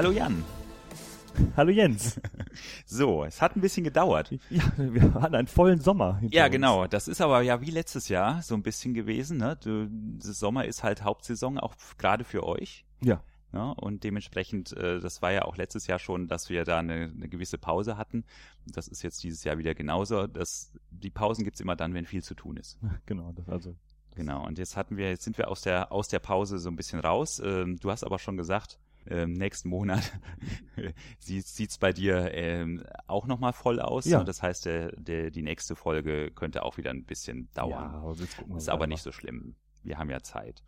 Hallo Jan. Hallo Jens. So, es hat ein bisschen gedauert. Ja, wir hatten einen vollen Sommer. Ja, uns. genau. Das ist aber ja wie letztes Jahr so ein bisschen gewesen. Ne? Das Sommer ist halt Hauptsaison, auch gerade für euch. Ja. Ne? Und dementsprechend, äh, das war ja auch letztes Jahr schon, dass wir da eine, eine gewisse Pause hatten. Das ist jetzt dieses Jahr wieder genauso. Das, die Pausen gibt's immer dann, wenn viel zu tun ist. Genau, das also. Genau. Und jetzt hatten wir, jetzt sind wir aus der aus der Pause so ein bisschen raus. Ähm, du hast aber schon gesagt, ähm, nächsten Monat sieht sieht's bei dir ähm, auch noch mal voll aus. Ja. Und das heißt, der, der, die nächste Folge könnte auch wieder ein bisschen dauern. Ja, wir ist aber nicht so schlimm. Wir haben ja Zeit.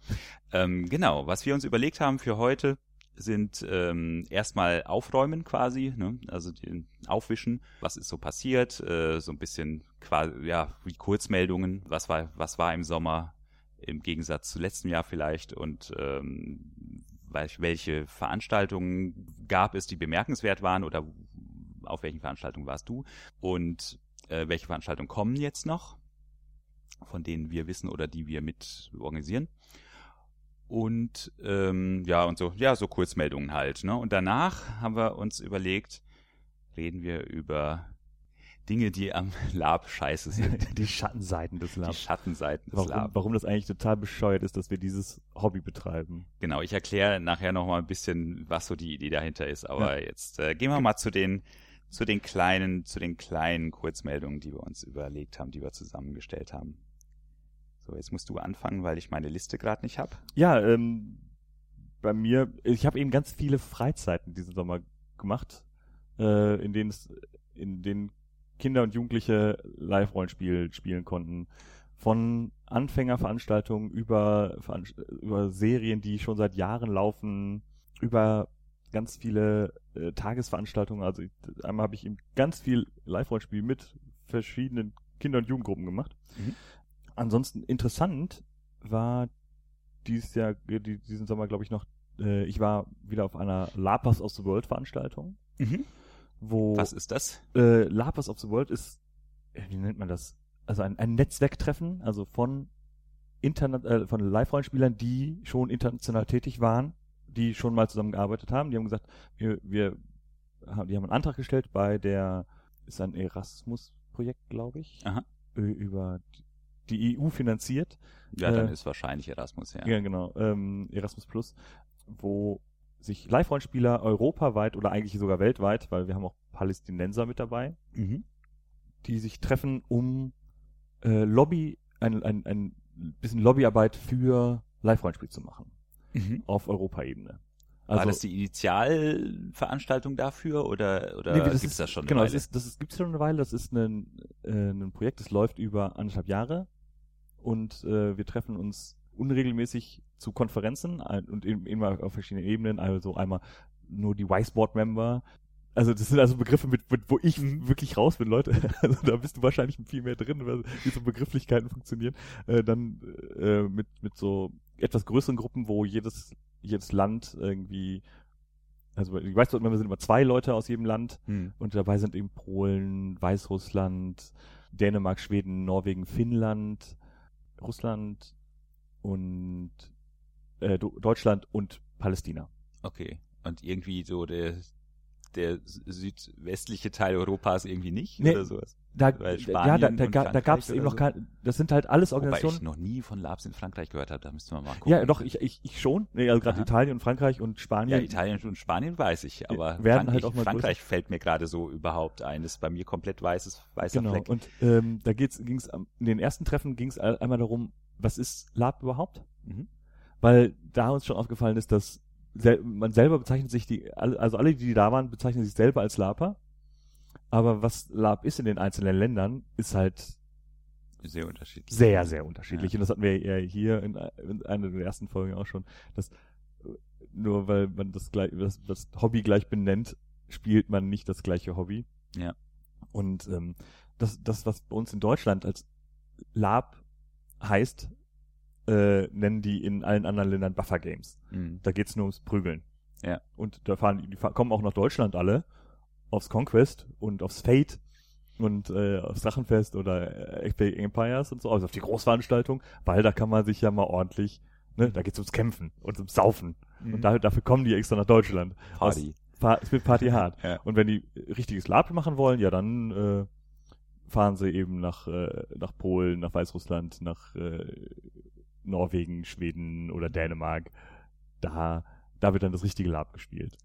ähm, genau. Was wir uns überlegt haben für heute sind ähm, erstmal aufräumen quasi, ne? also den aufwischen, was ist so passiert, äh, so ein bisschen quasi ja wie Kurzmeldungen, was war was war im Sommer im Gegensatz zu letztem Jahr vielleicht und ähm, welche Veranstaltungen gab es, die bemerkenswert waren oder auf welchen Veranstaltungen warst du und äh, welche Veranstaltungen kommen jetzt noch, von denen wir wissen oder die wir mit organisieren. Und ähm, ja, und so, ja, so Kurzmeldungen halt. Ne? Und danach haben wir uns überlegt, reden wir über Dinge, die am Lab scheiße sind. die Schattenseiten des Die Labs. Schattenseiten des Warum, Lab. warum das eigentlich total bescheuert ist, dass wir dieses Hobby betreiben. Genau, ich erkläre nachher noch mal ein bisschen, was so die Idee dahinter ist. Aber jetzt äh, gehen wir mal zu den zu den kleinen, zu den kleinen Kurzmeldungen, die wir uns überlegt haben, die wir zusammengestellt haben. So, jetzt musst du anfangen, weil ich meine Liste gerade nicht habe. Ja, ähm, bei mir, ich habe eben ganz viele Freizeiten diesen Sommer gemacht, äh, in denen es, in denen Kinder und Jugendliche Live-Rollenspiel spielen konnten. Von Anfängerveranstaltungen über, über Serien, die schon seit Jahren laufen, über ganz viele äh, Tagesveranstaltungen. Also ich, einmal habe ich eben ganz viel Live-Rollenspiel mit verschiedenen Kinder- und Jugendgruppen gemacht. Mhm. Ansonsten interessant war dieses Jahr, äh, die- diesen Sommer, glaube ich, noch, äh, ich war wieder auf einer Lapas of the World Veranstaltung, wo Was ist das? äh, Lapas of the World ist, äh, wie nennt man das? Also ein, ein Netzwerktreffen, also von Internet, äh, von Live-Rollenspielern, die schon international tätig waren, die schon mal zusammengearbeitet haben. Die haben gesagt, wir, wir haben, die haben einen Antrag gestellt bei der, ist ein Erasmus-Projekt, glaube ich, Aha. über die EU finanziert. Ja, dann Äh, ist wahrscheinlich Erasmus, ja. Ja, genau. Ähm, Erasmus Plus, wo sich Live-Rollenspieler europaweit oder eigentlich sogar weltweit, weil wir haben auch Palästinenser mit dabei, Mhm. die sich treffen, um äh, Lobby, ein, ein, ein bisschen Lobbyarbeit für Live-Rollenspiel zu machen. Mhm. Auf Europaebene. War das die Initialveranstaltung dafür oder, oder Nee, das gibt's ist, das schon? eine Genau, das Weile? ist, das ist, gibt's schon eine Weile. Das ist ein, äh, ein Projekt, das läuft über anderthalb Jahre und äh, wir treffen uns unregelmäßig zu Konferenzen ein- und immer auf verschiedenen Ebenen. Also einmal nur die Wiseboard-Member. Also das sind also Begriffe, mit, mit wo ich wirklich raus bin, Leute. Also da bist du wahrscheinlich viel mehr drin, wie so Begrifflichkeiten funktionieren. Äh, dann äh, mit mit so etwas größeren Gruppen, wo jedes jedes Land irgendwie also die Wiseboard-Member sind immer zwei Leute aus jedem Land Hm. und dabei sind eben Polen, Weißrussland, Dänemark, Schweden, Norwegen, Finnland, Russland und äh, Deutschland und Palästina. Okay. Und irgendwie so der, der südwestliche Teil Europas irgendwie nicht Nee, oder sowas? Da, Weil ja, Spanien da, da, da gab es eben noch kein, das sind halt alles Wobei ich Organisationen. noch nie von Labs in Frankreich gehört habe, da müssten wir mal gucken. Ja, doch, ich, ich, ich schon. Nee, also gerade. Italien und Frankreich und Ja, Spanien. Italien und Spanien weiß ich, aber werden Frankreich, halt auch mal Frankreich fällt mir gerade so überhaupt ein. Das ist bei mir komplett weißes, weißer Genau. Fleck. Und ähm, da ging's am- in den ersten Treffen ging es einmal darum, was ist Lab überhaupt? Mhm. Weil da uns schon aufgefallen ist, dass sel man selber bezeichnet sich die, also alle, die da waren, bezeichnen sich selber als Laper. Aber was Lab ist in den einzelnen Ländern, ist halt Sehr unterschiedlich. sehr, sehr unterschiedlich. Ja. Und das hatten wir ja hier in, in einer der ersten Folgen auch schon, dass äh, nur weil man das gleich, das, das Hobby gleich benennt, spielt man nicht das gleiche Hobby. Ja. Und ähm, das, das, was bei uns in Deutschland als Lab heißt, äh, nennen die in allen anderen Ländern Buffer Games. Mhm. Da geht's nur ums Prügeln. Ja. Und da fahren die, die kommen auch nach Deutschland alle aufs Conquest und aufs Fate und äh, aufs Drachenfest oder äh, FBA Empires und so, also auf die Großveranstaltung, weil da kann man sich ja mal ordentlich, ne, da geht's ums Kämpfen und ums Saufen. Und da, dafür kommen die extra nach Deutschland. Party. Es wird Party hart. Ja. Und wenn die richtiges Lab machen wollen, ja, dann äh, fahren sie eben nach, äh, nach Polen, nach Weißrussland, nach äh, Norwegen, Schweden oder Dänemark. Da, da wird dann das richtige Lab gespielt.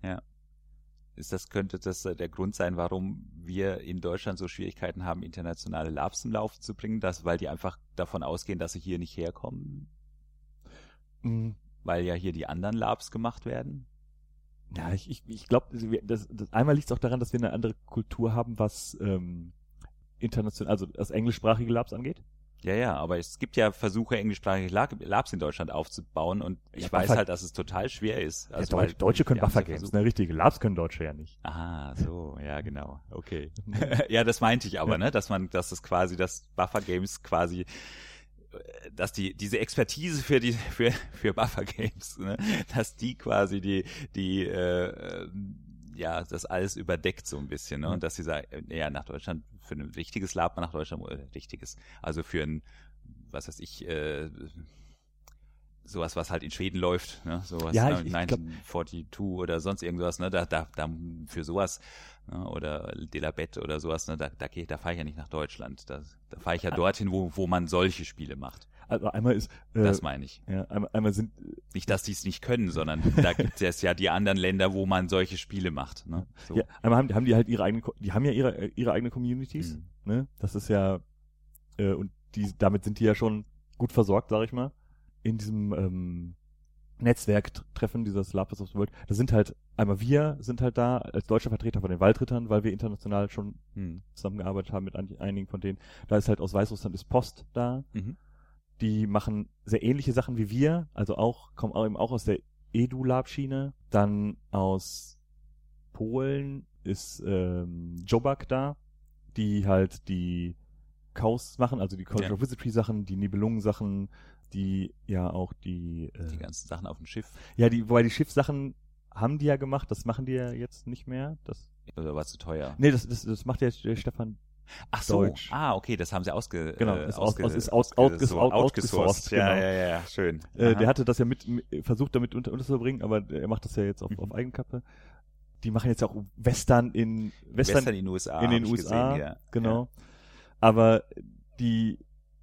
Ist das, könnte das äh, der Grund sein, warum wir in Deutschland so Schwierigkeiten haben, internationale Labs zum Laufen zu bringen? Das, weil die einfach davon ausgehen, dass sie hier nicht herkommen? Mhm. Weil ja hier die anderen Labs gemacht werden? Ja, ich, ich, ich glaube, das, das, einmal liegt es auch daran, dass wir eine andere Kultur haben, was ähm, international, also das englischsprachige Labs angeht. Ja, ja, aber es gibt ja Versuche, englischsprachige Lab- Labs in Deutschland aufzubauen und ich Ja, weiß Buffer- halt, dass es total schwer ist. Ja, Also, Deutsche, weil Deutsche können ja Buffer Games, ne? Richtige Labs können Deutsche ja nicht. Ah, so, ja, genau. Okay. ja, das meinte ich aber, Ja. ne, dass man, dass es quasi, dass Buffer Games quasi, äh, dass die, diese Expertise für die, für, für Buffer Games, ne, dass die quasi die, die, äh, ja, das alles überdeckt so ein bisschen, ne, und dass sie sagen, äh, ja, nach Deutschland, für ein richtiges Lab nach Deutschland, äh, richtiges, also für ein, was weiß ich, äh, sowas, was halt in Schweden läuft, ne, sowas, Ja, ne, ich- ich glaub- 1942 oder sonst irgendwas, ne, da, da, da, für sowas, ne, oder Delabette oder sowas, ne, da, da, geh- da fahre ich ja nicht nach Deutschland, da, da fahre ich ja dorthin, wo, wo man solche Spiele macht. Also einmal ist, äh, Das meine ich. ja, einmal, einmal sind, Nicht, dass die es nicht können, sondern da gibt es ja die anderen Länder, wo man solche Spiele macht. Ne? So. ja, einmal haben, haben die halt ihre eigenen, Ko- die haben ja ihre, äh, ihre eigenen Communities, Mhm. ne? Das ist ja, äh, und die, damit sind die ja schon gut versorgt, sag ich mal, in diesem, ähm, Netzwerktreffen dieses Lapis of the World. Da sind halt, einmal wir sind halt da als deutscher Vertreter von den Waldrittern, weil wir international schon Hm. zusammengearbeitet haben mit ein- einigen von denen. Da ist halt aus Weißrussland ist Post da. Mhm. Die machen sehr ähnliche Sachen wie wir, also auch, kommen auch eben auch aus der Edu-Lab-Schiene. Dann aus Polen ist ähm, Jobak da, die halt die Chaos machen, also die College Ja. of Wizardry Sachen, die Nibelungen-Sachen, die ja auch die, äh, Die ganzen Sachen auf dem Schiff. ja, die, wobei die Schiffssachen haben die ja gemacht, das machen die ja jetzt nicht mehr. Das, Oder war zu teuer? nee, das, das, das macht ja Stefan Ach so. Deutsch. Ah, okay, das haben sie ausge, Genau, äh, ist aus- ausge, aus- ist aus- outges- ausgeso- out- outgesourced. outgesourced, Ja, genau. ja, ja, ja, schön. Äh, der hatte das ja mit, versucht damit unter, unterzubringen, aber er macht das ja jetzt auf, Mhm. auf Eigenkappe. Die machen jetzt ja auch Western in Western, Western in den USA. in den USA, Gesehen, ja. genau. Aber die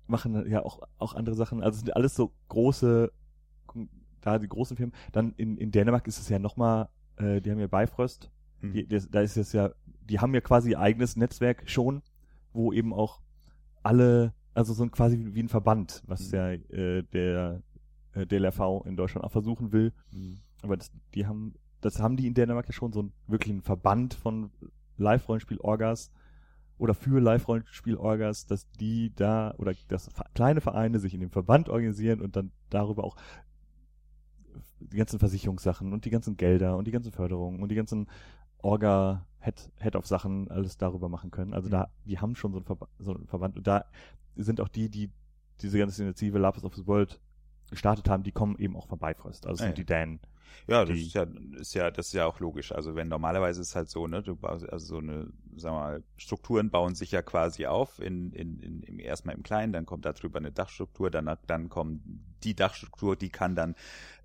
machen ja auch auch andere Sachen. Also sind alles so große, da die großen Firmen. Dann in, in Dänemark ist es ja nochmal, äh, die haben ja Bifrost. Ja. Die, das, da ist es ja, die haben ja quasi ihr eigenes Netzwerk schon, wo eben auch alle, also so ein quasi wie ein Verband, was Mhm. ja äh, der äh, DLRV in Deutschland auch versuchen will. Mhm. Aber das, die haben, das haben die in Dänemark ja schon so einen wirklichen Verband von Live-Rollenspiel-Orgas oder für Live-Rollenspiel-Orgas, dass die da oder dass kleine Vereine sich in dem Verband organisieren und dann darüber auch die ganzen Versicherungssachen und die ganzen Gelder und die ganzen Förderungen und die ganzen Orga Head, Head of Sachen alles darüber machen können. Also da, die haben schon so einen, Verba so einen Verband und da sind auch die, die diese ganze Initiative Lapis of the World gestartet haben, die kommen eben auch von Bifrost. Also Ah, sind ja. die Dänen. Ja, das ist ja, ist ja, das ist ja auch logisch. Also wenn normalerweise ist es halt so, ne, du baust, also so eine, sagen wir mal, Strukturen bauen sich ja quasi auf in, in, in, im, erstmal im Kleinen, dann kommt da drüber eine Dachstruktur, dann, dann kommt die Dachstruktur, die kann dann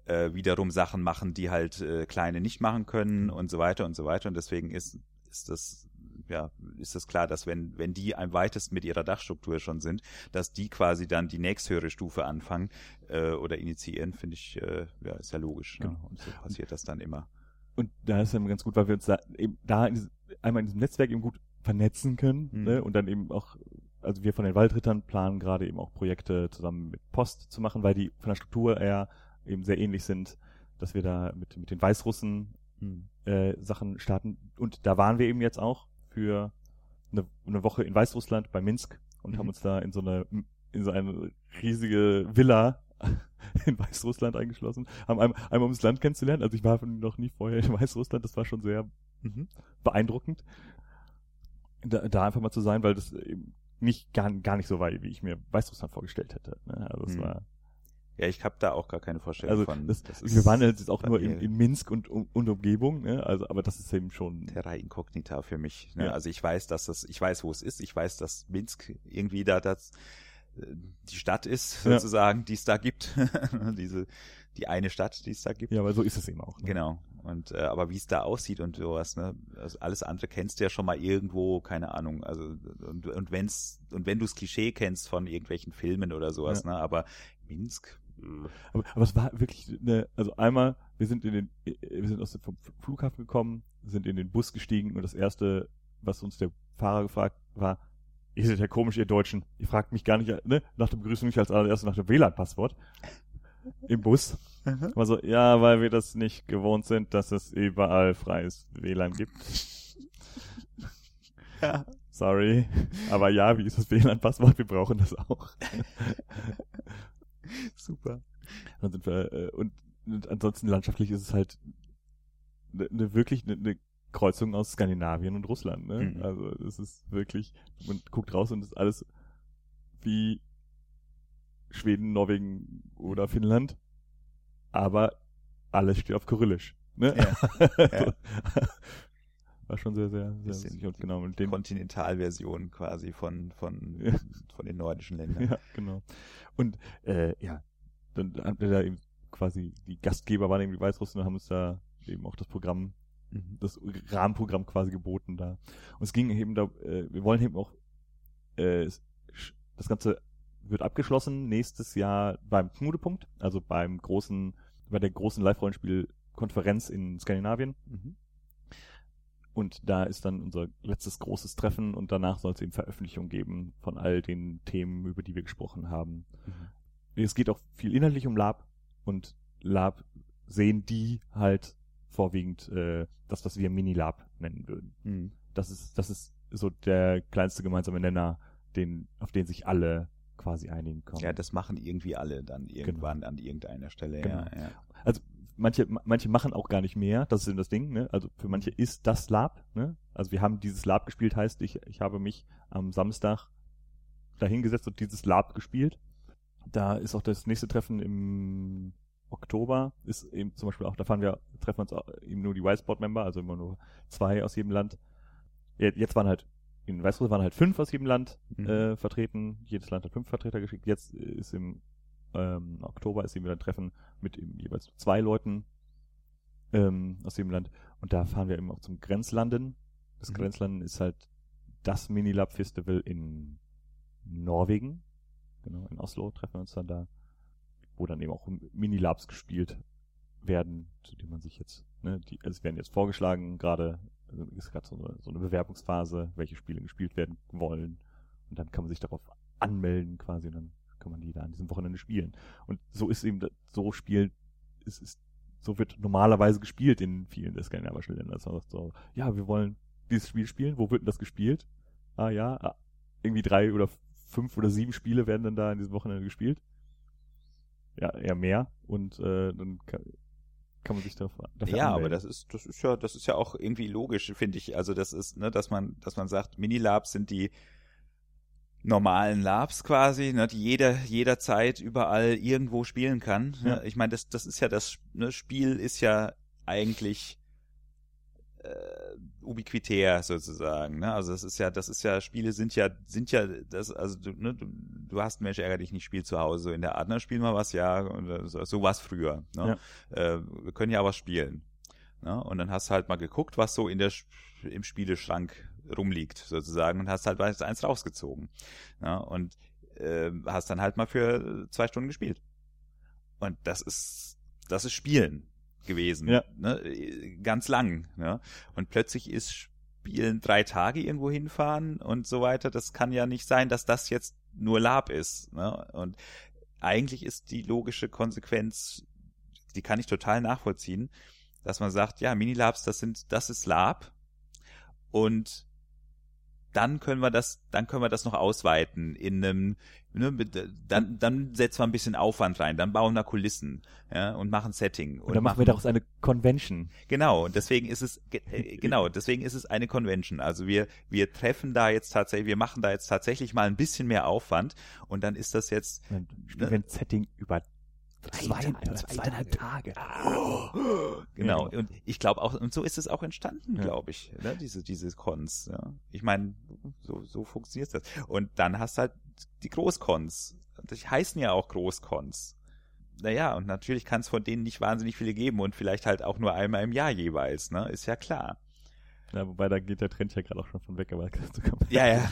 äh, wiederum Sachen machen, die halt äh, kleine nicht machen können und so weiter und so weiter. Und deswegen ist, ist das, ja, ist das klar, dass wenn, wenn die am weitesten mit ihrer Dachstruktur schon sind, dass die quasi dann die nächsthöhere Stufe anfangen äh, oder initiieren, finde ich, äh, ja, ist ja logisch. Ne? Genau. Und so passiert das dann immer. Und da ist dann ganz gut, weil wir uns da eben da in diesem, einmal in diesem Netzwerk eben gut vernetzen können Mhm. ne? und dann eben auch, also wir von den Waldrittern planen gerade eben auch Projekte zusammen mit Post zu machen, weil die von der Struktur eher eben sehr ähnlich sind, dass wir da mit, mit den Weißrussen äh, Sachen starten. Und da waren wir eben jetzt auch für eine, eine Woche in Weißrussland bei Minsk und Mhm. haben uns da in so eine in so eine riesige Villa in Weißrussland eingeschlossen, haben einmal, einmal um das Land kennenzulernen. Also ich war noch nie vorher in Weißrussland, das war schon sehr Mhm. beeindruckend, da, da einfach mal zu sein, weil das eben nicht gar, gar nicht so war, wie ich mir Weißrussland vorgestellt hätte. Ne? Also es Mhm. war Ja, ich habe da auch gar keine Vorstellung also von. das, Das wir waren jetzt auch nur in, in Minsk und, und, und Umgebung, ne? also aber das ist eben schon Terra Incognita für mich. Ne? Ja. Also ich weiß, dass das, ich weiß, wo es ist. Ich weiß, dass Minsk irgendwie da das die Stadt ist, Ja. sozusagen, die es da gibt. Diese, die eine Stadt, die es da gibt. Ja, aber so ist es eben auch. Ne? Genau. Und äh, aber wie es da aussieht und sowas, ne? Also alles andere kennst du ja schon mal irgendwo, keine Ahnung. Also und, und wenn's und wenn du das Klischee kennst von irgendwelchen Filmen oder sowas, Ja. ne? Aber Minsk. Äh, Aber, aber es war wirklich eine, also einmal, wir sind in den, äh, wir sind aus dem vom Flughafen gekommen, sind in den Bus gestiegen und das erste, was uns der Fahrer gefragt war, ihr seid ja komisch, ihr Deutschen. Ihr fragt mich gar nicht, ne, nach der Begrüßung nicht als allererstes nach dem WLAN-Passwort. Im Bus. War so, ja, weil wir das nicht gewohnt sind, dass es überall freies WLAN gibt. Ja. Sorry. Aber ja, wie ist das WLAN-Passwort? Wir brauchen das auch. Super. Dann sind wir, äh, und, und ansonsten landschaftlich ist es halt eine ne, wirklich eine ne Kreuzung aus Skandinavien und Russland. Ne? Mhm. Also es ist wirklich, man guckt raus und ist alles wie Schweden, Norwegen oder Finnland, aber alles steht auf Kyrillisch. Ne? Ja. War schon sehr, sehr, sehr lustig. Und genau, mit dem, Kontinentalversion quasi von von Ja. von den nordischen Ländern. Ja, genau. Und äh, ja, dann haben wir da eben quasi die Gastgeber waren irgendwie Weißrussen und haben uns da eben auch das Programm, Mhm. das Rahmenprogramm quasi geboten da. Und es ging eben da, äh, wir wollen eben auch, äh, das Ganze wird abgeschlossen nächstes Jahr beim Knudepunkt, also beim großen, bei der großen Live-Rollenspiel-Konferenz in Skandinavien. Mhm. Und da ist dann unser letztes großes Treffen und danach soll es eben Veröffentlichung geben von all den Themen, über die wir gesprochen haben. Mhm. Es geht auch viel inhaltlich um Lab und Lab sehen die halt vorwiegend äh, das, was wir Mini-Lab nennen würden. Mhm. Das ist, das ist so der kleinste gemeinsame Nenner, den, auf den sich alle quasi einigen können. Ja, das machen irgendwie alle dann irgendwann an irgendeiner Stelle. Genau. Ja, ja. Manche, manche machen auch gar nicht mehr, das ist eben das Ding, ne? Also für manche ist das Lab, ne? Also wir haben dieses Lab gespielt, heißt ich, ich habe mich am Samstag dahingesetzt und dieses Lab gespielt. Da ist auch das nächste Treffen im Oktober, ist eben zum Beispiel auch, da fahren wir, treffen uns eben nur die Whitesport-Member, also immer nur zwei aus jedem Land. Jetzt waren halt, in Weißrussland waren halt fünf aus jedem Land Mhm. äh, vertreten. Jedes Land hat fünf Vertreter geschickt. Jetzt ist im ähm, Oktober ist eben wieder ein Treffen mit eben jeweils zwei Leuten ähm, aus jedem Land. Und da fahren wir eben auch zum Grenzlanden. Das Mhm. Grenzlanden ist halt das Minilab Festival in Norwegen. Genau, in Oslo treffen wir uns dann da, wo dann eben auch Minilabs gespielt werden, zu denen man sich jetzt, ne, die, es werden jetzt vorgeschlagen, gerade also ist gerade so eine, so eine Bewerbungsphase, welche Spiele gespielt werden wollen. Und dann kann man sich darauf anmelden quasi und dann kann man die da an diesem Wochenende spielen. Und so ist eben, so spielt, es ist, so wird normalerweise gespielt in vielen der skandinavischen Länder. Das heißt so, ja, wir wollen dieses Spiel spielen, wo wird denn das gespielt? Ah ja, ah, irgendwie drei oder fünf oder sieben Spiele werden dann da an diesem Wochenende gespielt. Ja, eher mehr. Und äh, dann kann, kann man sich darauf dafür Ja, aber anmelden. das ist, das ist ja, das ist ja auch irgendwie logisch, finde ich. Also das ist, ne, dass man, dass man sagt, Minilabs sind die normalen Labs quasi, ne, die jeder jederzeit überall irgendwo spielen kann. Ja. Ne? Ich meine, das, das ist ja das ne, Spiel ist ja eigentlich äh, ubiquitär sozusagen. Ne? Also das ist ja, das ist ja, Spiele sind ja, sind ja, das, also du, ne, du, du hast Mensch ärger dich nicht, spiel zu Hause so in der Art, ne? Spiel mal was, ja, und äh, so, so was früher. Ne? Äh, wir können ja was spielen. Ne? Und dann hast du halt mal geguckt, was so in der im Spieleschrank rumliegt, sozusagen, und hast halt eins rausgezogen. Ne? Und äh, hast dann halt mal für zwei Stunden gespielt. Und das ist, das ist Spielen gewesen. Ja. Ne? Ganz lang. Ne? Und plötzlich ist Spielen drei Tage irgendwo hinfahren und so weiter. Das kann ja nicht sein, dass das jetzt nur Lab ist. Ne? Und eigentlich ist die logische Konsequenz, die kann ich total nachvollziehen, dass man sagt, ja, Minilabs, das sind, das ist Lab. Und dann können wir das, dann können wir das noch ausweiten in einem, ne, dann, dann setzen wir ein bisschen Aufwand rein, dann bauen wir Kulissen, ja, und machen Setting. und dann machen wir daraus eine Convention. Genau, deswegen ist es äh, genau, deswegen ist es eine Convention. Also wir wir treffen da jetzt tatsächlich, wir machen da jetzt tatsächlich mal ein bisschen mehr Aufwand und dann ist das jetzt Dann spielen wir ein Setting über Zwei, Tage, zweieinhalb Tage. Genau. Und ich glaube auch, und so ist es auch entstanden, glaube ich, ne? diese, diese Cons. Ja? Ich meine, so, so funktioniert das. Und dann hast du halt die Großcons. Die heißen ja auch Großcons. Naja, und natürlich kann es von denen nicht wahnsinnig viele geben und vielleicht halt auch nur einmal im Jahr jeweils, ne? Ist ja klar. Ja, wobei da geht der Trend ja gerade auch schon von weg, aber dazu kann man Ja, ja.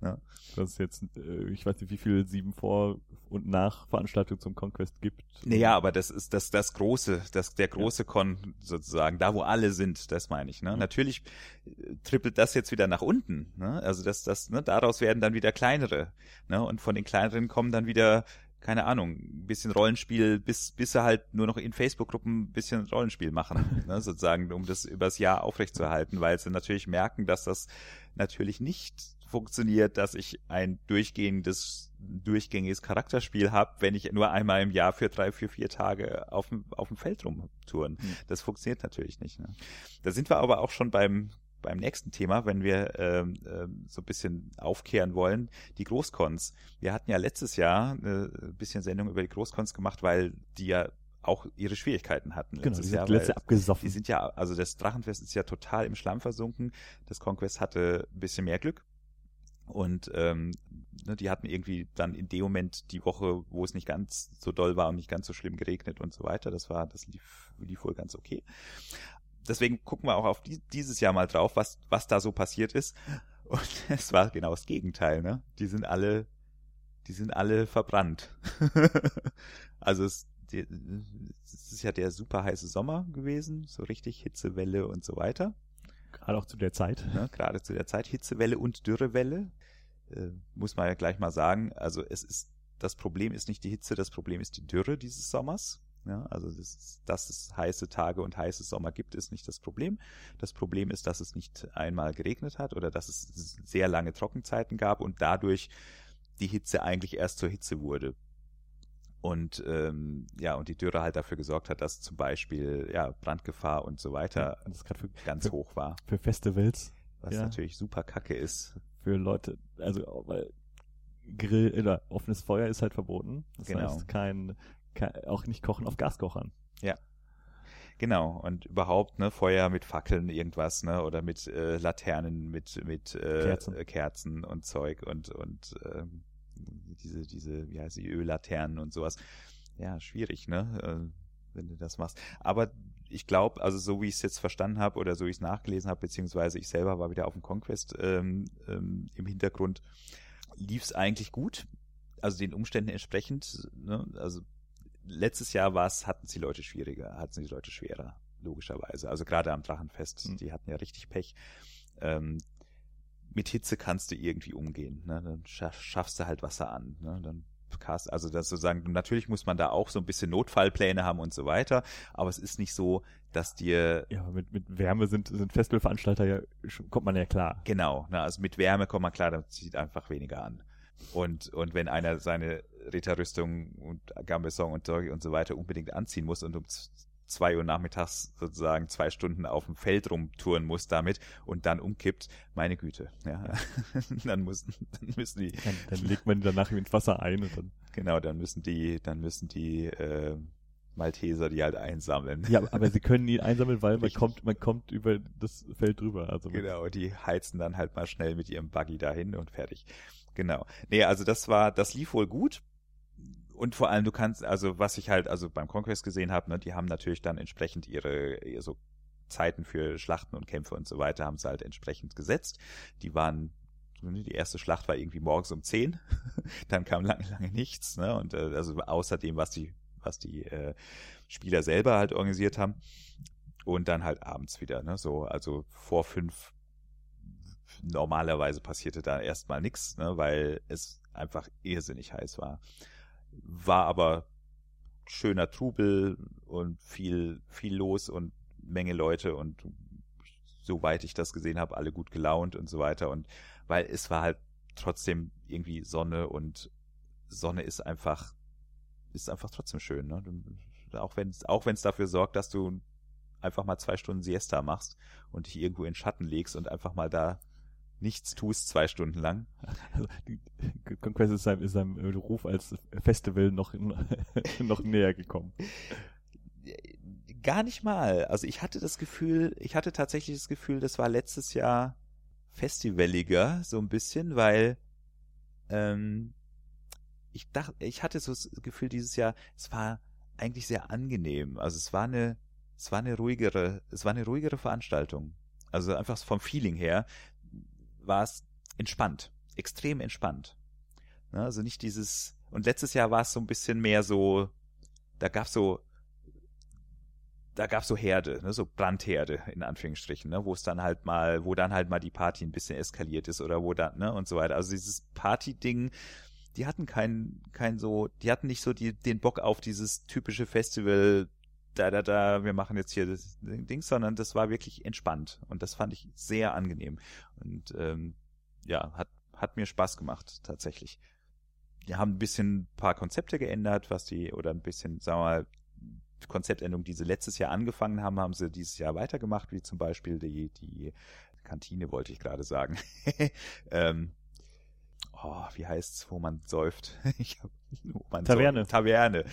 Das ist jetzt, äh, ich weiß nicht, wie viele sieben Vor- und Nach-Veranstaltungen zum Conquest gibt. Naja, aber das ist das, das große, das, der große Con sozusagen, da wo alle sind, das meine ich. Ne? Mhm. Natürlich äh, trippelt das jetzt wieder nach unten. Ne? Also das, das, ne, daraus werden dann wieder kleinere. Ne? Und von den kleineren kommen dann wieder, keine Ahnung, ein bisschen Rollenspiel, bis, bis sie halt nur noch in Facebook-Gruppen ein bisschen Rollenspiel machen, ne? sozusagen, um das übers Jahr aufrechtzuerhalten, weil sie natürlich merken, dass das natürlich nicht funktioniert, dass ich ein durchgehendes, durchgängiges Charakterspiel habe, wenn ich nur einmal im Jahr für drei, für vier Tage auf dem, auf dem Feld rumtouren. Hm. Das funktioniert natürlich nicht. Ne? Da sind wir aber auch schon beim, beim nächsten Thema, wenn wir ähm, ähm, so ein bisschen aufkehren wollen, die Großcons. Wir hatten ja letztes Jahr äh, ein bisschen Sendung über die Großcons gemacht, weil die ja auch ihre Schwierigkeiten hatten. Genau, letztes die Jahr, sind Jahr abgesoffen. die sind ja, also das Drachenfest ist ja total im Schlamm versunken. Das Conquest hatte ein bisschen mehr Glück. Und ähm, ne, die hatten irgendwie dann in dem Moment die Woche, wo es nicht ganz so doll war und nicht ganz so schlimm geregnet und so weiter. Das war, das lief, lief wohl ganz okay. Deswegen gucken wir auch auf die, dieses Jahr mal drauf, was, was da so passiert ist. Und es war genau das Gegenteil, ne? Die sind alle, die sind alle verbrannt. also es, die, es ist ja der super heiße Sommer gewesen, so richtig Hitzewelle und so weiter. Gerade auch zu der Zeit. Ne? Gerade zu der Zeit Hitzewelle und Dürrewelle. Äh, muss man ja gleich mal sagen. Also es ist, das Problem ist nicht die Hitze, das Problem ist die Dürre dieses Sommers. Ja, also das ist, dass es heiße Tage und heiße Sommer gibt, ist nicht das Problem. Das Problem ist, dass es nicht einmal geregnet hat oder dass es sehr lange Trockenzeiten gab und dadurch die Hitze eigentlich erst zur Hitze wurde. Und ähm, ja, und die Dürre halt dafür gesorgt hat, dass zum Beispiel ja Brandgefahr und so weiter gerade für, ganz für, hoch war, für Festivals, was Ja. natürlich super kacke ist. für Leute, also weil Grill oder offenes Feuer ist halt verboten. Das Genau. heißt kein auch nicht kochen auf Gaskochern. Genau, und überhaupt, ne, Feuer mit Fackeln, irgendwas, ne, oder mit äh, Laternen, mit, mit äh, Kerzen. Kerzen. Kerzen und Zeug und, und ähm, diese, diese, wie heißt die, Öllaternen und sowas. Ja, schwierig, ne, äh, wenn du das machst. Aber ich glaube, also so wie ich es jetzt verstanden habe oder so wie ich es nachgelesen habe, beziehungsweise ich selber war wieder auf dem Conquest ähm, ähm, im Hintergrund, lief es eigentlich gut. Also den Umständen entsprechend, ne, also letztes Jahr war es, hatten sie Leute schwieriger, hatten sie Leute schwerer, logischerweise. Also gerade am Drachenfest, Mhm. die hatten ja richtig Pech. Ähm, mit Hitze kannst du irgendwie umgehen, ne? Dann scha schaffst du halt Wasser an, ne? Dann cast, also das sozusagen, natürlich muss man da auch so ein bisschen Notfallpläne haben und so weiter, aber es ist nicht so, dass dir Ja, mit, mit Wärme sind, sind Festivalveranstalter ja, kommt man ja klar. Genau, ne, also mit Wärme kommt man klar, das zieht einfach weniger an. Und, und wenn einer seine Ritterrüstung und Gambesong und Sorge und so weiter unbedingt anziehen muss und um zwei Uhr nachmittags sozusagen zwei Stunden auf dem Feld rumtouren muss damit und dann umkippt, meine Güte, ja. dann müssen, dann müssen die, Dann, dann legt man danach ins Wasser ein und dann. genau, dann müssen die, dann müssen die, äh, Malteser die halt einsammeln. Ja, aber sie können ihn einsammeln, weil man kommt, man kommt über das Feld drüber. Also Genau, die heizen dann halt mal schnell mit ihrem Buggy dahin und fertig. Genau. Nee, also das war, das lief wohl gut. Und vor allem, du kannst, also was ich halt, also beim Conquest gesehen habe, ne, die haben natürlich dann entsprechend ihre, ihre so Zeiten für Schlachten und Kämpfe und so weiter, haben sie halt entsprechend gesetzt. Die waren, die erste Schlacht war irgendwie morgens um 10, dann kam lange, lange nichts, ne? Und äh, also außerdem, was die, was die äh, Spieler selber halt organisiert haben. Und dann halt abends wieder, ne? So, also vor fünf normalerweise passierte da erstmal nichts, ne, weil es einfach irrsinnig heiß war. War aber schöner Trubel und viel, viel los und Menge Leute und soweit ich das gesehen habe, alle gut gelaunt und so weiter. Und weil es war halt trotzdem irgendwie Sonne und Sonne ist einfach, ist einfach trotzdem schön, ne? Auch wenn es, auch wenn es dafür sorgt, dass du einfach mal zwei Stunden Siesta machst und dich irgendwo in Schatten legst und einfach mal da nichts tust zwei Stunden lang. Also Conquest ist seinem, ist seinem Ruf als Festival noch, noch näher gekommen. Gar nicht mal. Also ich hatte das Gefühl, ich hatte tatsächlich das Gefühl, das war letztes Jahr festivaliger, so ein bisschen, weil ähm, ich dachte, ich hatte so das Gefühl dieses Jahr, es war eigentlich sehr angenehm. Also es war eine, es war eine ruhigere, es war eine ruhigere Veranstaltung. Also einfach vom Feeling her war es entspannt, extrem entspannt. Ne, also nicht dieses, und letztes Jahr war es so ein bisschen mehr so, da gab's so da gab's so Herde, ne, so Brandherde in Anführungsstrichen, ne, wo es dann halt mal, wo dann halt mal die Party ein bisschen eskaliert ist oder wo dann, ne, und so weiter. Also dieses Party-Ding, die hatten kein, kein so, die hatten nicht so die, den Bock auf dieses typische Festival, da, da, da, wir machen jetzt hier das Ding, sondern das war wirklich entspannt und das fand ich sehr angenehm und ähm, ja, hat, hat mir Spaß gemacht, tatsächlich. Die haben ein bisschen ein paar Konzepte geändert, was die, oder ein bisschen, sagen wir mal, Konzeptänderungen, die sie letztes Jahr angefangen haben, haben sie dieses Jahr weitergemacht, wie zum Beispiel die, die Kantine, wollte ich gerade sagen. ähm, oh, wie heißt's, wo man säuft? ich hab, man Taverne. Säuft. Taverne.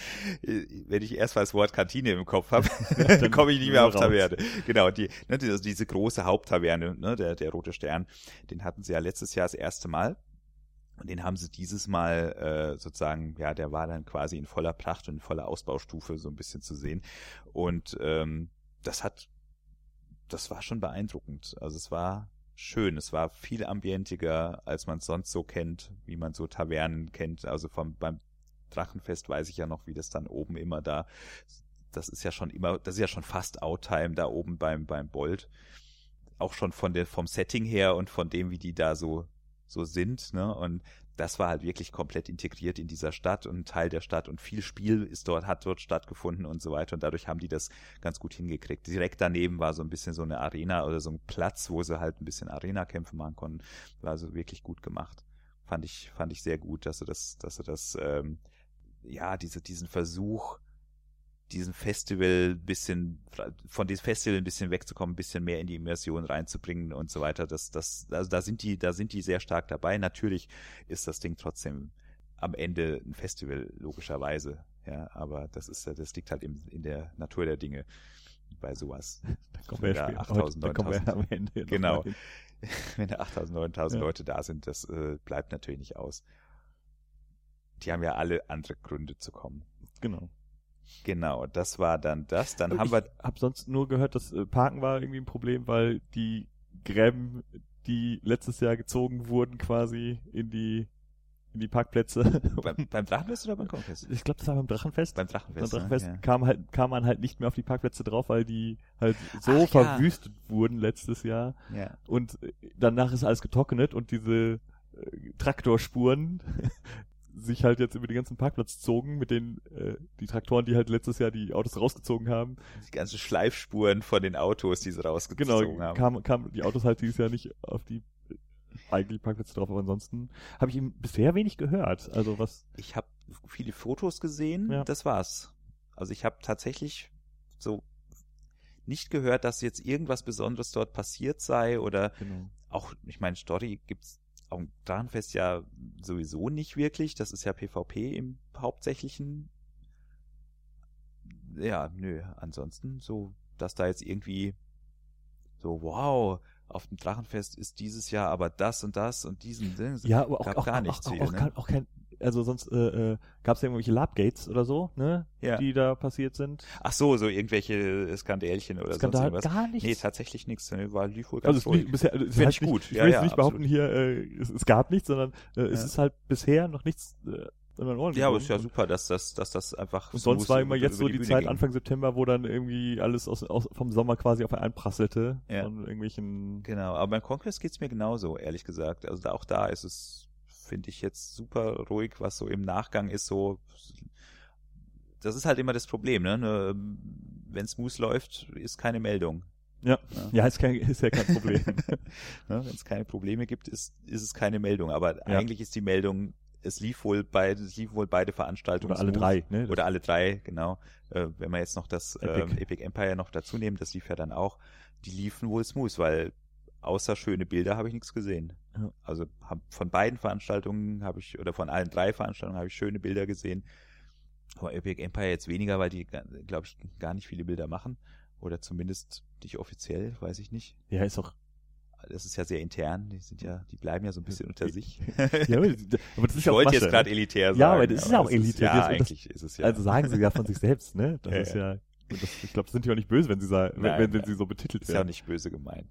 Wenn ich erst mal das Wort Kantine im Kopf habe, dann komme ich nicht mehr auf raus. Taverne. Genau, die, ne, die, diese große Haupttaverne, ne, der, der Rote Stern, den hatten sie ja letztes Jahr das erste Mal. Und den haben sie dieses Mal äh, sozusagen, ja, der war dann quasi in voller Pracht und in voller Ausbaustufe so ein bisschen zu sehen. Und ähm, das hat, das war schon beeindruckend. Also es war schön, es war viel ambientiger, als man es sonst so kennt, wie man so Tavernen kennt. Also vom beim Drachenfest weiß ich ja noch, wie das dann oben immer da. Das ist ja schon immer, das ist ja schon fast Outtime da oben beim beim Bolt. Auch schon von der vom Setting her und von dem, wie die da so so sind, ne? Und das war halt wirklich komplett integriert in dieser Stadt und Teil der Stadt und viel Spiel ist dort, hat dort stattgefunden und so weiter und dadurch haben die das ganz gut hingekriegt. Direkt daneben war so ein bisschen so eine Arena oder so ein Platz, wo sie halt ein bisschen Arena-Kämpfe machen konnten. War also wirklich gut gemacht. Fand ich, fand ich sehr gut, dass sie das, dass sie das, ähm, ja, diese, diesen Versuch, diesen Festival bisschen, von diesem Festival ein bisschen wegzukommen, ein bisschen mehr in die Immersion reinzubringen und so weiter. Das, das, also da sind die, da sind die sehr stark dabei. Natürlich ist das Ding trotzdem am Ende ein Festival, logischerweise. Ja, aber das ist, das liegt halt in, in der Natur der Dinge bei sowas. Da kommen wir ja 8000, 9000. am Ende. Genau. Wenn da 8000, 9000 ja. Leute da sind, das äh, bleibt natürlich nicht aus. Die haben ja alle andere Gründe zu kommen. Genau. Genau, das war dann das. Dann haben ich wir. Hab sonst nur gehört, dass äh, Parken war irgendwie ein Problem, weil die Gräben, die letztes Jahr gezogen wurden, quasi in die in die Parkplätze. beim, beim Drachenfest oder beim Konfest? Ich glaube, das war beim Drachenfest. Beim Drachenfest. Beim Drachenfest ja. kam halt kam man halt nicht mehr auf die Parkplätze drauf, weil die halt so Ach, verwüstet ja. wurden letztes Jahr. Ja. Und äh, danach ist alles getrocknet und diese äh, Traktorspuren, sich halt jetzt über den ganzen Parkplatz zogen mit den äh, die Traktoren, die halt letztes Jahr die Autos rausgezogen haben. Die ganzen Schleifspuren von den Autos, die sie rausgezogen genau, haben. Kam, kam die Autos halt dieses Jahr nicht auf die äh, eigentlich Parkplätze drauf, aber ansonsten habe ich ihm bisher wenig gehört. Also was? Ich habe viele Fotos gesehen, ja. das war's. Also ich habe tatsächlich so nicht gehört, dass jetzt irgendwas Besonderes dort passiert sei oder genau. auch, ich meine, Story gibt's auf Drachenfest ja sowieso nicht wirklich. Das ist ja PvP im Hauptsächlichen. Ja, nö, ansonsten so, dass da jetzt irgendwie so, wow, auf dem Drachenfest ist dieses Jahr aber das und das und diesen, ja, aber auch, auch gar nichts. Auch, viel, auch, ne? auch kein, also sonst äh, äh, gab es ja irgendwelche Labgates oder so, ne? Ja. Die da passiert sind. Ach so, so irgendwelche Skandälchen oder Skandal, sonst irgendwas. gar nichts. Nee, tatsächlich nichts. Ne? War lief wohl ganz also es, bisher, also, Finde ich gut. Ich ja, will jetzt ja, nicht behaupten hier, äh, es, es gab nichts, sondern äh, es ja. ist halt bisher noch nichts äh, ja, aber es ist ja super, dass das, dass das einfach. Und sonst war immer jetzt so die, die Zeit ging. Anfang September, wo dann irgendwie alles aus, aus vom Sommer quasi auf einen prasselte. Ja. Von irgendwelchen. Genau, aber beim Conquest geht's mir genauso, ehrlich gesagt. Also da, auch da ist es finde ich jetzt super ruhig, was so im Nachgang ist, so das ist halt immer das Problem, ne? ne Wenn smooth läuft, ist keine Meldung. Ja, ja, ja ist, kein, ist ja kein Problem. ne? Wenn es keine Probleme gibt, ist, ist es keine Meldung. Aber ja. eigentlich ist die Meldung, es lief wohl beide, es lief wohl beide Veranstaltungen. Oder alle smooth. drei, ne? Oder alle drei, genau. Äh, wenn wir jetzt noch das Epic. Äh, Epic Empire noch dazu nehmen, das lief ja dann auch, die liefen wohl smooth, weil außer schöne Bilder habe ich nichts gesehen. Ja. Also hab, von beiden Veranstaltungen habe ich, oder von allen drei Veranstaltungen habe ich schöne Bilder gesehen. Von Epic Empire jetzt weniger, weil die, glaube ich, gar nicht viele Bilder machen. Oder zumindest nicht offiziell, weiß ich nicht. Ja, ist auch. Das ist ja sehr intern. Die sind ja, die bleiben ja so ein bisschen unter sich. ja, aber das ist ich ja auch wollte Masche, jetzt gerade ne? elitär sagen. Ja, aber das ist ja auch elitär. ja, Das- eigentlich ist es ja. Also sagen sie ja von sich selbst, ne? Das Ja, ist ja. Das, ich glaube, das sind ja auch nicht böse, wenn sie sagen, Nein, wenn, wenn sie so betitelt ist ja auch werden. nicht böse gemeint.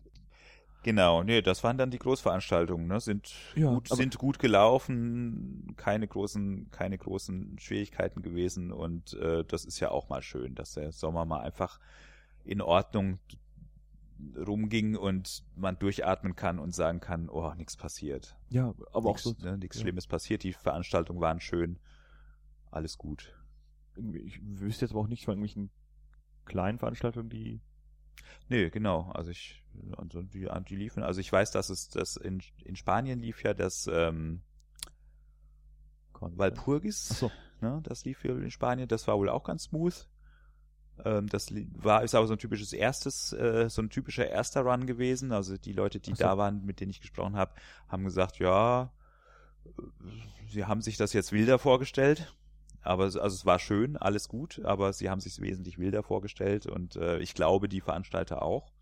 Genau, nee, das waren dann die Großveranstaltungen, ne? Sind Ja, gut, sind gut gelaufen, keine großen, keine großen Schwierigkeiten gewesen und äh, das ist ja auch mal schön, dass der Sommer mal einfach in Ordnung rumging und man durchatmen kann und sagen kann, oh, nichts passiert. Ja, aber auch Nix, so. ne, nichts ja. Schlimmes passiert, die Veranstaltungen waren schön, alles gut. Ich wüsste jetzt aber auch nicht von irgendwelchen kleinen Veranstaltungen, die. Nee, genau. Also ich, also die, die liefen, also ich weiß, dass es das in, in Spanien lief ja das ähm, Walpurgis, Achso. ne, das lief hier in Spanien, das war wohl auch ganz smooth. Ähm, das war, ist aber so ein typisches erstes, äh, so ein typischer erster Run gewesen. Also die Leute, die Ach so. da waren, mit denen ich gesprochen habe, haben gesagt, ja, äh, sie haben sich das jetzt wilder vorgestellt. Aber es- also es war schön, alles gut, aber sie haben sich wesentlich wilder vorgestellt und äh, ich glaube, die Veranstalter auch.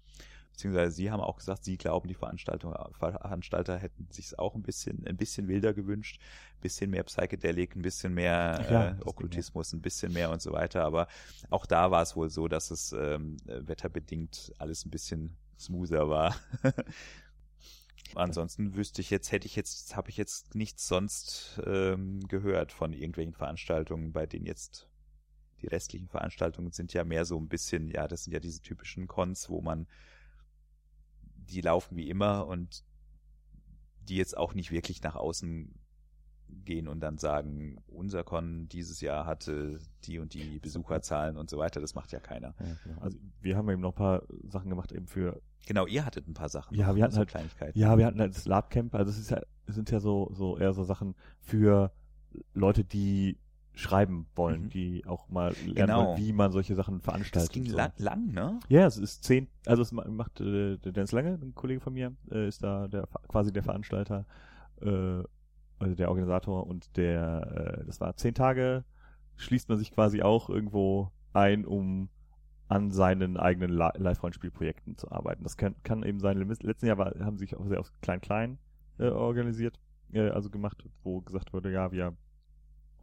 Beziehungsweise sie haben auch gesagt, sie glauben, die Veranstaltung, Veranstalter hätten sich auch ein bisschen, ein bisschen wilder gewünscht, ein bisschen mehr Psychedelik, ein bisschen mehr ja, äh, Okkultismus, ein bisschen mehr und so weiter. Aber auch da war es wohl so, dass es ähm, äh, wetterbedingt alles ein bisschen smoother war. Ansonsten wüsste ich jetzt, hätte ich jetzt, habe ich jetzt nichts sonst ähm, gehört von irgendwelchen Veranstaltungen, bei denen jetzt die restlichen Veranstaltungen sind ja mehr so ein bisschen, ja, das sind ja diese typischen Cons, wo man die laufen wie immer und die jetzt auch nicht wirklich nach außen gehen und dann sagen, unser Con dieses Jahr hatte die und die Besucherzahlen und so weiter. Das macht ja keiner. Ja, genau. Also wir haben eben noch ein paar Sachen gemacht eben für. Genau, ihr hattet ein paar Sachen. Ja, noch, wir hatten so halt- Kleinigkeiten. Ja, wir hatten halt das Labcamp. Also es ist ja, es sind ja so so eher so Sachen für Leute, die schreiben wollen, Mhm. die auch mal lernen Genau. wollen, wie man solche Sachen veranstaltet. das ging so. la lang, ne? Ja, es ist zehn, also es ma- macht äh, der Dennis Lange, ein Kollege von mir, äh, ist da der quasi der Veranstalter, äh, also der Organisator und der, äh, das war zehn Tage, schließt man sich quasi auch irgendwo ein, um an seinen eigenen Li- Live-Rollenspielprojekten zu arbeiten. Das kann, kann eben sein, letzten Jahr war, haben sie sich auch sehr auf klein-klein äh, organisiert, äh, also gemacht, wo gesagt wurde, ja, wir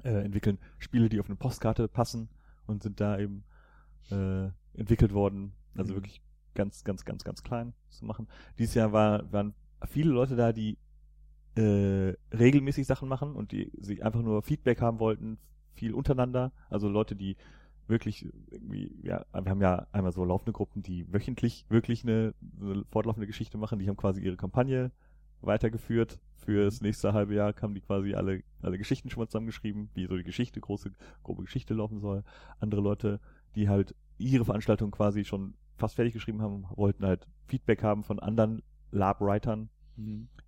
äh, entwickeln Spiele, die auf eine Postkarte passen und sind da eben äh, entwickelt worden. Also Mhm. wirklich ganz, ganz, ganz, ganz klein zu machen. Dieses Jahr war, waren viele Leute da, die äh, regelmäßig Sachen machen und die sich einfach nur Feedback haben wollten, viel untereinander. Also Leute, die wirklich irgendwie, ja, wir haben ja einmal so laufende Gruppen, die wöchentlich wirklich eine, eine fortlaufende Geschichte machen. Die haben quasi ihre Kampagne weitergeführt. Für das nächste halbe Jahr haben die quasi alle, alle Geschichten schon mal zusammengeschrieben, wie so die Geschichte, große, grobe Geschichte laufen soll. Andere Leute, die halt ihre Veranstaltung quasi schon fast fertig geschrieben haben, wollten halt Feedback haben von anderen Lab-Writern.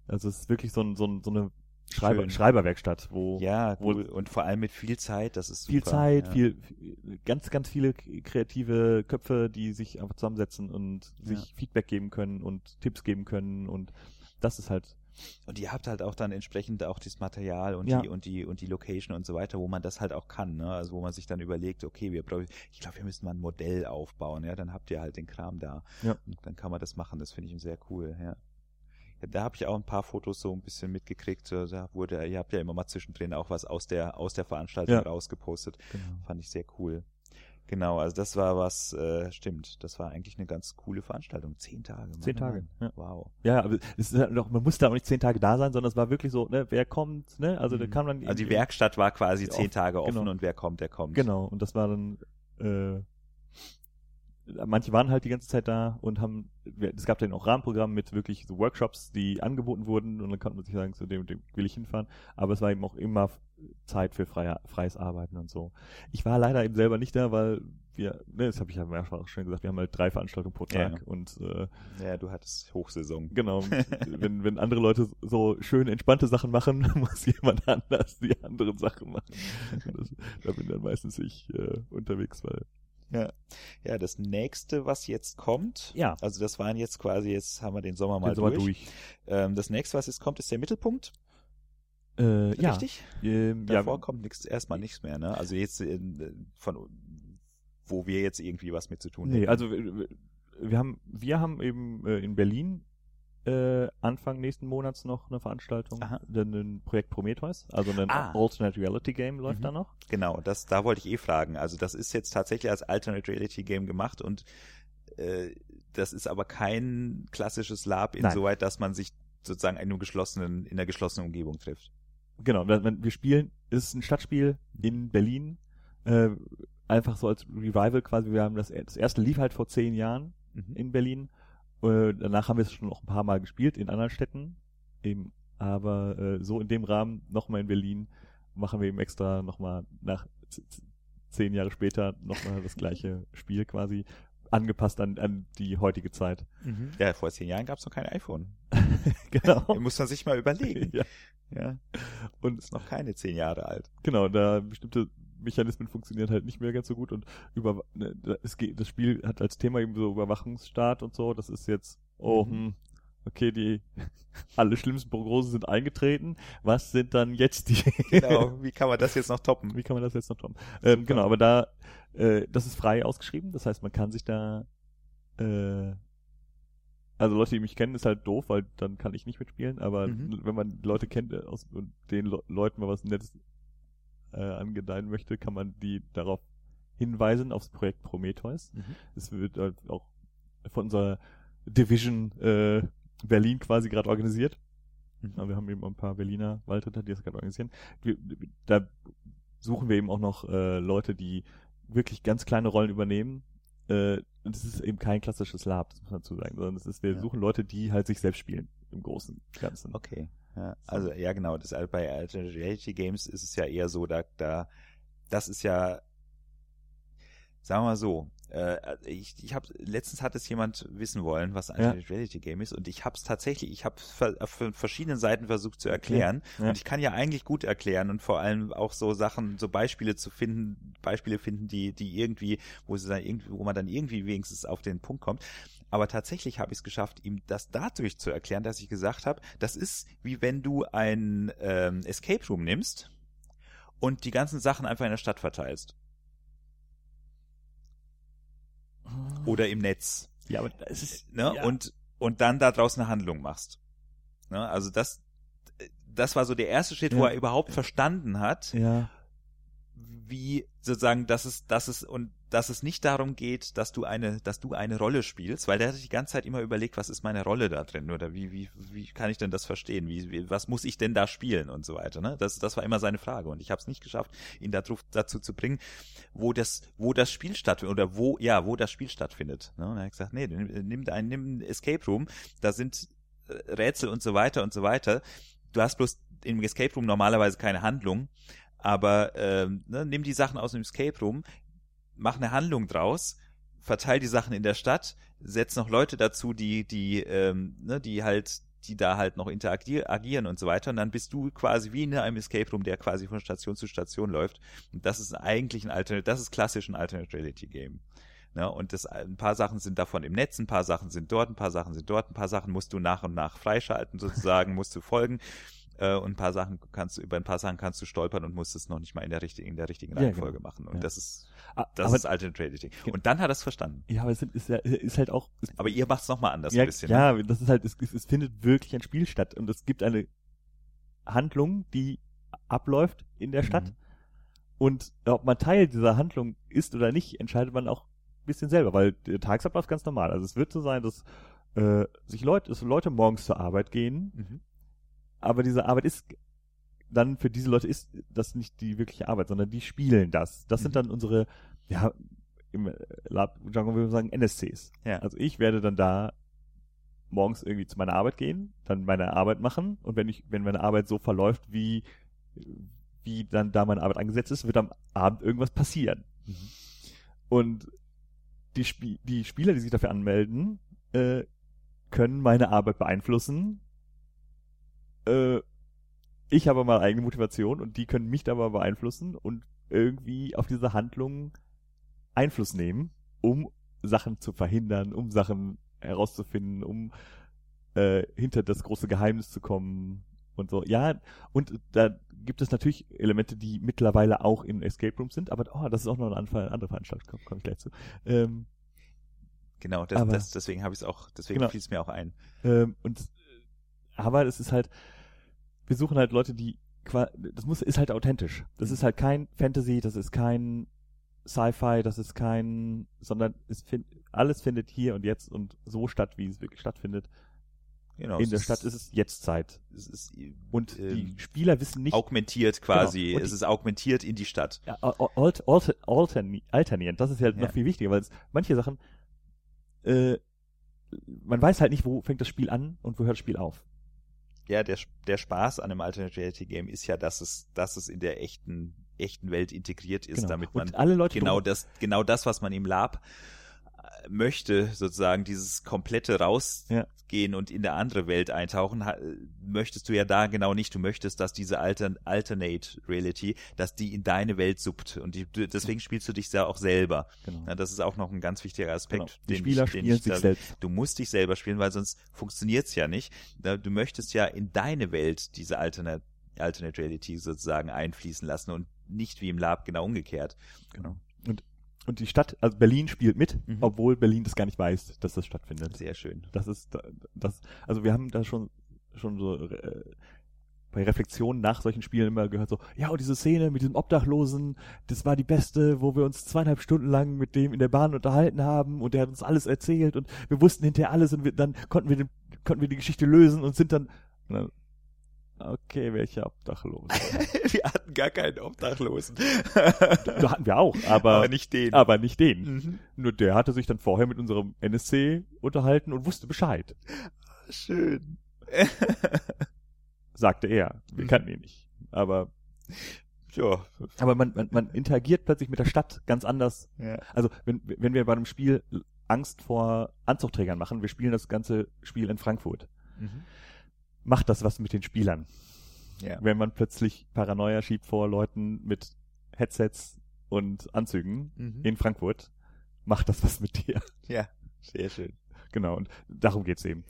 Also es ist wirklich so, ein, so, ein, so eine Schreiber, Schön. Schreiberwerkstatt, wo Ja, wo- und vor allem mit viel Zeit, das ist viel super. Zeit, ja. viel, viel, ganz, ganz viele kreative Köpfe, die sich einfach zusammensetzen und sich Ja. Feedback geben können und Tipps geben können und das ist halt, Und ihr habt halt auch dann entsprechend auch das Material und Ja. die und die und die Location und so weiter, wo man das halt auch kann, ne? Also wo man sich dann überlegt, okay, wir brauchen, ich glaube, wir müssen mal ein Modell aufbauen, ja, dann habt ihr halt den Kram da. Ja. Und dann kann man das machen, das finde ich sehr cool, ja. Da habe ich auch ein paar Fotos so ein bisschen mitgekriegt. äh, Da wurde, ihr habt ja immer mal zwischendrin auch was aus der aus der Veranstaltung Ja. rausgepostet. genau. Fand ich sehr cool. Genau, also das war was, äh, stimmt, das war eigentlich eine ganz coole Veranstaltung. Zehn Tage. Mann, Zehn Tage, Mann. ja. Wow. Ja, aber es ist halt noch, man musste auch nicht zehn Tage da sein, sondern es war wirklich so, ne, wer kommt, ne, also da Mhm. kam dann Also die Werkstatt war quasi zehn offen, Tage offen genau. und wer kommt, der kommt. Genau, und das war dann, äh, manche waren halt die ganze Zeit da und haben, es gab dann auch Rahmenprogramme mit wirklich so Workshops, die angeboten wurden und dann konnte man sich sagen, zu dem, dem will ich hinfahren, aber es war eben auch immer Zeit für freie, freies Arbeiten und so. Ich war leider eben selber nicht da, weil wir, ne, das habe ich ja auch schon gesagt, wir haben halt drei Veranstaltungen pro Tag Ja. und äh, Ja, du hattest Hochsaison. Genau. wenn, wenn andere Leute so schön entspannte Sachen machen, muss jemand anders die anderen Sachen machen. Das, da bin dann meistens ich äh, unterwegs, weil Ja. ja, das nächste, was jetzt kommt, Ja. also das waren jetzt quasi, jetzt haben wir den Sommer mal Den Sommer durch. durch. Ähm, das nächste, was jetzt kommt, ist der Mittelpunkt. Äh, ja. Richtig? Ähm, ja, Davor kommt nichts, erstmal nichts mehr, ne? Also jetzt in, von wo wir jetzt irgendwie was mit zu tun Nee, hätten. also wir, wir haben wir haben eben äh, in Berlin äh, Anfang nächsten Monats noch eine Veranstaltung, Aha. dann ein Projekt Prometheus, also ein Ah. Alternate Reality Game läuft Mhm. da noch. Genau, das, da wollte ich eh fragen. Also das ist jetzt tatsächlich als Alternate Reality Game gemacht und äh, das ist aber kein klassisches Lab Nein. insoweit, dass man sich sozusagen in einem geschlossenen, in einer geschlossenen Umgebung trifft. Genau, wir, wir spielen, ist ein Stadtspiel in Berlin, äh, einfach so als Revival quasi. Wir haben das, das erste lief halt vor zehn Jahren Mhm. in Berlin. Äh, danach haben wir es schon noch ein paar Mal gespielt in anderen Städten. Eben, aber äh, so in dem Rahmen nochmal in Berlin machen wir eben extra nochmal nach zehn Jahre später nochmal das gleiche Spiel quasi angepasst an, an die heutige Zeit. Mhm. Ja, vor zehn Jahren gab es noch kein iPhone. genau. Muss man sich mal überlegen. ja. Ja, Und ist noch keine zehn Jahre alt. genau, da bestimmte Mechanismen funktionieren halt nicht mehr ganz so gut und über ne, es geht, das Spiel hat als Thema eben so Überwachungsstaat und so. Das ist jetzt, oh, Mhm. hm, okay, die alle schlimmsten Prognosen sind eingetreten. Was sind dann jetzt die? Genau, wie kann man das jetzt noch toppen? Wie kann man das jetzt noch tun? Ähm, genau, aber da, äh, das ist frei ausgeschrieben. Das heißt, man kann sich da, äh, also Leute, die mich kennen, ist halt doof, weil dann kann ich nicht mitspielen. Aber Mhm. wenn man Leute kennt äh, aus, und den Le Leuten mal was Nettes äh, angedeihen möchte, kann man die darauf hinweisen, aufs Projekt Prometheus. Mhm. Es wird halt auch von unserer Division äh, Berlin quasi gerade organisiert. Mhm. Ja, wir haben eben ein paar Berliner Waldritter, die das gerade organisieren. Wir, da suchen wir eben auch noch äh, Leute, die wirklich ganz kleine Rollen übernehmen. Äh, und es ist eben kein klassisches Lab, das muss man dazu sagen, sondern es ist, wir Ja. suchen Leute, die halt sich selbst spielen im Großen und Ganzen. Okay. Ja, also ja genau, das bei Alternate Reality Games ist es ja eher so, da, da das ist ja sagen wir mal so, äh, ich, ich habe letztens hat es jemand wissen wollen, was ein Ja. Reality Game ist und ich habe es tatsächlich, ich habe auf verschiedenen Seiten versucht zu erklären Ja. und ich kann ja eigentlich gut erklären und vor allem auch so Sachen, so Beispiele zu finden, Beispiele finden, die die irgendwie, wo sie dann irgendwie, wo man dann irgendwie wenigstens auf den Punkt kommt. Aber tatsächlich habe ich es geschafft, ihm das dadurch zu erklären, dass ich gesagt habe, das ist wie wenn du ein ähm, Escape Room nimmst und die ganzen Sachen einfach in der Stadt verteilst oder im Netz. Ja, aber es ist, ne? ja. und und dann da draußen eine Handlung machst. Ne? Also das das war so der erste Schritt, wo Ja. er überhaupt verstanden hat, ja, wie sozusagen, dass es, dass es und dass es nicht darum geht, dass du eine, dass du eine Rolle spielst, weil der hat sich die ganze Zeit immer überlegt, was ist meine Rolle da drin oder wie, wie, wie kann ich denn das verstehen? Wie, wie was muss ich denn da spielen und so weiter? Ne? Das, das war immer seine Frage und ich habe es nicht geschafft, ihn dazu, dazu zu bringen, wo das, wo das Spiel stattfindet oder wo, ja, wo das Spiel stattfindet. Ne? Und er hat gesagt, nee, nimm, nimm einen, nimm einen Escape Room, da sind äh, Rätsel und so weiter und so weiter. Du hast bloß im Escape Room normalerweise keine Handlung, aber ähm, ne, nimm die Sachen aus dem Escape Room, mach eine Handlung draus, verteil die Sachen in der Stadt, setz noch Leute dazu, die die ähm, ne, die halt die da halt noch interagieren und so weiter. Und dann bist du quasi wie in einem Escape Room, der quasi von Station zu Station läuft. Und das ist eigentlich ein Alternate, das ist klassisch ein Alternate Reality Game. Ne, und das, ein paar Sachen sind davon im Netz, ein paar Sachen sind dort, ein paar Sachen sind dort, ein paar Sachen musst du nach und nach freischalten sozusagen, musst du folgen äh, und ein paar Sachen kannst du über ein paar Sachen kannst du stolpern und musst es noch nicht mal in der richtigen in der richtigen Ja, Reihenfolge genau. machen und Ja. das ist Ah, das aber, ist Alternate. Ge- Und dann hat er es verstanden. ja, aber es ist, ist, ja, ist halt auch, es, Aber ihr macht es nochmal anders ja, ein bisschen. ne? ja, das ist halt, es, es, es findet wirklich ein Spiel statt und es gibt eine Handlung, die abläuft in der Stadt Mhm. und ob man Teil dieser Handlung ist oder nicht, entscheidet man auch ein bisschen selber, weil der Tagesablauf ist ganz normal. Also es wird so sein, dass äh, sich Leute, dass Leute morgens zur Arbeit gehen, Mhm. Aber diese Arbeit ist dann für diese Leute ist das nicht die wirkliche Arbeit, sondern die spielen das. Das sind Mhm. dann unsere, ja, im Lab Jargon würde man sagen NSCs. Ja. Also ich werde dann da morgens irgendwie zu meiner Arbeit gehen, dann meine Arbeit machen und wenn ich, wenn meine Arbeit so verläuft, wie, wie dann da meine Arbeit angesetzt ist, wird am Abend irgendwas passieren. Mhm. Und die, Spie die Spieler, die sich dafür anmelden, äh, können meine Arbeit beeinflussen. Äh, ich habe mal eigene Motivation und die können mich dabei beeinflussen und irgendwie auf diese Handlung Einfluss nehmen, um Sachen zu verhindern, um Sachen herauszufinden, um äh, hinter das große Geheimnis zu kommen und so. Ja, und da gibt es natürlich Elemente, die mittlerweile auch in Escape Rooms sind, aber oh, das ist auch noch eine andere Veranstaltung, komme komm ich gleich zu. Ähm, Genau, das, Aber- das, deswegen habe ich es auch, deswegen Genau. fiel es mir auch ein. Ähm, und aber es ist halt, wir suchen halt Leute, die das muss ist halt authentisch. Das ist halt kein Fantasy, das ist kein Sci-Fi, das ist kein, sondern es find, alles findet hier und jetzt und so statt, wie es wirklich stattfindet. Genau, In der Stadt ist es jetzt Zeit. es ist Und ähm, die Spieler wissen nicht, augmentiert quasi. Genau. Es die- ist augmentiert in die Stadt. ja, alt, alt, alterni, alternierend, das ist ja, Ja. noch viel wichtiger, weil es manche Sachen, äh, man weiß halt nicht, wo fängt das Spiel an und wo hört das Spiel auf. Ja, der, der Spaß an einem Alternate Reality Game ist ja, dass es, dass es in der echten, echten Welt integriert ist, Genau. damit man alle Leute genau das, genau das, was man im Lab möchte, sozusagen dieses komplette rausgehen und in der andere Welt eintauchen, möchtest du ja da genau nicht. Du möchtest, dass diese Altern Alternate Reality, dass die in deine Welt suppt und die, deswegen spielst du dich ja auch selber. genau. Ja, das ist auch noch ein ganz wichtiger Aspekt. Genau. Die den Spieler ich, den spielen ich sich da, selbst. Du musst dich selber spielen, weil sonst funktioniert's ja nicht. Du möchtest ja in deine Welt diese Alternate, Alternate Reality sozusagen einfließen lassen und nicht wie im Lab genau umgekehrt. Genau. Und, und die Stadt, also Berlin spielt mit, Mhm. obwohl Berlin das gar nicht weiß, dass das stattfindet. Sehr schön. Das ist da- das, also wir haben da schon schon so äh, bei Reflexionen nach solchen Spielen immer gehört so, ja, und diese Szene mit diesem Obdachlosen, das war die beste, wo wir uns zweieinhalb Stunden lang mit dem in der Bahn unterhalten haben und der hat uns alles erzählt und wir wussten hinterher alles und wir, dann konnten wir den, konnten wir die Geschichte lösen und sind dann, dann okay, welcher Obdachlose? Wir hatten gar keinen Obdachlosen. da hatten wir auch, aber, Aber nicht den. aber nicht den. Mhm. Nur der hatte sich dann vorher mit unserem NSC unterhalten und wusste Bescheid, Schön. sagte er. Wir Mhm. kannten ihn nicht. Aber, ja. aber man, man, man interagiert plötzlich mit der Stadt ganz anders. ja. Also, wenn, wenn wir bei einem Spiel Angst vor Anzugträgern machen, wir spielen das ganze Spiel in Frankfurt. Mhm. Macht das was mit den Spielern? Ja. Wenn man plötzlich Paranoia schiebt vor Leuten mit Headsets und Anzügen Mhm. in Frankfurt, macht das was mit dir? ja. Sehr schön. Genau, und darum geht's eben.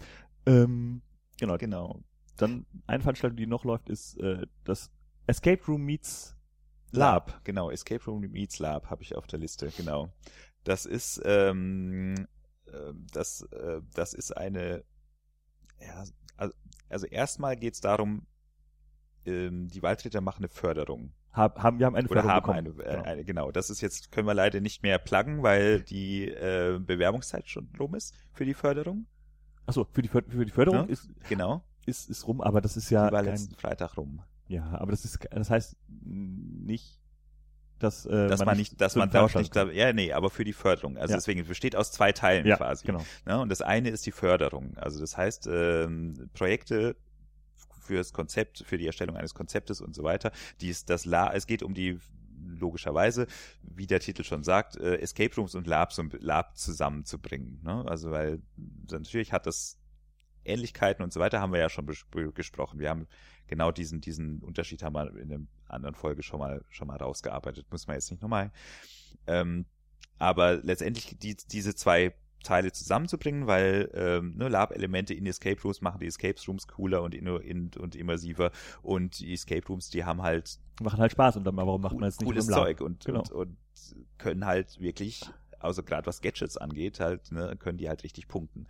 Ähm, genau, Genau. Dann eine Veranstaltung, die noch läuft, ist äh, das Escape Room Meets Lab, genau, Escape Room Meets Lab habe ich auf der Liste, genau. Das ist, ähm, äh, das, äh, das ist eine, ja, also, also erstmal geht's darum, ähm, die Waldritter machen eine Förderung. Hab, haben, wir haben eine Oder Förderung haben bekommen. eine, äh, Genau. eine, genau. Das ist jetzt, können wir leider nicht mehr pluggen, weil die äh, Bewerbungszeit schon rum ist für die Förderung. Achso, für die, für die Förderung Ja. ist, Genau. ist, ist rum, aber das ist ja die war kein, letzten Freitag rum. ja, aber das ist, das heißt nicht, dass, äh, Dass man nicht, dass man dort nicht, Veranstaltungen- ja, nee, aber für die Förderung. Also Ja. deswegen, es besteht aus zwei Teilen ja, quasi. genau. Ne? Und das eine ist die Förderung. Also das heißt, ähm, Projekte fürs Konzept, für die Erstellung eines Konzeptes und so weiter. Die ist das La es geht um die logischerweise, wie der Titel schon sagt, äh, Escape Rooms und Labs und Lab zusammenzubringen. Ne? Also weil natürlich hat das Ähnlichkeiten und so weiter, haben wir ja schon bes- gesprochen. Wir haben genau diesen, diesen Unterschied haben wir in einer anderen Folge schon mal, schon mal rausgearbeitet. Muss man jetzt nicht nochmal. Ähm, aber letztendlich die, diese zwei Teile zusammenzubringen, weil ähm, ne, Lab-Elemente in Escape Rooms machen die Escape Rooms cooler und, in, in, und immersiver und die Escape Rooms, die haben halt Machen halt Spaß und dann, warum macht man es nicht cooles im Lab? Zeug und, Genau. und, und können halt wirklich, also gerade was Gadgets angeht, halt, ne, können die halt richtig punkten,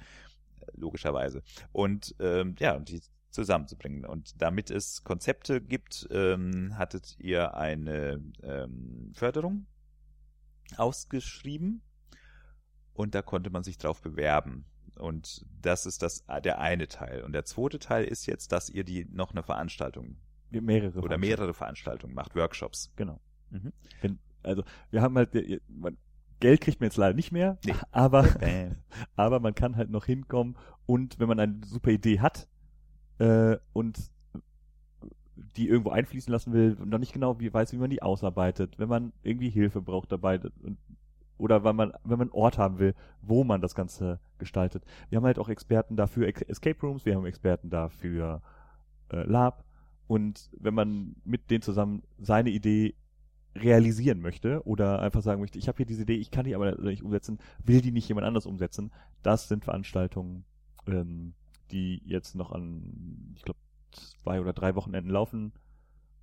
logischerweise. Und ähm, ja, und die zusammenzubringen. Und damit es Konzepte gibt, ähm, hattet ihr eine ähm, Förderung ausgeschrieben und da konnte man sich drauf bewerben. Und das ist das der eine Teil. Und der zweite Teil ist jetzt, dass ihr die noch eine Veranstaltung Mehrere. oder Veranstaltungen. mehrere Veranstaltungen macht, Workshops. Genau. Mhm. Wenn, also, wir haben halt, äh, man, Geld kriegt man jetzt leider nicht mehr, Nee. aber, aber man kann halt noch hinkommen und wenn man eine super Idee hat äh, und die irgendwo einfließen lassen will und noch nicht genau wie weiß, wie man die ausarbeitet, wenn man irgendwie Hilfe braucht dabei und, oder wenn man wenn man einen Ort haben will, wo man das Ganze gestaltet. Wir haben halt auch Experten dafür Escape Rooms, wir haben Experten dafür äh, Lab und wenn man mit denen zusammen seine Idee realisieren möchte oder einfach sagen möchte, ich habe hier diese Idee, ich kann die aber nicht umsetzen, will die nicht jemand anders umsetzen, das sind Veranstaltungen, ähm, die jetzt noch an, ich glaube, zwei oder drei Wochenenden laufen.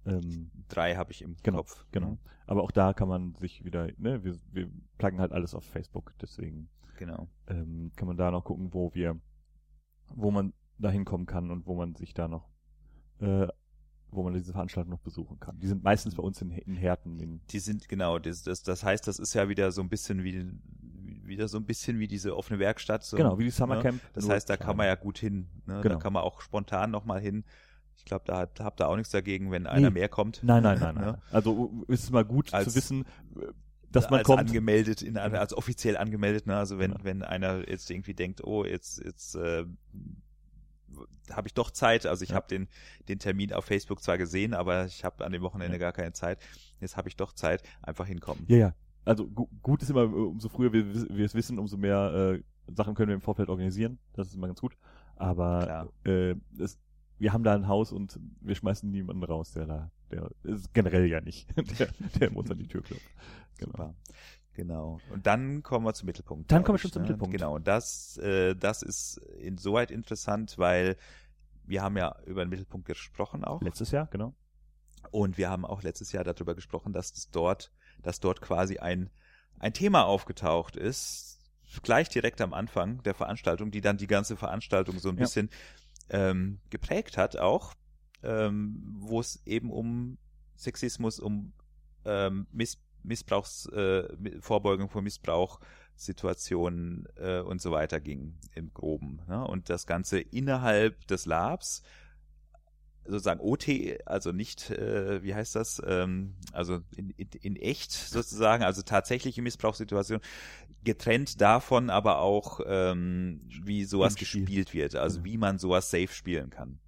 Ähm, drei habe ich im genau, Kopf. Genau. Mhm. Aber auch da kann man sich wieder, ne, wir, wir pluggen halt alles auf Facebook, deswegen genau. ähm, kann man da noch gucken, wo wir, wo man da hinkommen kann und wo man sich da noch äh, wo man diese Veranstaltung noch besuchen kann. Die sind meistens bei uns in, in Herten. In die sind, genau, das, das, das heißt, das ist ja wieder so ein bisschen wie, wieder so ein bisschen wie diese offene Werkstatt. So, genau, wie die Summercamp. Ne? Das heißt, da kann man ja gut hin. Ne? Genau. Da kann man auch spontan nochmal hin. Ich glaube, da hat, habt ihr auch nichts dagegen, wenn einer nee. mehr kommt. Nein, nein, nein, nein. Ne? Also ist es mal gut als, zu wissen, dass man als kommt. angemeldet, in, als offiziell angemeldet. Ne? Also wenn, genau. wenn einer jetzt irgendwie denkt, oh, jetzt, jetzt äh, habe ich doch Zeit. Also ich ja. habe den, den Termin auf Facebook zwar gesehen, aber ich habe an dem Wochenende ja. gar keine Zeit. Jetzt habe ich doch Zeit. Einfach hinkommen. Ja, ja. Also gu gut ist immer, umso früher wir, wir es wissen, umso mehr äh, Sachen können wir im Vorfeld organisieren. Das ist immer ganz gut. Aber äh, das, wir haben da ein Haus und wir schmeißen niemanden raus, der da, der ist generell ja nicht, der, der uns an die Tür klopft. Genau. Super. Genau. Und dann kommen wir zum Mittelpunkt. Dann kommen wir schon zum ne? Mittelpunkt. Genau. Und das, äh, das ist insoweit interessant, weil wir haben ja über den Mittelpunkt gesprochen auch. Letztes Jahr, genau. Und wir haben auch letztes Jahr darüber gesprochen, dass es dort, dass dort quasi ein, ein Thema aufgetaucht ist, gleich direkt am Anfang der Veranstaltung, die dann die ganze Veranstaltung so ein ja. bisschen ähm, geprägt hat auch, ähm, wo es eben um Sexismus, um ähm, Miss Missbrauchs, äh, Vorbeugung von Missbrauchssituationen äh, und so weiter ging im Groben. Ne? Und das Ganze innerhalb des Labs, sozusagen OT, also nicht, äh, wie heißt das, ähm, also in, in, in echt sozusagen, also tatsächliche Missbrauchssituation, getrennt davon aber auch, ähm, wie sowas gespielt wird, also wie man sowas safe spielen kann.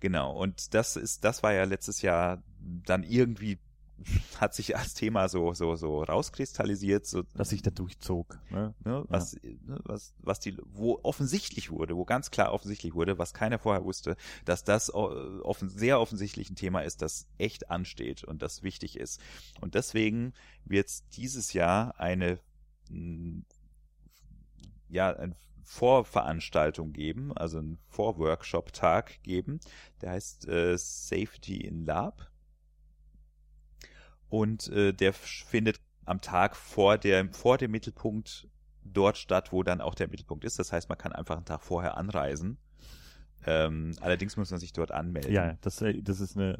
Genau, und das ist, das war ja letztes Jahr dann irgendwie hat sich als Thema so so so rauskristallisiert, so dass sich da durchzog, ne? ne was ja. ne, was was die wo offensichtlich wurde, wo ganz klar offensichtlich wurde, was keiner vorher wusste, dass das offen, sehr offensichtlich ein Thema ist, das echt ansteht und das wichtig ist. Und deswegen wird es dieses Jahr eine ja eine Vorveranstaltung geben, also einen Vorworkshop-Tag geben, der heißt äh, Safety in Lab und äh, der findet am Tag vor der vor dem Mittelpunkt dort statt, wo dann auch der Mittelpunkt ist. Das heißt, man kann einfach einen Tag vorher anreisen. Ähm, allerdings muss man sich dort anmelden. Ja, das, äh, das ist eine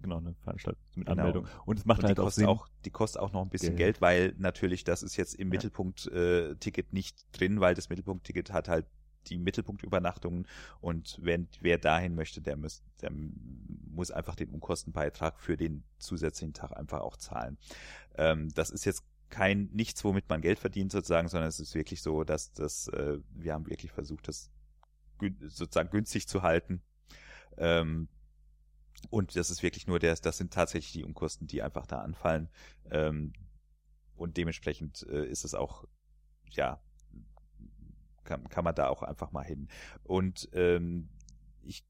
genau eine Veranstaltung mit genau. Anmeldung und es macht und halt auch Sinn. Auch, die kostet auch noch ein bisschen Geld, Geld weil natürlich das ist jetzt im ja. Mittelpunkt äh, Ticket nicht drin, weil das Mittelpunkt Ticket hat halt die Mittelpunktübernachtungen und wenn wer dahin möchte, der muss, der muss einfach den Unkostenbeitrag für den zusätzlichen Tag einfach auch zahlen. Ähm, das ist jetzt kein nichts, womit man Geld verdient sozusagen, sondern es ist wirklich so, dass das äh, wir haben wirklich versucht, das sozusagen günstig zu halten. Ähm, und das ist wirklich nur der, das sind tatsächlich die Unkosten, die einfach da anfallen. Ähm, und dementsprechend äh, ist es auch ja kann, kann man da auch einfach mal hin. Und ähm, ich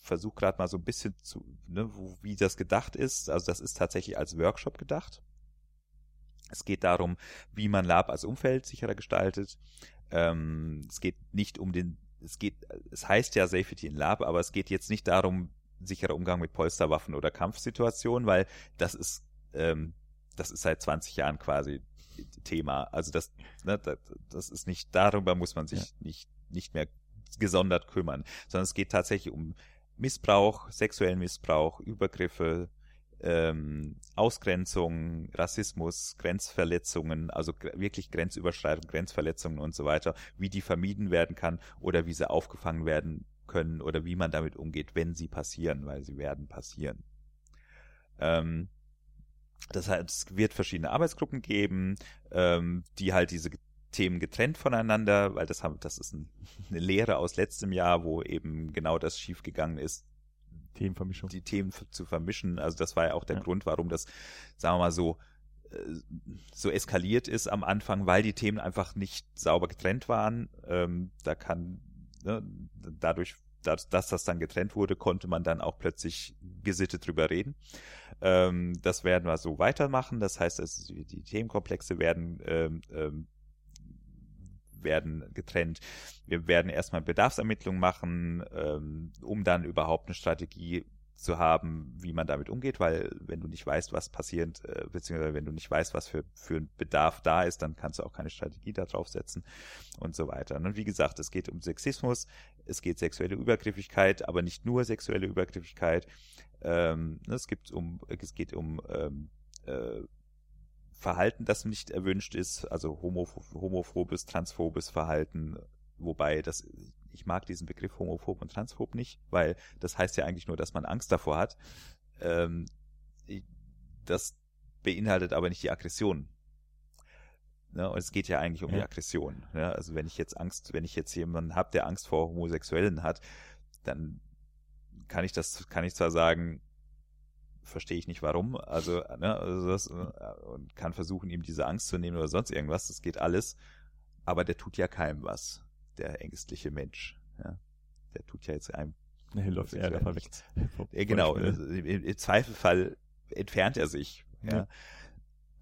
versuche gerade mal so ein bisschen zu, ne, wo, wie das gedacht ist. Also das ist tatsächlich als Workshop gedacht. Es geht darum, wie man Lab als Umfeld sicherer gestaltet. Ähm, es geht nicht um den, es geht, es heißt ja Safety in Lab, aber es geht jetzt nicht darum, sicherer Umgang mit Polsterwaffen oder Kampfsituationen, weil das ist, ähm, das ist seit 20 Jahren quasi Thema. Also das, ne, das, das ist nicht, darüber muss man sich ja. nicht, nicht mehr gesondert kümmern, sondern es geht tatsächlich um Missbrauch, sexuellen Missbrauch, Übergriffe, ähm, Ausgrenzung, Rassismus, Grenzverletzungen, also wirklich Grenzüberschreitung, Grenzverletzungen und so weiter, wie die vermieden werden kann oder wie sie aufgefangen werden können oder wie man damit umgeht, wenn sie passieren, weil sie werden passieren. Ähm, das heißt, es wird verschiedene Arbeitsgruppen geben, ähm, die halt diese Themen getrennt voneinander, weil das haben, das ist ein, eine Lehre aus letztem Jahr, wo eben genau das schiefgegangen ist. Themenvermischung. Die Themen zu vermischen. Also das war ja auch der ja. Grund, warum das, sagen wir mal so, äh, so eskaliert ist am Anfang, weil die Themen einfach nicht sauber getrennt waren. Ähm, da kann, ne, dadurch, dass, dass das dann getrennt wurde, konnte man dann auch plötzlich gesittet drüber reden. Ähm, das werden wir so weitermachen. Das heißt, es, die Themenkomplexe werden ähm, ähm, werden getrennt. Wir werden erstmal Bedarfsermittlungen machen, ähm, um dann überhaupt eine Strategie zu haben, wie man damit umgeht, weil wenn du nicht weißt, was passiert, äh, beziehungsweise wenn du nicht weißt, was für, für ein Bedarf da ist, dann kannst du auch keine Strategie da drauf setzen und so weiter. Und wie gesagt, es geht um Sexismus, es geht sexuelle Übergriffigkeit, aber nicht nur sexuelle Übergriffigkeit. Ähm, ne, es gibt um, es geht um ähm, äh, Verhalten, das nicht erwünscht ist, also homophobes, transphobes Verhalten, wobei das ich mag diesen Begriff homophob und transphob nicht, weil das heißt ja eigentlich nur, dass man Angst davor hat. Ähm, das beinhaltet aber nicht die Aggression. Ne? Und es geht ja eigentlich um ja. die Aggression. Ne? Also wenn ich jetzt Angst, wenn ich jetzt jemanden habe, der Angst vor Homosexuellen hat, dann kann ich das, kann ich zwar sagen, verstehe ich nicht warum, also, ne, also das, äh, und kann versuchen, ihm diese Angst zu nehmen oder sonst irgendwas, das geht alles, aber der tut ja keinem was der ängstliche Mensch. Ja. Der tut ja jetzt einem. Nee, läuft eher davon weg. Genau. Also im, Im Zweifelfall entfernt er sich. Ja. ja.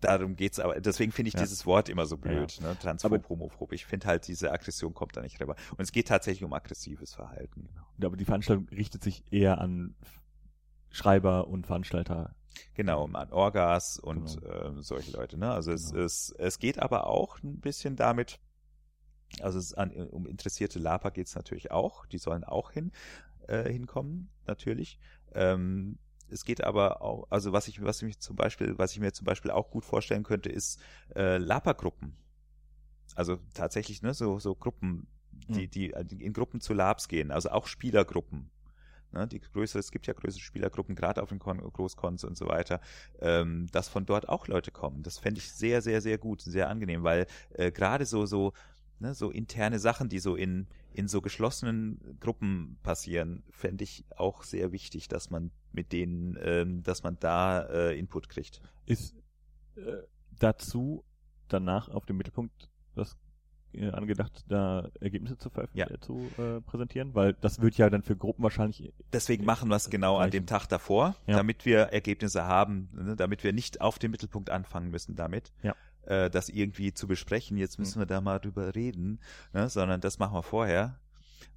Darum geht's aber. Deswegen finde ich ja. dieses Wort immer so blöd. Ja. Ne? Transphob, homophob. Ich finde halt, diese Aggression kommt da nicht rüber. Und es geht tatsächlich um aggressives Verhalten. Genau. Aber die Veranstaltung richtet sich eher an Schreiber und Veranstalter. Genau, an Orgas und genau. äh, solche Leute. Ne? Also genau. es, es, es geht aber auch ein bisschen damit, also es an, um interessierte Lapa geht es natürlich auch. Die sollen auch hin äh, hinkommen, natürlich. Ähm, es geht aber auch, also was ich, was ich mich zum Beispiel, was ich mir zum Beispiel auch gut vorstellen könnte, ist äh, Lapa-Gruppen. Also tatsächlich, ne, so, so Gruppen, die, hm. die, in Gruppen zu Labs gehen, also auch Spielergruppen. Ne, die größere, es gibt ja größere Spielergruppen, gerade auf den Kon Großkons und so weiter, ähm, dass von dort auch Leute kommen. Das fände ich sehr, sehr, sehr gut, sehr angenehm, weil äh, gerade so, so ne, so interne Sachen, die so in, in so geschlossenen Gruppen passieren, fände ich auch sehr wichtig, dass man mit denen, ähm, dass man da äh, Input kriegt. Ist äh, dazu danach auf dem Mittelpunkt das äh, angedacht, da Ergebnisse zu veröffentlichen, ja. zu äh, präsentieren? Weil das wird ja dann für Gruppen wahrscheinlich. Deswegen machen wir es genau an dem Tag davor, ja. damit wir Ergebnisse haben, ne, damit wir nicht auf dem Mittelpunkt anfangen müssen damit. Ja äh, das irgendwie zu besprechen, jetzt müssen mhm. wir da mal drüber reden, ne? sondern das machen wir vorher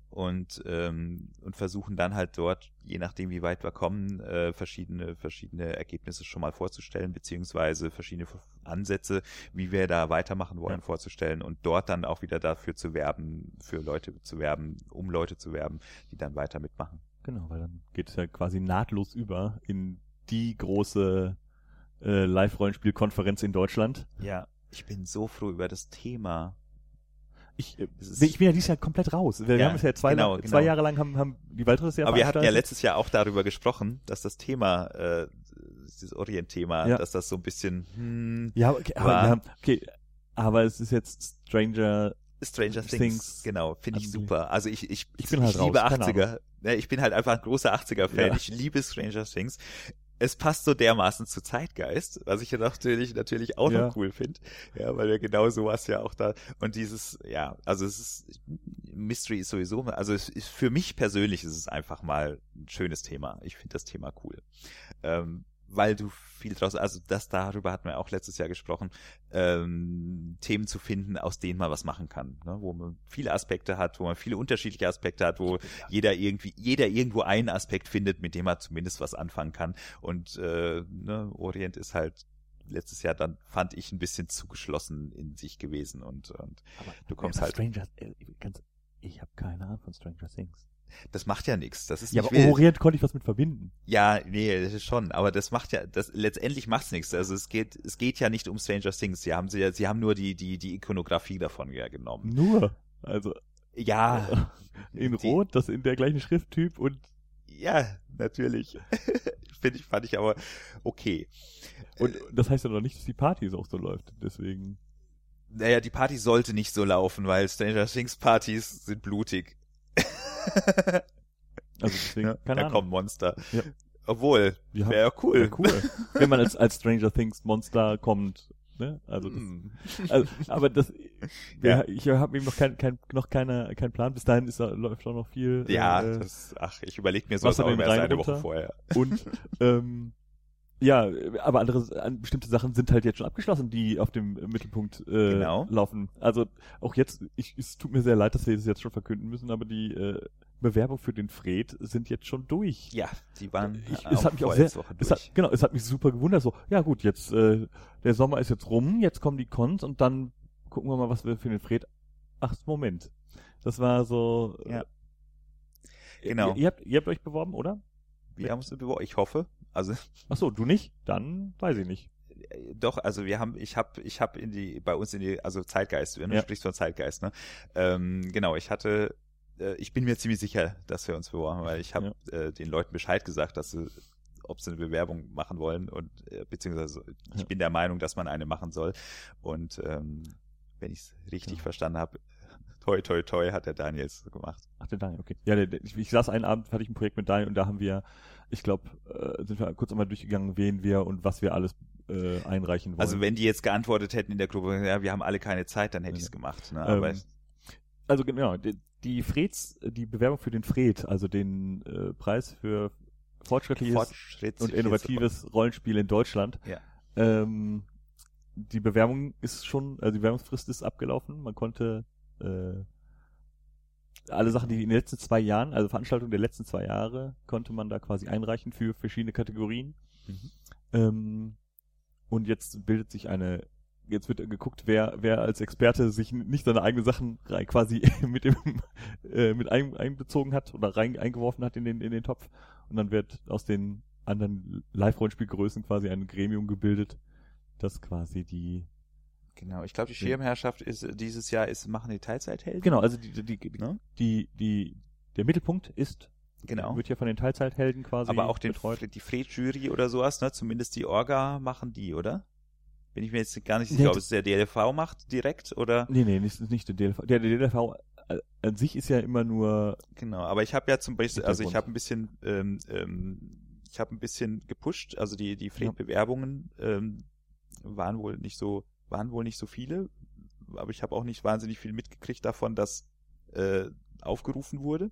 und ähm, und versuchen dann halt dort, je nachdem wie weit wir kommen, äh, verschiedene verschiedene Ergebnisse schon mal vorzustellen beziehungsweise verschiedene Ansätze, wie wir da weitermachen wollen, ja. vorzustellen und dort dann auch wieder dafür zu werben, für Leute zu werben, um Leute zu werben, die dann weiter mitmachen. Genau, weil dann geht es ja quasi nahtlos über in die große äh, Live-Rollenspiel-Konferenz in Deutschland. Ja, ich bin so froh über das Thema. Ich, äh, ich bin ja dieses Jahr komplett raus. Wir ja, haben es ja zwei, genau, zwei genau. Jahre lang haben, haben die Waldres ja Aber wir hatten ja letztes Jahr auch darüber gesprochen, dass das Thema, äh, dieses Orient-Thema, ja. dass das so ein bisschen hm, Ja, okay, aber, okay, aber es ist jetzt Stranger Stranger Things, Things genau, finde ich super. Also ich, ich, ich, bin halt ich liebe raus, 80er. Ja, ich bin halt einfach ein großer 80er-Fan. Ja. Ich liebe Stranger Things es passt so dermaßen zu Zeitgeist, was ich ja natürlich, natürlich auch ja. noch cool finde. Ja, weil wir genau sowas ja auch da, und dieses, ja, also es ist, Mystery ist sowieso, also es ist, für mich persönlich ist es einfach mal ein schönes Thema. Ich finde das Thema cool. Ähm, weil du viel draus, also das darüber hatten wir auch letztes Jahr gesprochen, ähm, Themen zu finden, aus denen man was machen kann, ne? wo man viele Aspekte hat, wo man viele unterschiedliche Aspekte hat, wo jeder irgendwie, jeder irgendwo einen Aspekt findet, mit dem er zumindest was anfangen kann. Und äh, ne, Orient ist halt letztes Jahr dann fand ich ein bisschen zugeschlossen in sich gewesen und, und Aber du kommst halt. Stranger, äh, ganz, ich habe keine Ahnung von Stranger Things. Das macht ja nichts. Das ist ja, aber Orient konnte ich was mit verbinden. Ja, nee, das ist schon. Aber das macht ja, das letztendlich macht's nichts. Also es geht, es geht ja nicht um Stranger Things. Sie haben sie, sie haben nur die die die Ikonografie davon ja genommen. Nur, also ja, in die, Rot, das in der gleichen Schrifttyp und ja, natürlich. Finde ich, fand ich aber okay. Und das heißt ja noch nicht, dass die Party auch so läuft. Deswegen. Naja, die Party sollte nicht so laufen, weil Stranger Things Partys sind blutig. also deswegen, ja, keine da Ahnung. kommen Monster. Ja. Obwohl, wäre ja cool. Wär cool. Wenn man als, als Stranger Things Monster kommt. Ne? Also, das, hm. also aber das, ja. ich habe eben noch kein, kein, noch keine, kein Plan. Bis dahin ist, läuft auch noch viel. Ja, äh, das, ach, ich überlege mir sowas auch immer erst eine Woche vorher. Und ähm, Ja, aber andere, an- bestimmte Sachen sind halt jetzt schon abgeschlossen, die auf dem Mittelpunkt äh, Genau. laufen. Also auch jetzt, ich, es tut mir sehr leid, dass wir das jetzt schon verkünden müssen, aber die äh, Bewerbung für den Fred sind jetzt schon durch. Ja, die waren Ich- auch es hat mich auch sehr- Woche Es durch. hat, genau, es hat mich super gewundert, so, ja gut, jetzt, äh, der Sommer ist jetzt rum, jetzt kommen die Cons und dann gucken wir mal, was wir für den Fred. Ach, Moment. Das war so. äh, Ja. Genau. Ihr, ihr, habt, ihr habt euch beworben, oder? wir haben uns beworben. Ich hoffe. Also Ach so, du nicht? Dann weiß ich nicht. äh, doch, also wir haben, ich habe, ich habe in die, bei uns in die, also Zeitgeist, du Ja. sprichst von Zeitgeist, ne? Ähm, genau, ich hatte, äh, ich bin mir ziemlich sicher, dass wir uns beworben, weil ich habe äh, den Leuten Bescheid gesagt, dass sie, ob sie eine Bewerbung machen wollen und äh, beziehungsweise ich Ja. bin der Meinung, dass man eine machen soll. Und ähm, wenn ich es richtig Ja. verstanden habe, toi toi toi hat der Daniel es gemacht. Ach, der Daniel, okay. Ja, der, der, ich, ich saß einen Abend, hatte ich ein Projekt mit Daniel und da haben wir, ich glaube, äh, sind wir kurz einmal durchgegangen, wen wir und was wir alles äh, einreichen wollen. Also wenn die jetzt geantwortet hätten in der Gruppe, ja, wir haben alle keine Zeit, dann hätte ich es gemacht. Ne? Aber Ähm, also genau, die, die Freds, die Bewerbung für den Fred, also den äh, Preis für fortschrittliches Fortschritt und innovatives Rollenspiel in Deutschland. Ja. Ähm, die Bewerbung ist schon, also die Bewerbungsfrist ist abgelaufen. Man konnte äh, alle Sachen, die in den letzten zwei Jahren, also Veranstaltungen der letzten zwei Jahre, konnte man da quasi einreichen für verschiedene Kategorien. Mhm. Ähm, und jetzt bildet sich eine, jetzt wird geguckt, wer, wer als Experte sich nicht seine eigenen Sachen rein, quasi mit dem, äh, mit ein, einbezogen hat oder rein eingeworfen hat in den, in den Topf. Und dann wird aus den anderen Live-Rollenspielgrößen quasi ein Gremium gebildet, das quasi die, Genau, ich glaube, die. Schirmherrschaft ist äh, dieses Jahr ist machen die Teilzeithelden. genau, also die, die, die, Ne? die, die der Mittelpunkt ist, Genau. wird ja von den Teilzeithelden quasi Aber auch den, betreut. die Fred-Jury oder sowas, ne? Zumindest die Orga machen die, oder? Bin ich mir jetzt gar nicht Nee, sicher, ob das- es der DLV macht direkt oder. Nee, nee, nicht, nicht der DLV. Der, der DLV an sich ist ja immer nur Genau, aber ich habe ja zum Beispiel, also ich habe ein bisschen, ähm, ähm, ich habe ein bisschen gepusht, also die die Fred-Bewerbungen ähm, waren wohl nicht so, waren wohl nicht so viele, aber ich habe auch nicht wahnsinnig viel mitgekriegt davon, dass äh, aufgerufen wurde.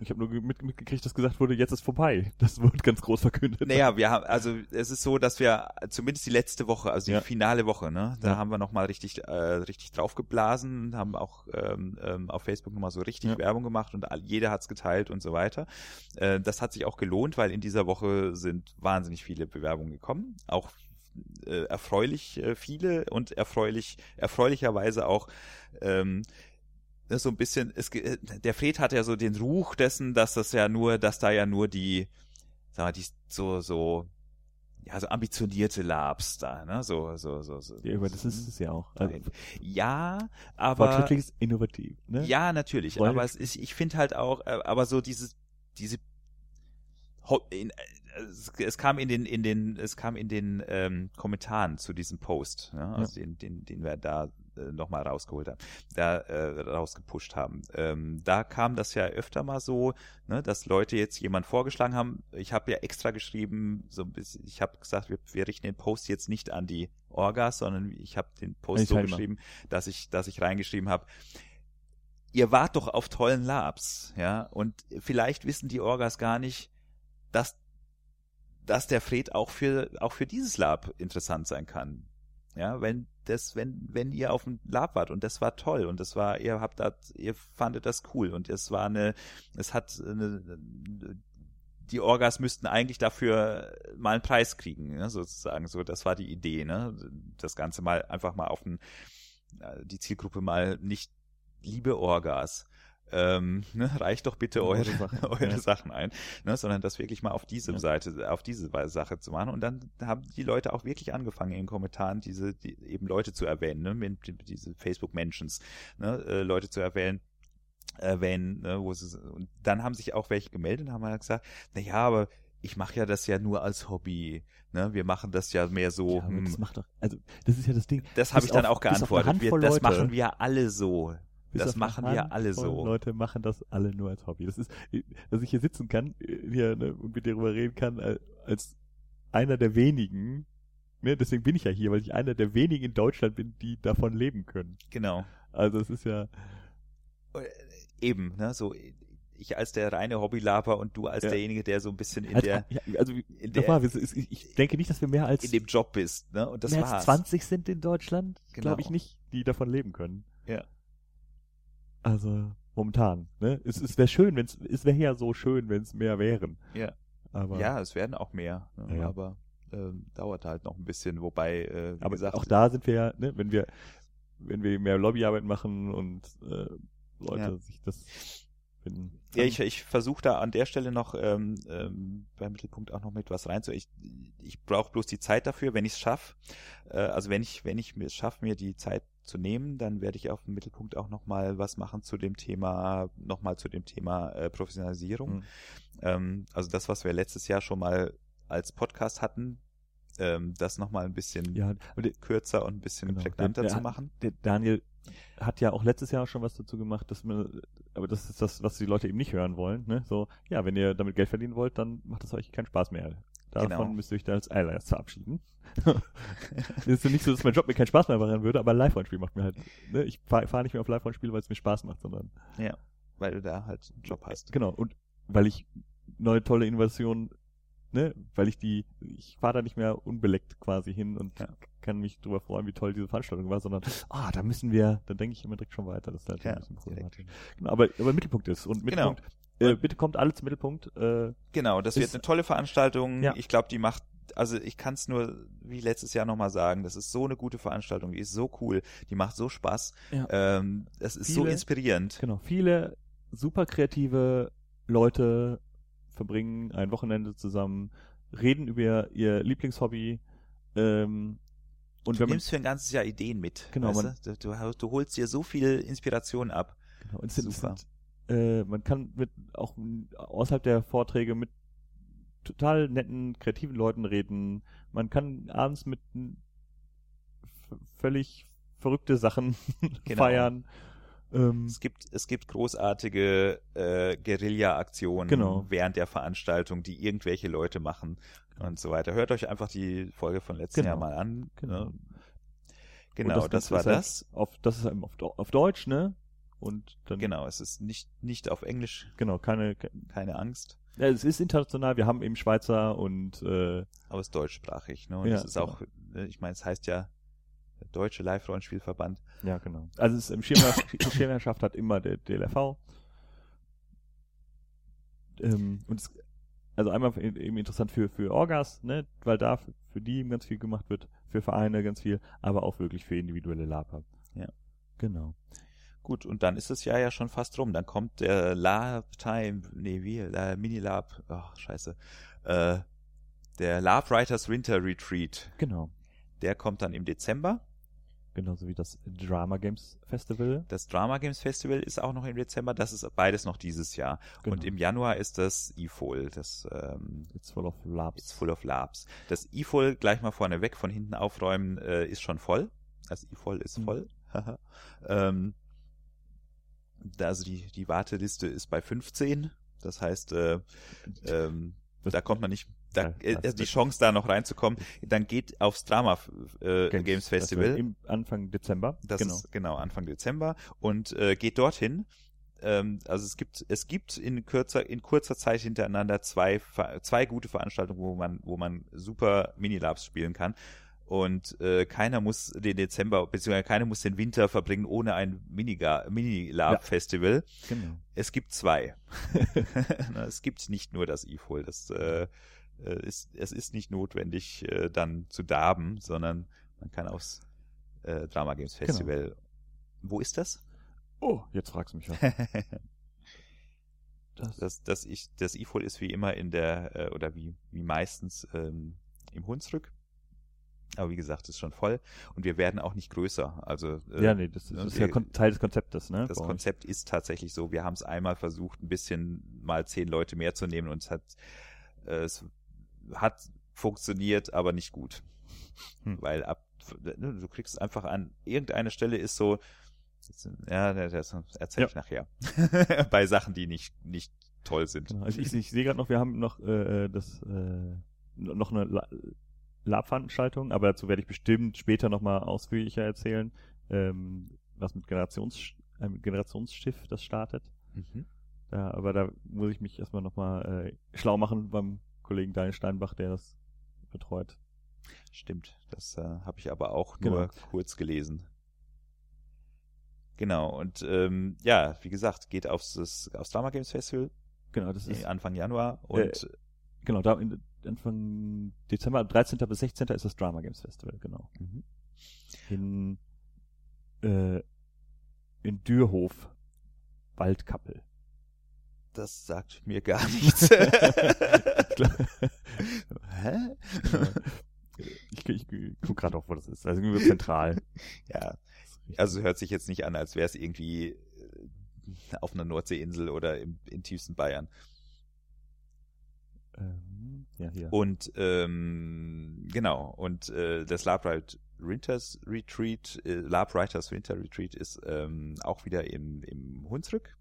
Ich habe nur mit, mitgekriegt, dass gesagt wurde, jetzt ist vorbei. Das wurde ganz groß verkündet. Naja, wir haben, also es ist so, dass wir zumindest die letzte Woche, also die Ja. finale Woche, ne, da Ja. haben wir nochmal richtig, äh, richtig draufgeblasen, haben auch ähm, ähm, auf Facebook nochmal so richtig Ja. Werbung gemacht und all, jeder hat's geteilt und so weiter. Äh, das hat sich auch gelohnt, weil in dieser Woche sind wahnsinnig viele Bewerbungen gekommen, auch äh, erfreulich äh, viele und erfreulich, erfreulicherweise auch ähm, ne, so ein bisschen, es, ge- der Fred hat ja so den Ruch dessen, dass das ja nur, dass da ja nur die, sag mal, die so, so, ja, so ambitionierte Labs da, ne, so, so, so, so. Ja, aber das ist es ja auch. Also. Ja, aber, fortschrittliches, innovativ. Ne? ja, natürlich, Weil- aber es ist, ich finde halt auch, äh, aber so dieses, diese, in, äh, es, es kam in den, in den, es kam in den ähm, Kommentaren zu diesem Post, ne, also den, den, den wir da äh, nochmal rausgeholt haben, da äh, rausgepusht haben. Ähm, da kam das ja öfter mal so, ne, dass Leute jetzt jemand vorgeschlagen haben. Ich habe ja extra geschrieben, so ein bisschen, ich habe gesagt, wir, wir richten den Post jetzt nicht an die Orgas, sondern ich habe den Post die so geschrieben, dass ich, dass ich reingeschrieben habe, ihr wart doch auf tollen Labs, ja, und vielleicht wissen die Orgas gar nicht, dass, dass der Fred auch für, auch für dieses Lab interessant sein kann. Ja, wenn das, wenn, wenn ihr auf dem Lab wart und das war toll und das war, ihr habt das, ihr fandet das cool und es war eine, es hat eine, die Orgas müssten eigentlich dafür mal einen Preis kriegen, ne, sozusagen. So, das war die Idee, ne? Das Ganze mal einfach mal auf den, äh, die Zielgruppe mal nicht liebe Orgas. Ähm, ne, reicht doch bitte Eure eure, Sachen, eure ja. Sachen ein, ne, sondern das wirklich mal auf diese Ja. Seite, auf diese Sache zu machen. Und dann haben die Leute auch wirklich angefangen in den Kommentaren diese die, eben Leute zu erwähnen, ne, mit, diese Facebook Mentions, ne, äh, Leute zu erwähnen, erwähnen, ne, wo sie und dann haben sich auch welche gemeldet und haben halt gesagt, na ja, aber ich mache ja das ja nur als Hobby, ne, wir machen das ja mehr so. Ja, aber hm, das macht doch, also das ist ja das Ding. das habe ich dann auf- auch geantwortet. Wir, das Leute. machen wir alle so. Bis Das machen wir alle so. Leute machen das alle nur als Hobby. Das ist, dass ich hier sitzen kann äh, hier, ne, und mit dir darüber reden kann, äh, als einer der wenigen, ne, deswegen bin ich ja hier, weil ich einer der wenigen in Deutschland bin, die davon leben können. Genau. Also es ist ja, Eben, ne, so ich als der reine Hobbylaper und du als Ja. derjenige, der so ein bisschen in Also, der ja, also in der, ich, ich denke nicht, dass wir mehr als in dem Job bist, ne? Und das mehr war's. als 20 sind in Deutschland, Genau. glaube ich nicht, die davon leben können. Ja. Also momentan, ne? Es, es wäre schön, wenn es es wäre ja so schön, wenn es mehr wären. Ja. Aber Ja, es werden auch mehr, ne? Ja, aber ähm, dauert halt noch ein bisschen, wobei äh, wie aber gesagt, auch da sind wir ja, ne, wenn wir wenn wir mehr Lobbyarbeit machen und äh, Leute Ja. sich das finden. Ja, ich, ich versuche da an der Stelle noch ähm, ähm, beim Mittelpunkt auch noch mit was reinzu. Ich, ich brauche bloß die Zeit dafür, wenn ich es schaffe. Äh, also wenn ich wenn ich es schaffe, mir die Zeit zu nehmen, dann werde ich auf dem Mittelpunkt auch noch mal was machen zu dem Thema, noch mal zu dem Thema äh, Professionalisierung. Mhm. Ähm, also das, was wir letztes Jahr schon mal als Podcast hatten, ähm, das noch mal ein bisschen ja, kürzer und ein bisschen Genau. prägnanter Der- der zu machen. der Daniel hat ja auch letztes Jahr schon was dazu gemacht, dass man, aber das ist das, was die Leute eben nicht hören wollen, ne? So, ja, wenn ihr damit Geld verdienen wollt, dann macht es euch keinen Spaß mehr. Davon Genau. müsst ihr euch dann als allererst verabschieden. es ist ja nicht so, dass mein Job mir keinen Spaß mehr machen würde, aber ein Live-Rollenspiel macht mir halt, ne? Ich fahre fahr nicht mehr auf Live-Rollenspiel, weil es mir Spaß macht, sondern Ja, weil du da halt einen Job hast. Genau, und weil ich neue tolle Innovationen, ne, weil ich die, ich fahre da nicht mehr unbeleckt quasi hin und Ja. kann mich darüber freuen, wie toll diese Veranstaltung war, sondern, ah, da müssen wir, dann denke ich immer direkt schon weiter, das ist halt Ja, ein bisschen problematisch. Genau, aber, aber Mittelpunkt ist, und Genau. Äh, bitte kommt alle zum Mittelpunkt, äh, Genau, das wird Ist- eine tolle Veranstaltung. Ja. Ich glaube, die macht, also ich kann es nur wie letztes Jahr nochmal sagen, das ist so eine gute Veranstaltung, die ist so cool, die macht so Spaß. Ja. Ähm, das ist so Viele- inspirierend. genau, viele super kreative Leute verbringen ein Wochenende zusammen, reden über ihr Lieblingshobby, ähm, und Du wenn man, nimmst für ein ganzes Jahr Ideen mit. Genau, man- du? Du, holst dir so viel Inspiration ab. Genau, und es sind, sind, äh, man kann mit auch außerhalb der Vorträge mit total netten, kreativen Leuten reden. Man kann abends mit völlig verrückte Sachen Genau. feiern. Ähm, Es gibt, es gibt großartige äh, Guerilla-Aktionen Genau. während der Veranstaltung, die irgendwelche Leute machen und so weiter. Hört euch einfach die Folge von letztem Genau. Jahr mal an. Genau. Genau, das, Ganze war halt das. Auf, das ist eben auf, auf Deutsch, ne? Und dann Genau, es ist nicht, nicht auf Englisch, genau keine. ke- keine Angst. Ja, es ist international. Wir haben eben Schweizer und äh, Aber es ist deutschsprachig, ne? Und Ja, es ist auch, äh, ich meine, es heißt ja Deutsche Live-Rollenspielverband. Ja, genau. Also es ist im Schirmherrschaft, Schirmherrschaft hat immer der DLRV. Ähm, und es, also einmal eben interessant für, für Orgas, ne, weil da für, für die eben ganz viel gemacht wird, für Vereine ganz viel, aber auch wirklich für individuelle Laper. Ja. Genau. Gut, und dann ist das Jahr ja schon fast rum. Dann kommt der Lab-Time, nee, wie, äh, Mini-Lab, ach, scheiße, äh, der Lab Writers Winter Retreat. Genau. Der kommt dann im Dezember. Genauso wie das Drama Games Festival. Das Drama Games Festival ist auch noch im Dezember. Das ist beides noch dieses Jahr. Genau. Und im Januar ist das IFOL, das ähm, It's full of labs. It's Full of Labs. Das IFOL gleich mal vorne weg, von hinten aufräumen, äh, ist schon voll. Das IFOL ist Mhm. voll. ähm, da, also die, die Warteliste ist bei 15. Das heißt, äh, ähm, da kommt man nicht, da, äh, also die Chance da noch reinzukommen, dann geht aufs Drama äh, Games, Festival. Das wird Im Anfang Dezember. Das genau. ist genau Anfang Dezember und äh, geht dorthin. Ähm, also es gibt es gibt in kürzer in kurzer Zeit hintereinander zwei zwei gute Veranstaltungen, wo man wo man super Minilabs spielen kann und äh, keiner muss den Dezember beziehungsweise keiner muss den Winter verbringen ohne ein Miniga- Minilab Ja. Genau. Es gibt zwei. Es gibt nicht nur das IFOL. Das äh, äh, ist, es ist nicht notwendig, äh, dann zu darben, sondern man kann aufs äh, Drama Games Genau. Festival. Wo ist das? Oh, jetzt fragst du mich was. Das, das, das, ich, das IFOL ist wie immer in der, äh, oder wie, wie meistens ähm, im Hunsrück. Aber wie gesagt, ist schon voll. Und wir werden auch nicht größer. Also äh, ja, nee, das, das ne, ist ja Teil des Konzeptes, ne? Das. Konzept ist tatsächlich so. Wir haben es einmal versucht, ein bisschen mal zehn Leute mehr zu nehmen und es hat, äh, es hat funktioniert, aber nicht gut. Hm. Weil ab, ne, du kriegst einfach an, irgendeine Stelle ist so, ja, das erzähl Ja. ich nachher. Bei Sachen, die nicht, nicht toll sind. Genau. Also ich, ich sehe gerade noch, wir haben noch äh, das äh, noch eine La Lab-Veranstaltung, aber dazu werde ich bestimmt später nochmal ausführlicher erzählen, ähm, was mit Generations einem Generationsschiff das startet. Mhm. Ja, aber da muss ich mich erstmal nochmal äh, schlau machen beim Kollegen Daniel Steinbach, der das betreut. Stimmt, das äh, habe ich aber auch nur Genau. kurz gelesen. Genau, und ähm, ja, wie gesagt, geht aufs, aufs Drama Games Festival Genau, das ist äh, Anfang Januar und genau da in, Anfang Dezember, 13. bis 16. ist das Drama Games Festival, genau. Mhm. In äh, in Dürhof, Waldkappel. das sagt mir gar nichts. Hä? ich, ich, ich guck gerade auch, wo das ist. Also irgendwie zentral. ja, also hört sich jetzt nicht an, als wäre es irgendwie äh, auf einer Nordseeinsel oder im, in tiefsten Bayern. Ähm, ja, hier. Und ähm, genau, und äh, das Labwrite Winters Retreat, äh, Labwriters Winter Retreat ist ähm, auch wieder im, im Hunsrück.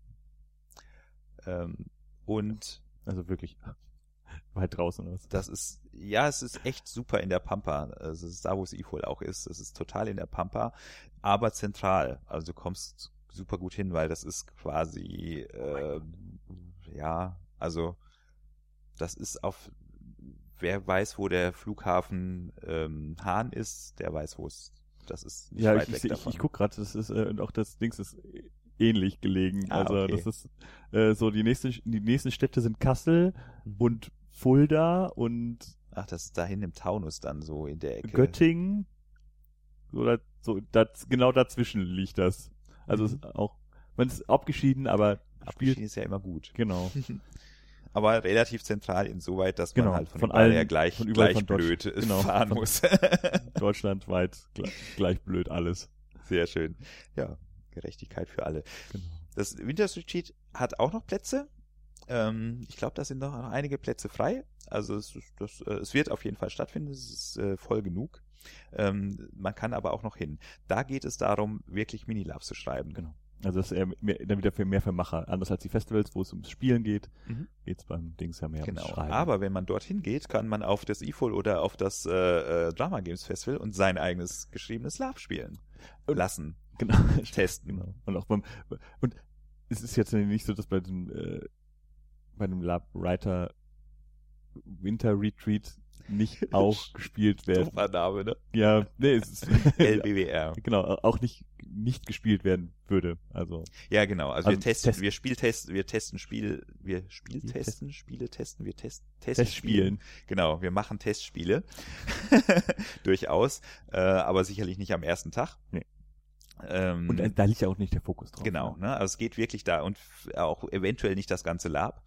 Ähm, und Also wirklich weit draußen oder was? das ist, ja, es ist echt super in der Pampa. Also es ist da, wo es IFOL auch ist. Es ist total in der Pampa, aber zentral. Also du kommst super gut hin, weil das ist quasi, äh, ja, also das ist auf, wer weiß, wo der Flughafen ähm, Hahn ist, der weiß, wo es, das ist nicht Ja, weit ich, weg ich, ich, davon. ich guck gerade, das ist äh, und auch das Dings ist ähnlich gelegen. Ah, also okay. das ist äh, so die nächste die nächsten Städte sind Kassel Mhm. und Fulda und Ach, das ist dahin im Taunus dann so in der Ecke. Göttingen. So, da, so daz, genau dazwischen liegt das. Also Mhm. ist auch man ist abgeschieden, aber Abgeschieden spielt ist ja immer gut. genau. Aber relativ zentral insoweit, dass man Genau, halt von, von allen- her gleich, von überall gleich von blöd genau, fahren muss. Deutschlandweit gleich, gleich blöd alles. Sehr schön. Ja, Gerechtigkeit für alle. Genau. Das Winters Retreat hat auch noch Plätze. Ähm, ich glaube, da sind noch einige Plätze frei. Also es, das, äh, es wird auf jeden Fall stattfinden. Es ist äh, voll genug. Ähm, man kann aber auch noch hin. Da geht es darum, wirklich Minilabs zu schreiben. Genau. Also das ist eher mehr, dann wieder für mehr für Macher. Anders als die Festivals, wo es ums Spielen geht, Mhm. geht's beim Dings ja mehr Genau. ums Schreiben. Aber wenn man dorthin geht, kann man auf das IFOL oder auf das äh, äh, Drama Games Festival und sein eigenes geschriebenes Lab spielen lassen, genau. testen. Genau. Und auch beim und es ist jetzt nicht so, dass bei dem äh, bei dem Lab Writer Winter Retreat nicht auch gespielt werden. Doofer Name, ne? Ja, nee, es ist LBWR. genau, auch nicht nicht gespielt werden würde. Also Ja, genau. Also, Also wir testen, testen. wir Spieltesten, wir testen Spiel, wir Spieltesten, Spiele testen, wir test, Testspielen. Genau, wir machen Testspiele. Durchaus. Äh, aber sicherlich nicht am ersten Tag. Nee. Ähm, Und da, da liegt ja auch nicht der Fokus drauf. Genau, Ne? ne? Also es geht wirklich da und auch eventuell nicht das ganze Lab,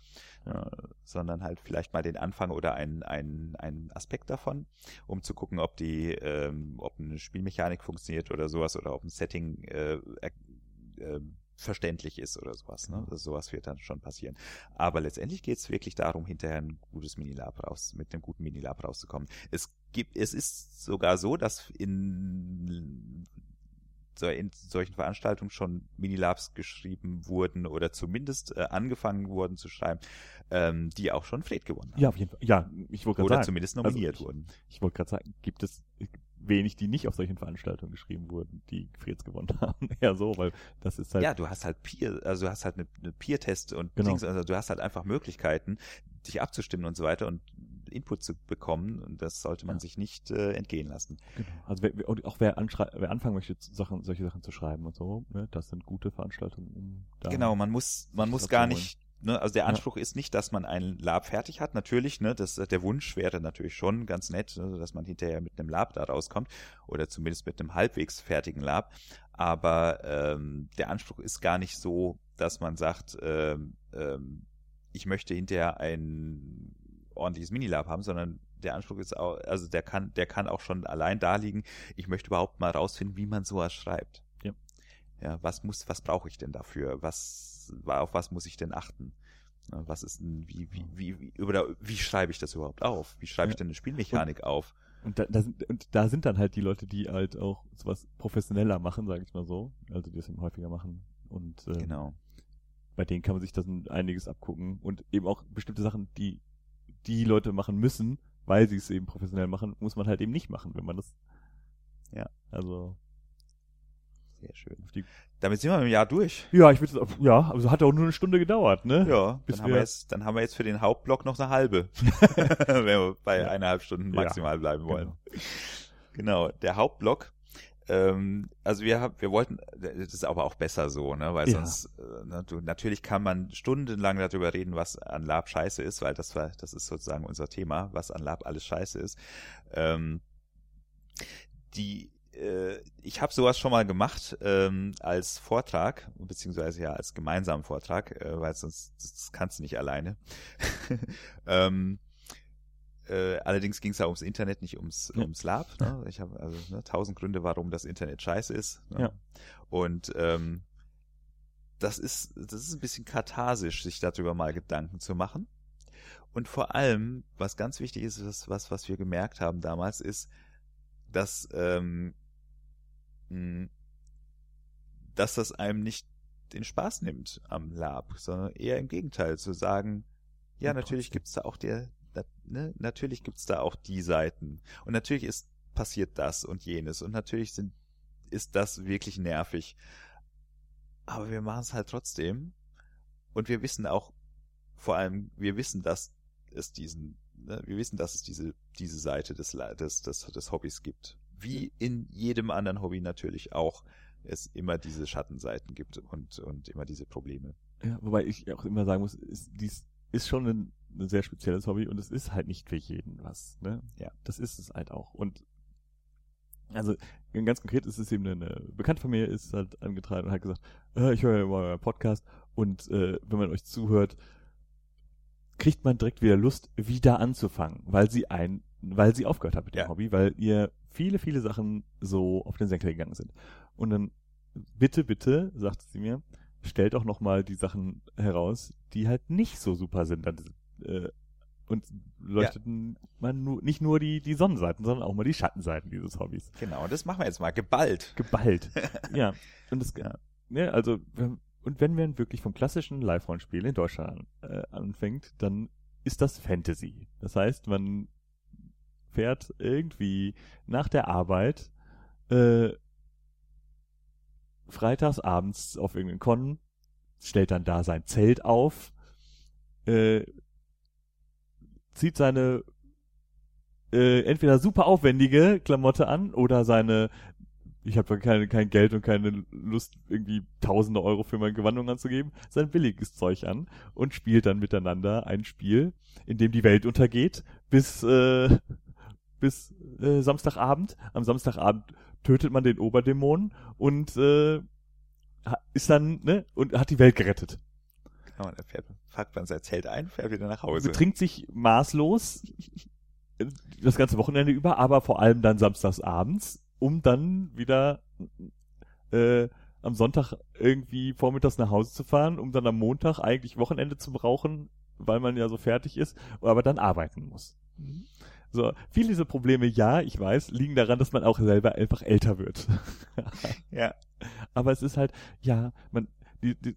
sondern halt vielleicht mal den Anfang oder einen ein, Aspekt davon, um zu gucken, ob die, ähm, ob eine Spielmechanik funktioniert oder sowas oder ob ein Setting äh, äh, verständlich ist oder sowas. Ne? Also sowas wird dann schon passieren. Aber letztendlich geht es wirklich darum, hinterher ein gutes Minilab raus, mit einem guten Minilab rauszukommen. Es gibt, es ist sogar so, dass in so in solchen Veranstaltungen schon Minilabs geschrieben wurden oder zumindest äh, angefangen wurden zu schreiben, ähm, die auch schon Fred gewonnen haben. Ja, auf jeden Fall. Ja, ich wollte oder gerade sagen, zumindest Also nominiert ich- wurden. ich wollte gerade sagen, gibt es wenig, die nicht auf solchen Veranstaltungen geschrieben wurden, die Freds gewonnen haben. Eher so, weil das ist halt Ja, du hast halt Peer, also du hast halt eine, eine Peer-Test und Genau. Dings, also du hast halt einfach Möglichkeiten, dich abzustimmen und so weiter und Input zu bekommen und das sollte man Ja. sich nicht äh, entgehen lassen. Genau. Also wer, auch wer, wer anfangen möchte, Sachen, solche Sachen zu schreiben und so, ne, das sind gute Veranstaltungen, um da Genau, man muss, man muss gar nicht, ne, also der Ja. Anspruch ist nicht, dass man ein Lab fertig hat, natürlich, ne, das, der Wunsch wäre natürlich schon ganz nett, ne, dass man hinterher mit einem Lab da rauskommt oder zumindest mit einem halbwegs fertigen Lab, aber ähm, der Anspruch ist gar nicht so, dass man sagt, ähm, ähm, ich möchte hinterher ein ordentliches Minilab haben, sondern der Anspruch ist auch, also der kann, der kann auch schon allein da liegen, ich möchte überhaupt mal rausfinden, wie man sowas schreibt. Ja. Ja, was muss, was brauche ich denn dafür? Was, auf was muss ich denn achten? Was ist denn, wie, wie, wie, wie, oder wie schreibe ich das überhaupt auf? Wie schreibe ich denn eine Spielmechanik auf? Und da, da sind, und da sind dann halt die Leute, die halt auch sowas professioneller machen, sage ich mal so. Also die das eben häufiger machen. Und äh, Genau. bei denen kann man sich dann einiges abgucken. Und eben auch bestimmte Sachen, die die Leute machen müssen, weil sie es eben professionell machen, muss man halt eben nicht machen, wenn man das. Ja. Also Sehr schön. Damit sind wir im Jahr durch. Ja, ich würde ja, also hat auch nur eine Stunde gedauert, ne? Ja, Bis dann, haben wir jetzt, dann haben wir jetzt für den Hauptblock noch eine halbe, wenn wir bei ja. eineinhalb Stunden maximal ja, bleiben wollen. Genau. genau, der Hauptblock ähm, also wir haben, wir wollten, das ist aber auch besser so, ne, weil ja. sonst, äh, ne, du, natürlich kann man stundenlang darüber reden, was an Lab scheiße ist, weil das war, das ist sozusagen unser Thema, was an Lab alles scheiße ist. Ähm, die, äh, ich habe sowas schon mal gemacht ähm, als Vortrag, beziehungsweise ja als gemeinsamen Vortrag, äh, weil sonst das kannst du nicht alleine. ähm, äh, allerdings ging es ja ums Internet, nicht ums, ja. ums Lab. Ne? Ich habe also ne, tausend Gründe, warum das Internet scheiße ist. Ne? Ja. Und ähm, das ist, das ist ein bisschen katharsisch, sich darüber mal Gedanken zu machen. Und vor allem, was ganz wichtig ist, was, was, was wir gemerkt haben damals, ist, dass, ähm, mh, dass das einem nicht den Spaß nimmt am Lab, sondern eher im Gegenteil, zu sagen, ja, natürlich gibt's da auch der, ne, natürlich gibt's da auch die Seiten. Und natürlich ist passiert das und jenes. Und natürlich sind, ist das wirklich nervig. Aber wir machen es halt trotzdem. Und wir wissen auch, vor allem, wir wissen, dass es diesen, ne, wir wissen, dass es diese, diese Seite des, des, des, des Hobbys gibt. Wie in jedem anderen Hobby natürlich auch es immer diese Schattenseiten gibt und, und immer diese Probleme. Ja, wobei ich auch immer sagen muss, ist, dies ist schon ein ein sehr spezielles Hobby und es ist halt nicht für jeden was. Ne? Ja, das ist es halt auch. Und also ganz konkret ist es eben eine Bekannte von mir ist halt angetragen und hat gesagt, äh, ich höre ja mal euren Podcast und äh, wenn man euch zuhört, kriegt man direkt wieder Lust, wieder anzufangen, weil sie ein, weil sie aufgehört hat mit dem ja. Hobby, weil ihr viele, viele Sachen so auf den Senkel gegangen sind. Und dann bitte, bitte, sagt sie mir, stellt auch nochmal die Sachen heraus, die halt nicht so super sind an diesem äh, und leuchteten ja. man nur, nicht nur die, die Sonnenseiten, sondern auch mal die Schattenseiten dieses Hobbys. Genau, das machen wir jetzt mal geballt. Geballt. ja. Und das, ja. Ne, also, und wenn man wirklich vom klassischen Live-Rollenspiel in Deutschland äh, anfängt, dann ist das Fantasy. Das heißt, man fährt irgendwie nach der Arbeit äh, freitags abends auf irgendeinen Con, stellt dann da sein Zelt auf, äh, zieht seine äh, entweder super aufwendige Klamotte an oder seine ich habe kein, kein Geld und keine Lust, irgendwie tausende Euro für meine Gewandung anzugeben, sein billiges Zeug an und spielt dann miteinander ein Spiel, in dem die Welt untergeht, bis, äh, bis äh, Samstagabend. Am Samstagabend tötet man den Oberdämon und äh, ist dann, ne, und hat die Welt gerettet. Genau, und er fährt, packt man sein Zelt ein, fährt wieder nach Hause. Betrinkt sich maßlos das ganze Wochenende über, aber vor allem dann samstags abends, um dann wieder äh, am Sonntag irgendwie vormittags nach Hause zu fahren, um dann am Montag eigentlich Wochenende zu brauchen, weil man ja so fertig ist, aber dann arbeiten muss. So, viele dieser Probleme, ja, ich weiß, liegen daran, dass man auch selber einfach älter wird. ja. Aber es ist halt, ja, man, die, die,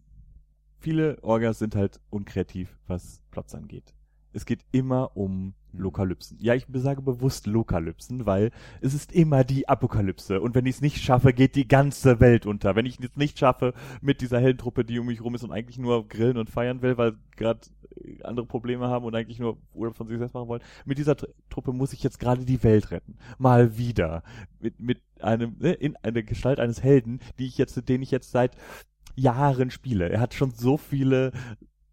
viele Orgas sind halt unkreativ, was Plots angeht. Es geht immer um. Lokalypsen. Ja, ich sage bewusst Lokalypsen, weil es ist immer die Apokalypse. Und wenn ich es nicht schaffe, geht die ganze Welt unter. Wenn ich es nicht schaffe mit dieser Heldentruppe, die um mich rum ist und eigentlich nur grillen und feiern will, weil gerade äh, andere Probleme haben und eigentlich nur Urlaub von sich selbst machen wollen. Mit dieser Truppe muss ich jetzt gerade die Welt retten. Mal wieder. Mit, mit einem, ne, in einer Gestalt eines Helden, die ich jetzt, den ich jetzt seit Jahren spiele. Er hat schon so viele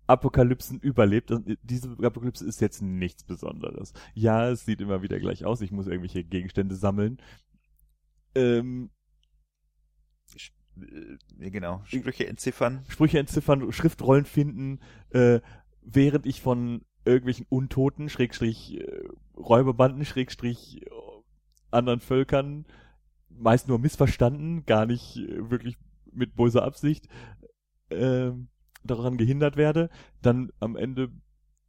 Apokalypsen überlebt und diese Apokalypse ist jetzt nichts Besonderes. Ja, es sieht immer wieder gleich aus. Ich muss irgendwelche Gegenstände sammeln. Ähm, äh, genau, Sprüche entziffern. Sprüche entziffern, Schriftrollen finden, äh, während ich von irgendwelchen Untoten, Schrägstrich äh, Räuberbanden, Schrägstrich äh, anderen Völkern, meist nur missverstanden, gar nicht wirklich mit böser Absicht äh, daran gehindert werde, dann am Ende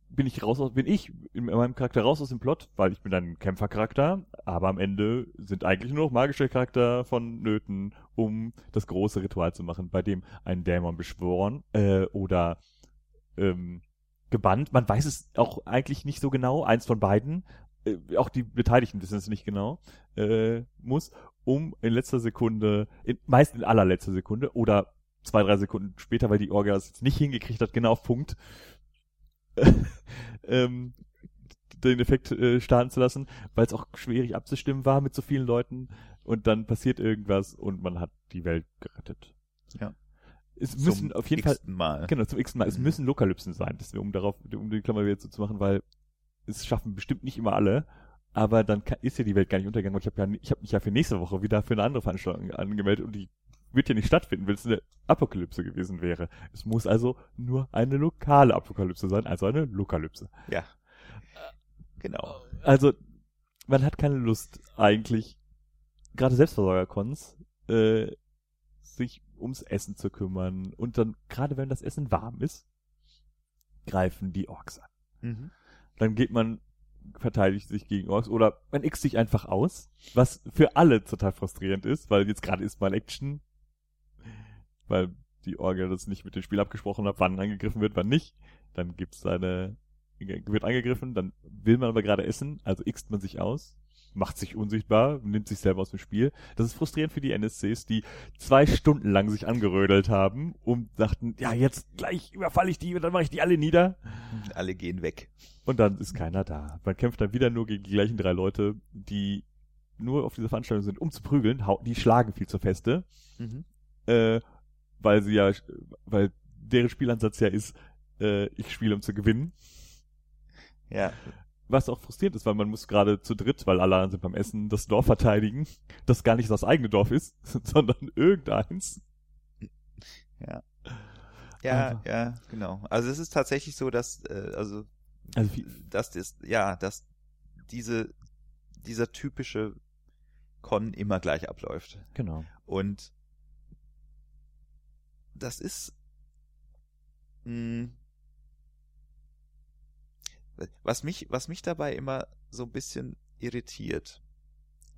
bin ich raus aus, bin ich in meinem Charakter raus aus dem Plot, weil ich bin ein Kämpfercharakter, aber am Ende sind eigentlich nur noch magische Charakter von Nöten, um das große Ritual zu machen, bei dem ein Dämon beschworen äh, oder ähm, gebannt. Man weiß es auch eigentlich nicht so genau, eins von beiden, äh, auch die Beteiligten wissen es nicht genau, äh, muss, um in letzter Sekunde, in, meist in allerletzter Sekunde oder zwei, drei Sekunden später, weil die Orga es jetzt nicht hingekriegt hat, genau auf Punkt, ähm, den Effekt äh, starten zu lassen, weil es auch schwierig abzustimmen war mit so vielen Leuten und dann passiert irgendwas und man hat die Welt gerettet. Ja. Es müssen auf jeden Fall, Mal. genau, zum x Mal, es Mhm. müssen Lokalypsen sein, das, um darauf, um die Klammer wieder zu machen, weil es schaffen bestimmt nicht immer alle, aber dann kann, ist ja die Welt gar nicht untergegangen. Und ich habe ja, ich habe mich ja für nächste Woche wieder für eine andere Veranstaltung angemeldet und die wird ja nicht stattfinden, weil es eine Apokalypse gewesen wäre. Es muss also nur eine lokale Apokalypse sein, also eine Lokalypse. Ja. Genau. Also man hat keine Lust eigentlich, gerade Selbstversorgercons, äh, sich ums Essen zu kümmern und dann gerade wenn das Essen warm ist, greifen die Orks an. Mhm. dann geht man, verteidigt sich gegen Orks oder man x sich einfach aus, was für alle total frustrierend ist, weil jetzt gerade ist mal Action, weil die Orga das nicht mit dem Spiel abgesprochen hat, wann angegriffen wird, wann nicht. Dann gibt's eine, wird angegriffen, dann will man aber gerade essen, also xt man sich aus, macht sich unsichtbar, nimmt sich selber aus dem Spiel. Das ist frustrierend für die NSCs, die zwei Stunden lang sich angerödelt haben und dachten, ja, jetzt gleich überfalle ich die dann mache ich die alle nieder. Alle gehen weg. Und dann ist keiner da. Man kämpft dann wieder nur gegen die gleichen drei Leute, die nur auf dieser Veranstaltung sind, um zu prügeln. Die schlagen viel zur Feste, Mhm. äh, weil sie ja, weil deren Spielansatz ja ist, äh, ich spiele um zu gewinnen. Ja. Was auch frustrierend ist, weil man muss gerade zu dritt, weil alle anderen sind beim Essen, das Dorf verteidigen, das gar nicht das eigene Dorf ist, sondern irgendeins. Ja. Ja, Einfach. ja, genau. Also es ist tatsächlich so, dass, äh, also, Also das ist, ja, dass diese, dieser typische Con immer gleich abläuft. genau. Und das ist, mh, was mich, was mich dabei immer so ein bisschen irritiert,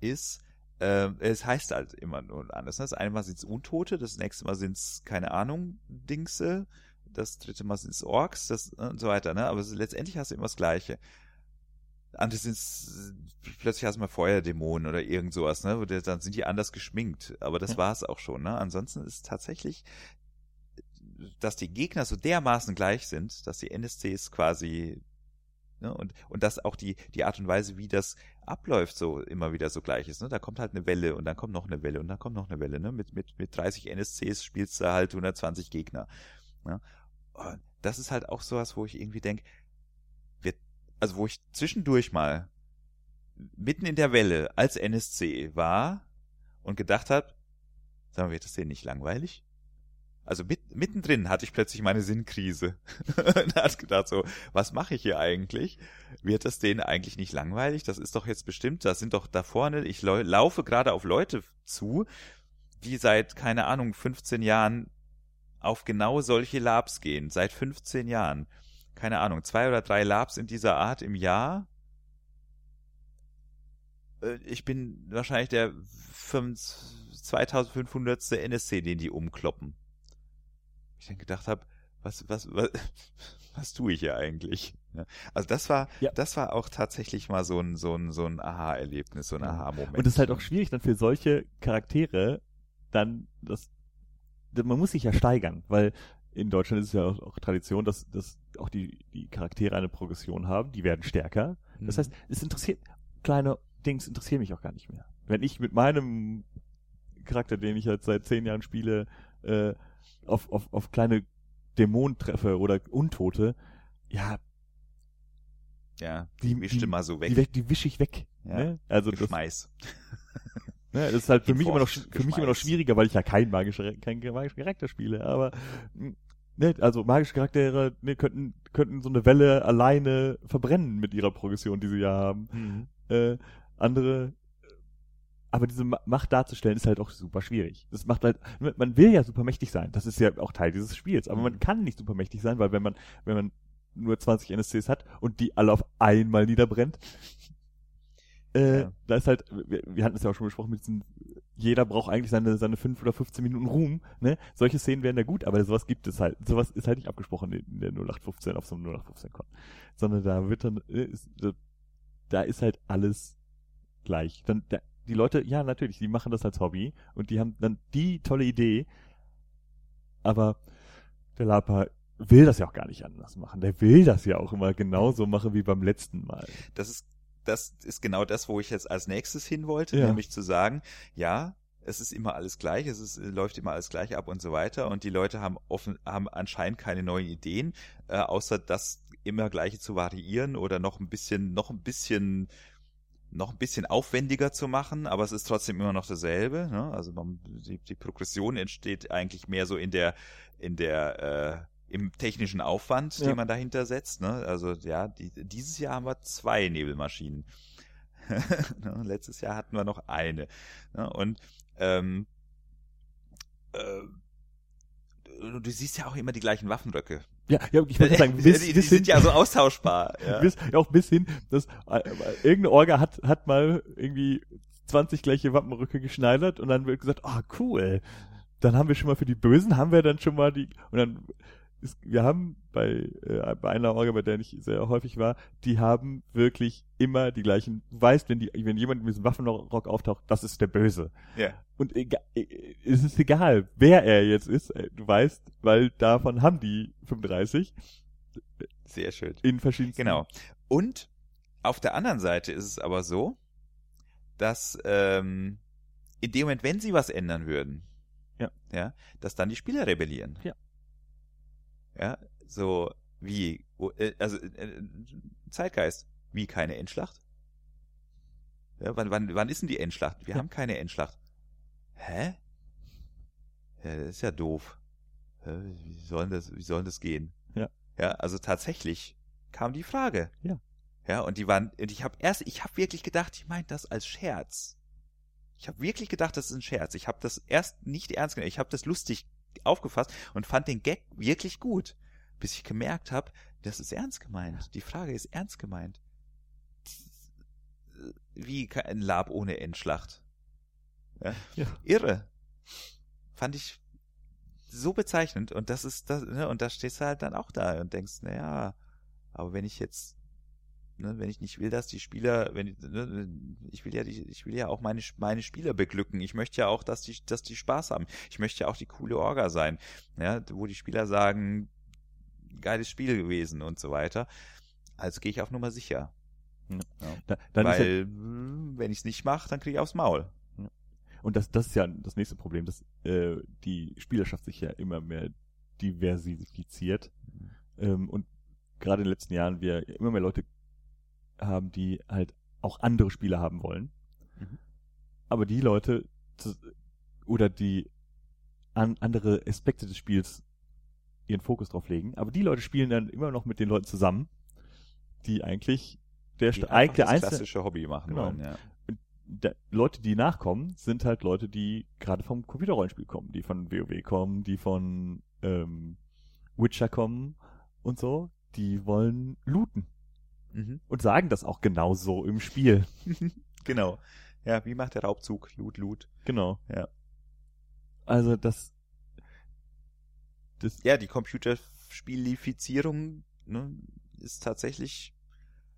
ist, äh, es heißt halt immer nur anders. ne? Das eine Mal sind es Untote, das nächste Mal sind es, keine Ahnung, Dingse, das dritte Mal sind es Orks, das äh, und so weiter, ne? Aber es, letztendlich hast du immer das Gleiche. Andere sind plötzlich hast du mal Feuerdämonen oder irgend sowas, ne? Dann sind die anders geschminkt. Aber das Ja. war's auch schon, ne? Ansonsten ist tatsächlich, dass die Gegner so dermaßen gleich sind, dass die NSCs quasi Ne? Und, und dass auch die, die Art und Weise, wie das abläuft, so immer wieder so gleich ist. Ne? Da kommt halt eine Welle und dann kommt noch eine Welle und dann kommt noch eine Welle. Ne? Mit, mit, mit 30 NSCs spielst du halt 120 Gegner. Ne? Und das ist halt auch sowas, wo ich irgendwie denke, wird, also wo ich zwischendurch mal mitten in der Welle als NSC war und gedacht habe, sag mal, wird das denen nicht langweilig? Also mit, mittendrin hatte ich plötzlich meine Sinnkrise und hat gedacht so, was mache ich hier eigentlich? Wird das denen eigentlich nicht langweilig? Das ist doch jetzt bestimmt, das sind doch da vorne, ich lau laufe gerade auf Leute zu, die seit, keine Ahnung, 15 Jahren auf genau solche Labs gehen. Seit 15 Jahren. Keine Ahnung, zwei oder drei Labs in dieser Art im Jahr. Äh, Ich bin wahrscheinlich der 5 2500. NSC, den die umkloppen. Ich dann gedacht habe, was, was, was, was tue ich hier eigentlich? Ja. Also das war, Ja. das war auch tatsächlich mal so ein, so ein, so ein Aha-Erlebnis, so ein. Aha-Moment. Und es ist halt auch schwierig dann für solche Charaktere dann das man muss sich ja steigern, weil in Deutschland ist es ja auch, auch Tradition, dass, dass auch die, die Charaktere eine Progression haben, die werden stärker. Das Mhm. heißt, es interessiert, kleine Dings interessieren mich auch gar nicht mehr. Wenn ich mit meinem Charakter, den ich jetzt seit zehn Jahren spiele, äh, auf, auf, auf kleine Dämonen treffe oder Untote, ja, ja, die, wischte die, mal so weg. Die, die wische ich weg. Ja. Ne? Also das, Geschmeiß. Ne, das ist halt für mich immer noch, für mich immer noch schwieriger, weil ich ja kein magischer, kein magischer Charakter spiele, aber, mh, ne, also magische Charaktere, ne, könnten, könnten so eine Welle alleine verbrennen mit ihrer Progression, die sie ja haben. Mhm. Äh, andere, aber diese Ma- Macht darzustellen ist halt auch super schwierig. Das macht halt, man will ja super mächtig sein. Das ist ja auch Teil dieses Spiels. Aber man Mhm. kann nicht super mächtig sein, weil wenn man, wenn man nur 20 NSCs hat und die alle auf einmal niederbrennt, äh, Ja. da ist halt, wir, wir hatten es ja auch schon besprochen mit diesen, jeder braucht eigentlich seine, seine 5 oder 15 Minuten Ruhm, ne? Solche Szenen wären ja gut, aber sowas gibt es halt, sowas ist halt nicht abgesprochen in der 0815 auf so einem 0815 Con. Sondern da wird dann, äh, ist, da da ist halt alles gleich. Dann, da, die Leute, ja, natürlich, die machen das als Hobby und die haben dann die tolle Idee, aber der Lapa will das ja auch gar nicht anders machen. Der will das ja auch immer genauso machen wie beim letzten Mal. Das ist, das ist genau das, wo ich jetzt als nächstes hin wollte, Ja. nämlich zu sagen, ja, es ist immer alles gleich, es ist, läuft immer alles gleich ab und so weiter und die Leute haben offen, haben anscheinend keine neuen Ideen, äh, außer das immer gleiche zu variieren oder noch ein bisschen, noch ein bisschen noch ein bisschen aufwendiger zu machen, aber es ist trotzdem immer noch dasselbe. Ne? Also man, die, die Progression entsteht eigentlich mehr so in der, in der, äh, im technischen Aufwand, Ja. den man dahinter setzt. Ne? Also ja, die, dieses Jahr haben wir zwei Nebelmaschinen. ne? Letztes Jahr hatten wir noch eine. Ne? Und ähm, äh, du, du siehst ja auch immer die gleichen Waffenröcke. Ja, ja ich wollte sagen, die, bis, die, die bis hin, sind ja so austauschbar. Ja. bis, ja, auch bis hin, dass äh, irgendeine Orga hat, hat mal irgendwie 20 gleiche Wappenrücke geschneidert und dann wird gesagt, ah, cool. Dann haben wir schon mal für die Bösen, haben wir dann schon mal die, und dann ist, wir haben bei, äh, bei einer Orga, bei der ich sehr häufig war, die haben wirklich immer die gleichen, du weißt, wenn die, wenn jemand mit diesem Waffenrock auftaucht, das ist der Böse. ja. Und ega- äh, es ist egal, wer er jetzt ist, äh, du weißt, weil davon haben die 35 Sehr schön. in verschiedensten. Genau. Und auf der anderen Seite ist es aber so, dass ähm, in dem Moment, wenn sie was ändern würden, Ja. ja, dass dann die Spieler rebellieren. Ja. Ja, so wie, äh, also äh, Zeitgeist, wie keine Endschlacht. Ja, wann, wann, wann ist denn die Endschlacht? Wir Ja. haben keine Endschlacht. Hä? Ja, das ist ja doof. Wie soll denn das, wie soll das gehen? Ja. Ja, also tatsächlich kam die Frage. Ja. Ja, und die waren, und ich habe erst, ich habe wirklich gedacht, die meint das als Scherz. Ich habe wirklich gedacht, das ist ein Scherz. Ich habe das erst nicht ernst genommen. Ich habe das lustig aufgefasst und fand den Gag wirklich gut, bis ich gemerkt habe, das ist ernst gemeint. Die Frage ist ernst gemeint. Wie ein Lab ohne Endschlacht. Ja. Ja. Irre. Fand ich so bezeichnend und das ist das, ne, und da stehst du halt dann auch da und denkst, na ja, aber wenn ich jetzt ne, wenn ich nicht will, dass die Spieler, wenn ich, ne, ich will ja die, ich will ja auch meine meine Spieler beglücken. Ich möchte ja auch, dass die dass die Spaß haben. Ich möchte ja auch die coole Orga sein, ja, wo die Spieler sagen, geiles Spiel gewesen und so weiter. Also gehe ich auf Nummer sicher. Ja. Ja. Da, dann ist ja, Weil mh, wenn ich es nicht mache, dann kriege ich aufs Maul. und das, das ist ja das nächste Problem, dass äh, die Spielerschaft sich ja immer mehr diversifiziert. Ähm, und gerade in den letzten Jahren wir immer mehr Leute haben, die halt auch andere Spiele haben wollen. Mhm. Aber die Leute oder die an andere Aspekte des Spiels ihren Fokus drauf legen. Aber die Leute spielen dann immer noch mit den Leuten zusammen, die eigentlich der, Die der das klassische Hobby machen Genau. wollen, ja. der, Leute, die nachkommen, sind halt Leute, die gerade vom Computerrollenspiel kommen, die von WoW kommen, die von ähm, Witcher kommen und so. Die wollen looten Mhm. und sagen das auch genau so im Spiel. genau. Ja, wie macht der Raubzug? Loot, Loot. Genau. Ja. Also das, das Ja, die Computerspielifizierung ne, ist tatsächlich.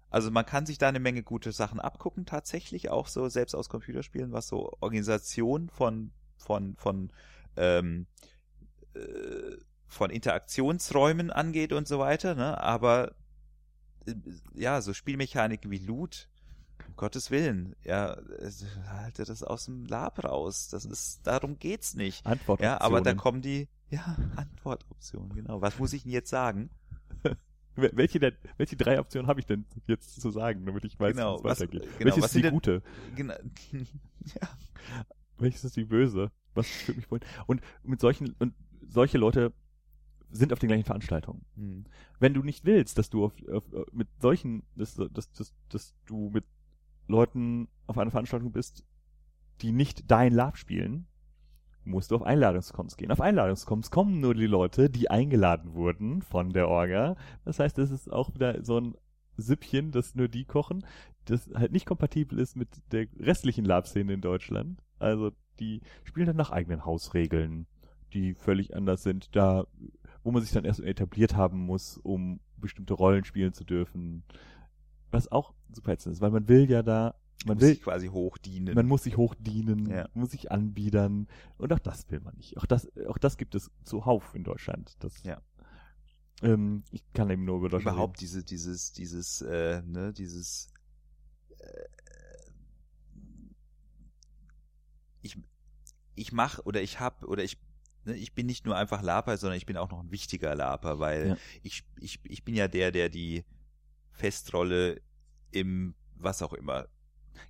Also man kann sich da eine Menge gute Sachen abgucken, tatsächlich auch so selbst aus Computerspielen, was so Organisation von von von ähm, äh, von Interaktionsräumen angeht und so weiter. Ne? Aber ja, so Spielmechaniken wie Loot, um Gottes Willen, ja, äh, halte das aus dem Lab raus. Das ist, darum geht's nicht. Antwort. Ja, aber da kommen die, ja, Antwortoptionen, genau. Was muss ich denn jetzt sagen? welche, der, welche drei Optionen habe ich denn jetzt zu sagen, damit ich weiß, Genau, wie es was- weitergeht? genau, Welches ist die denn- gute? Genau. ja. Welches ist die böse? Was führt mich wohin? Und mit solchen, und solche Leute sind auf den gleichen Veranstaltungen. Hm. wenn du nicht willst, dass du auf, auf, mit solchen, dass, dass, dass, dass du mit Leuten auf einer Veranstaltung bist, die nicht dein Lab spielen, musst du auf Einladungskoms gehen. Auf Einladungskoms kommen nur die Leute, die eingeladen wurden von der Orga. Das heißt, es ist auch wieder so ein Süppchen, das nur die kochen, das halt nicht kompatibel ist mit der restlichen Lab-Szene in Deutschland. Also die spielen dann nach eigenen Hausregeln, die völlig anders sind. Da wo man sich dann erst etabliert haben muss, um bestimmte Rollen spielen zu dürfen. was auch super ätzend ist, weil man will ja da, man Muss will, sich quasi hochdienen. man muss sich hochdienen, Ja. muss sich anbiedern und auch das will man nicht. Auch das, auch das gibt es zuhauf in Deutschland. Das, Ja. ähm, ich kann eben nur über Deutschland überhaupt diese, dieses, dieses, äh, ne, dieses, äh, ich, ich mach oder ich hab oder ich, ich bin nicht nur einfach Laper, sondern ich bin auch noch ein wichtiger Laper, weil Ja. ich, ich, ich bin ja der, der die Festrolle im was auch immer.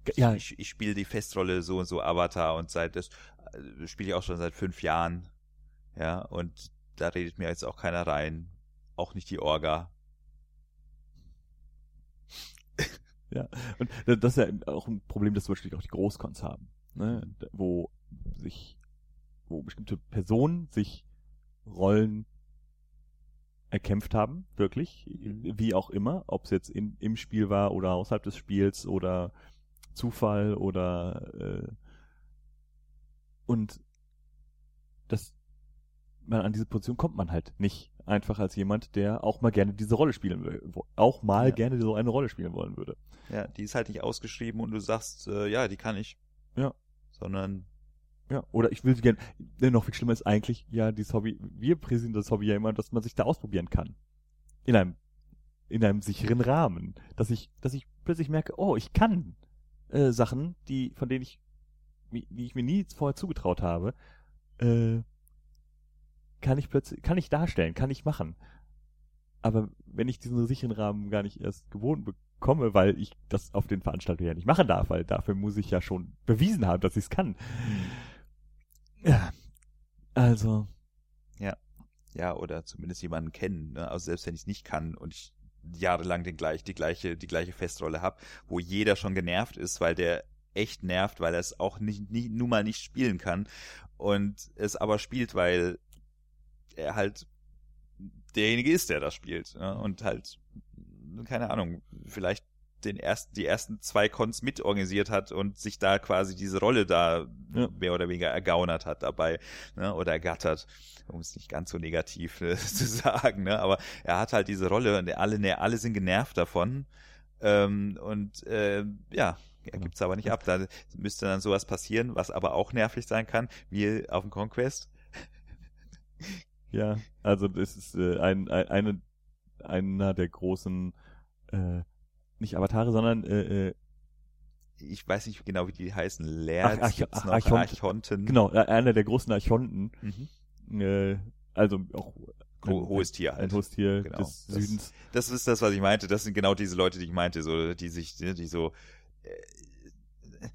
reden. Ja, Ich, ich spiele die Festrolle so und so Avatar und seit das äh, spiele ich auch schon seit fünf Jahren. Ja, und da redet mir jetzt auch keiner rein. Auch nicht die Orga. Und das ist ja auch ein Problem, das zum Beispiel auch die Großcons haben, ne? wo sich, wo bestimmte Personen sich Rollen erkämpft haben, wirklich, wie auch immer, ob es jetzt in, im Spiel war oder außerhalb des Spiels oder Zufall oder äh, und das man an diese Position kommt man halt nicht einfach als jemand, der auch mal gerne diese Rolle spielen will, auch mal Ja. gerne so eine Rolle spielen wollen würde. Ja, die ist halt nicht ausgeschrieben und du sagst, äh, ja, die kann ich. Ja. Sondern, Ja, oder ich will sie gerne, ne, noch viel schlimmer ist eigentlich, ja, dieses Hobby, wir präsentieren das Hobby ja immer, dass man sich da ausprobieren kann. In einem, in einem sicheren Rahmen. Dass ich, dass ich plötzlich merke, oh, ich kann äh, Sachen, die, von denen ich, die ich mir nie vorher zugetraut habe, äh, kann ich plötzlich, kann ich darstellen, kann ich machen. Aber wenn ich diesen sicheren Rahmen gar nicht erst gewohnt bekomme, weil ich das auf den Veranstaltungen ja nicht machen darf, weil dafür muss ich ja schon bewiesen haben, dass ich es kann. Ja, also, ja, oder zumindest jemanden kennen. Ne? Also selbst wenn ich es nicht kann und ich jahrelang den gleich, die gleiche, die gleiche Festrolle habe, wo jeder schon genervt ist, weil der echt nervt, weil er es auch nicht, nicht, nun mal nicht spielen kann und es aber spielt, weil er halt derjenige ist, der das spielt. Ne? Und halt, keine Ahnung, vielleicht den ersten, die ersten zwei Cons mitorganisiert hat und sich da quasi diese Rolle da Ja. mehr oder weniger ergaunert hat dabei, ne, oder ergattert, um es nicht ganz so negativ äh, zu sagen, ne, aber er hat halt diese Rolle und alle, ne, alle sind genervt davon, ähm, und, äh, ja, er Genau. gibt's aber nicht ab. Da müsste dann sowas passieren, was aber auch nervig sein kann, wie auf dem Conquest. ja, also das ist äh, ein, ein, eine, einer der großen, äh, nicht Avatare, sondern äh, äh, Ich weiß nicht genau, wie die heißen. Lerz Arch- gibt's ach, noch, Archont- Archonten. genau, äh, einer der großen Archonten, Mhm. äh, also auch Ho hohes Tier ein halt. hohes Tier Genau. des Das- Südens. Das ist das, was ich meinte. Das sind genau diese Leute, die ich meinte, so, die sich, die so, äh,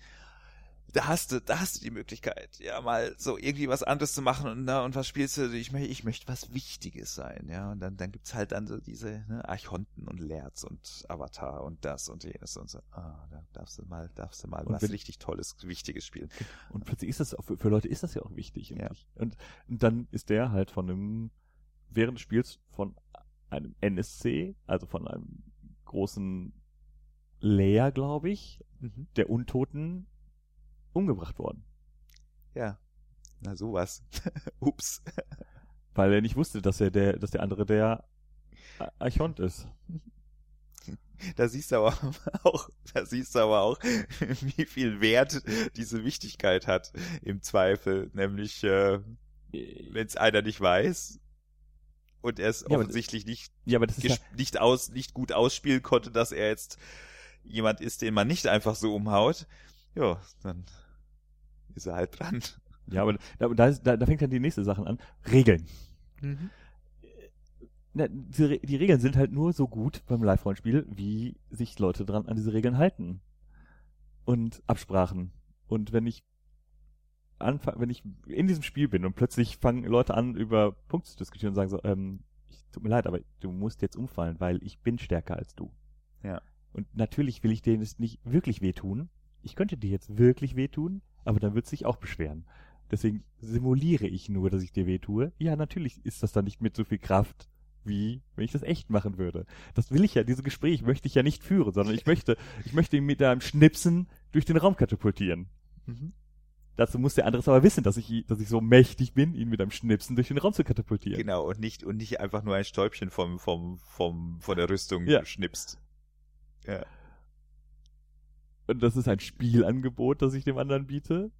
da hast du, da hast du die Möglichkeit, ja, mal so irgendwie was anderes zu machen und, na, und was spielst du? Ich möchte, ich möchte was Wichtiges sein, ja, und dann, dann gibt's halt dann so diese, ne, Archonten und Lerz und Avatar und das und jenes und so, ah, da darfst du mal, darfst du mal Und was wenn- richtig Tolles, Wichtiges spielen. Und plötzlich ist das auch, für, für Leute ist das ja auch wichtig. Und, Ja. und dann ist der halt von einem, während des Spiels von einem NSC, also von einem großen Layer, glaube ich, Mhm. der Untoten umgebracht worden. Ja. Na, sowas. Ups. Weil er nicht wusste, dass er der, dass der andere der Archont ist. Da siehst du aber auch, da siehst du aber auch, wie viel Wert diese Wichtigkeit hat im Zweifel. Nämlich, äh, wenn es einer nicht weiß und er es Ja, aber- offensichtlich nicht, Ja, aber ist ja, ges- nicht aus, nicht gut ausspielen konnte, dass er jetzt jemand ist, den man nicht einfach so umhaut, ja, dann ist er halt dran. ja, aber da, da, ist, da, da fängt dann die nächste Sache an. Regeln. Na, die, die Regeln sind halt nur so gut beim Live-Rollenspiel, wie sich Leute dran an diese Regeln halten. Und Absprachen. Und wenn ich anfange, wenn ich in diesem Spiel bin und plötzlich fangen Leute an, über Punkte zu diskutieren und sagen so, ähm, ich, tut mir leid, aber du musst jetzt umfallen, weil ich bin stärker als du. Ja. Und natürlich will ich denen jetzt nicht wirklich wehtun. Ich könnte dir jetzt wirklich wehtun, aber dann wird sich auch beschweren. Deswegen simuliere ich nur, dass ich dir wehtue. Ja, natürlich ist das dann nicht mit so viel Kraft, wie wenn ich das echt machen würde. Das will ich ja, diese Gespräche möchte ich ja nicht führen, sondern ich möchte, ich möchte ihn mit einem Schnipsen durch den Raum katapultieren. Mhm. Dazu muss der andere es aber wissen, dass ich, dass ich so mächtig bin, ihn mit einem Schnipsen durch den Raum zu katapultieren. Genau, und nicht, und nicht einfach nur ein Stäubchen vom, vom, vom, von der Rüstung Ja. schnipst. Ja. Und das ist ein Spielangebot, das ich dem anderen biete.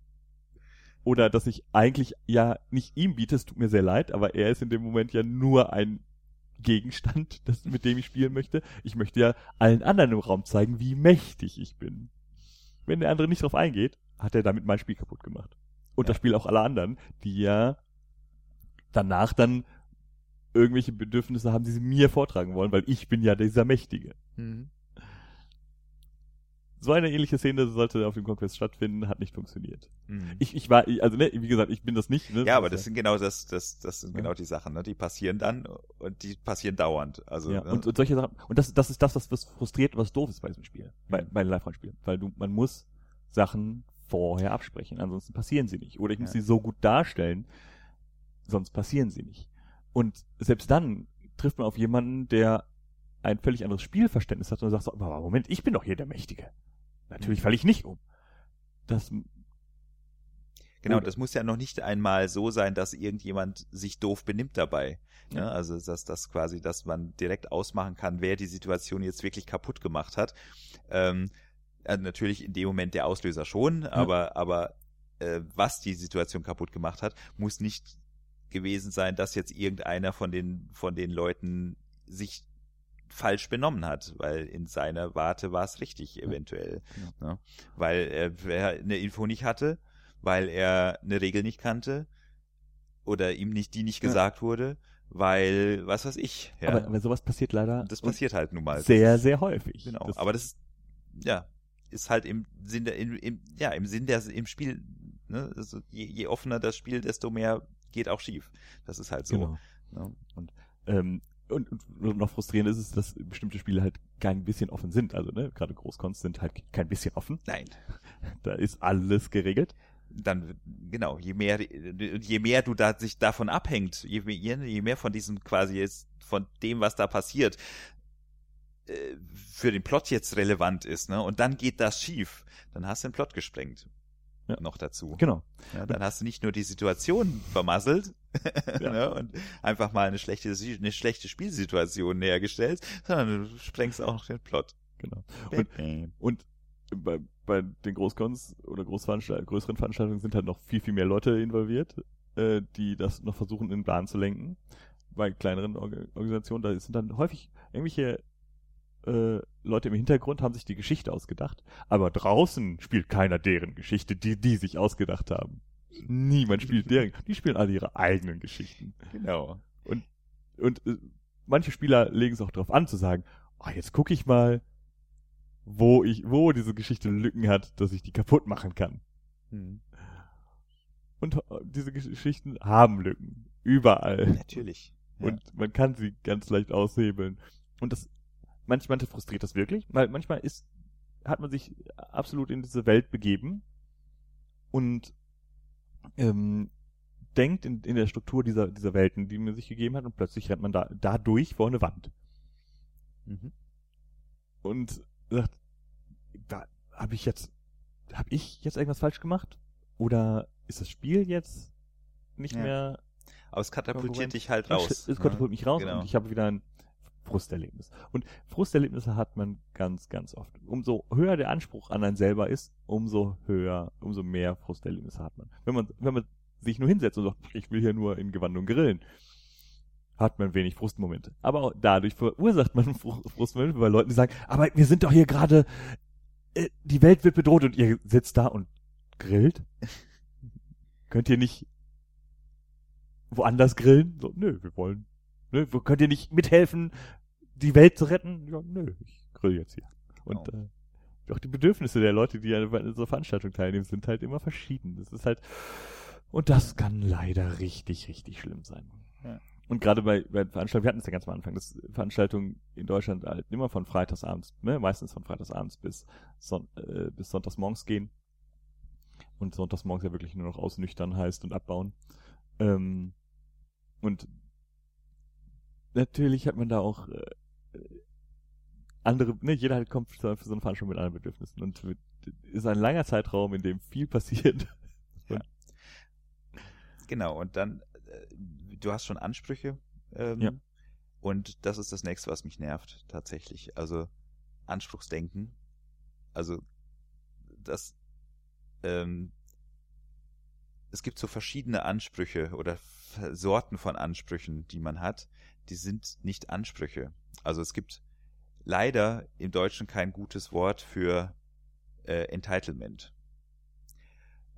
Oder dass ich eigentlich ja nicht ihm biete, es tut mir sehr leid, aber er ist in dem Moment ja nur ein Gegenstand, das, mit dem ich spielen möchte. Ich möchte ja allen anderen im Raum zeigen, wie mächtig ich bin. Wenn der andere nicht drauf eingeht, hat er damit mein Spiel kaputt gemacht. Und Ja. das Spiel auch alle anderen, die ja danach dann irgendwelche Bedürfnisse haben, die sie mir vortragen wollen, weil ich bin ja dieser Mächtige. Mhm. So eine ähnliche Szene sollte auf dem Conquest stattfinden, hat nicht funktioniert. Mhm. Ich, ich war, also ne, wie gesagt, ich bin das nicht. Ne? ja, aber das sind genau das, das, das sind Ja. genau die Sachen, ne? Die passieren dann und die passieren dauernd. Also ja, ne? und, und solche Sachen. Und das, das ist das, was, was frustriert und was doof ist bei diesem Spiel. Bei, Mhm. bei Live-Spielen. Weil du, man muss Sachen vorher absprechen, ansonsten passieren sie nicht. Oder ich muss Ja. sie so gut darstellen, sonst passieren sie nicht. Und selbst dann trifft man auf jemanden, der ein völlig anderes Spielverständnis hat und sagt so, aber Moment, ich bin doch hier der Mächtige. Natürlich falle ich nicht um. Das, Genau, das muss ja noch nicht einmal so sein, dass irgendjemand sich doof benimmt dabei. Ne? Ja. Also dass das quasi, dass man direkt ausmachen kann, wer die Situation jetzt wirklich kaputt gemacht hat. Ähm, äh, natürlich in dem Moment der Auslöser schon, aber aber äh, was die Situation kaputt gemacht hat, muss nicht gewesen sein, dass jetzt irgendeiner von den von den Leuten sich falsch benommen hat, weil in seiner Warte war es richtig eventuell, genau. ne? weil er, eine Info nicht hatte, weil er eine Regel nicht kannte oder ihm nicht die nicht Ja. gesagt wurde, weil was weiß ich. Ja. aber, aber sowas passiert leider das passiert halt nun mal. sehr, sehr häufig. Genau. Das, aber das ist, ja ist halt im Sinn der im, im ja im Sinn der im Spiel. Ne? Also je, je offener das Spiel, desto mehr geht auch schief. Das ist halt so. Genau. Ne? Ähm, und, und noch frustrierend ist es, dass bestimmte Spiele halt kein bisschen offen sind. Also, ne, gerade Großkonst sind halt kein bisschen offen. Nein. Da ist alles geregelt. dann genau, je mehr je mehr du da sich davon abhängt, je mehr, je mehr von diesem quasi jetzt von dem, was da passiert, äh, für den Plot jetzt relevant ist, ne? Und dann geht das schief, dann hast du den Plot gesprengt. Ja. Noch dazu. Genau. Ja, dann hast du nicht nur die Situation vermasselt Ja. ne, und einfach mal eine schlechte, eine schlechte Spielsituation hergestellt, sondern du sprengst auch noch den Plot. Genau. Und, und bei, bei den Großkons oder Großveranstalt größeren Veranstaltungen sind halt noch viel, viel mehr Leute involviert, äh, die das noch versuchen in den Plan zu lenken. Bei kleineren Orga Organisationen, da sind dann häufig irgendwelche äh, Leute im Hintergrund haben sich die Geschichte ausgedacht, aber draußen spielt keiner deren Geschichte, die die sich ausgedacht haben. Niemand spielt deren. Die spielen alle ihre eigenen Geschichten. Genau. Und äh, manche Spieler legen es auch darauf an zu sagen, oh, jetzt gucke ich mal, wo ich, wo diese Geschichte Lücken hat, dass ich die kaputt machen kann. Hm. Und äh, diese Geschichten haben Lücken. Überall. Natürlich. Ja. Und man kann sie ganz leicht aushebeln. Und das, manchmal frustriert das wirklich, weil manchmal ist, hat man sich absolut in diese Welt begeben und ähm, denkt in, in der Struktur dieser, dieser Welten, die man sich gegeben hat, und plötzlich rennt man da, da durch vor eine Wand Mhm. und sagt, da habe ich jetzt, habe ich jetzt irgendwas falsch gemacht? Oder ist das Spiel jetzt nicht Ja. mehr Aber es katapultiert dich halt raus. Es katapultiert mich raus Genau. und ich habe wieder ein Frusterlebnis. Und Frusterlebnisse hat man ganz, ganz oft. Umso höher der Anspruch an einen selber ist, umso höher, umso mehr Frusterlebnisse hat man. Wenn man, wenn man sich nur hinsetzt und sagt, ich will hier nur in Gewandung grillen, hat man wenig Frustmomente. Aber auch dadurch verursacht man Fru- Frustmomente bei Leuten, die sagen, aber wir sind doch hier gerade, äh, die Welt wird bedroht und ihr sitzt da und grillt? Könnt ihr nicht woanders grillen? So, nö, wir wollen. Wo- könnt ihr nicht mithelfen, die Welt zu retten? Ja, nö, ich grill jetzt hier. Und Genau. äh, auch die Bedürfnisse der Leute, die an so Veranstaltungen teilnehmen, sind halt immer verschieden. Das ist halt, und das kann leider richtig, richtig schlimm sein. Ja. Und gerade bei, bei Veranstaltungen, wir hatten es ja ganz am Anfang, dass Veranstaltungen in Deutschland halt immer von freitagsabends, ne, meistens von freitagsabends bis, Son äh, bis sonntagsmorgens gehen. Und sonntagsmorgens ja wirklich nur noch ausnüchtern heißt und abbauen. Ähm, und natürlich hat man da auch äh, andere, ne, jeder halt kommt für so eine Veranstaltung mit anderen Bedürfnissen und wird- ist ein langer Zeitraum, in dem viel passiert. Genau, und dann, äh, du hast schon Ansprüche. Ähm, Ja. Und das ist das nächste, was mich nervt, tatsächlich. Also, Anspruchsdenken. Also das ähm, es gibt so verschiedene Ansprüche oder Sorten von Ansprüchen, die man hat, die sind nicht Ansprüche. Also es gibt leider im Deutschen kein gutes Wort für äh, Entitlement.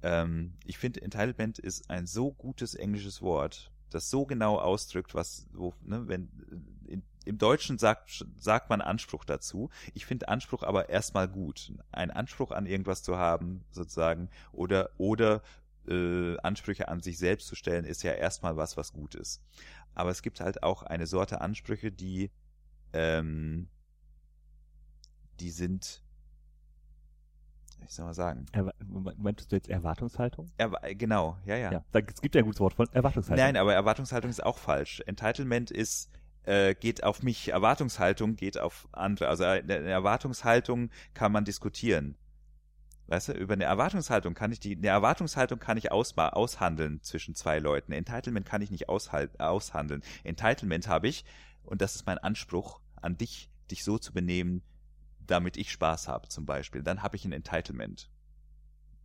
Ähm, ich finde, Entitlement ist ein so gutes englisches Wort, das so genau ausdrückt, was, wo, ne, wenn, in, im Deutschen sagt, sagt man Anspruch dazu. Ich finde Anspruch aber erstmal gut. Ein Anspruch an irgendwas zu haben, sozusagen, oder, oder äh, Ansprüche an sich selbst zu stellen, ist ja erstmal was, was gut ist. Aber es gibt halt auch eine Sorte Ansprüche, die, ähm, die sind ich soll mal sagen. Erwa meintest du jetzt Erwartungshaltung? Erwa genau, ja, ja. ja es gibt ja ein gutes Wort von Erwartungshaltung. Nein, aber Erwartungshaltung ist auch falsch. Entitlement ist äh, geht auf mich, Erwartungshaltung geht auf andere. Also eine Erwartungshaltung kann man diskutieren. Weißt du, über eine Erwartungshaltung kann ich die, eine Erwartungshaltung kann ich aus, aushandeln zwischen zwei Leuten. Entitlement kann ich nicht aushalt, aushandeln. Entitlement habe ich, und das ist mein Anspruch an dich, dich so zu benehmen, damit ich Spaß habe, zum Beispiel. Dann habe ich ein Entitlement.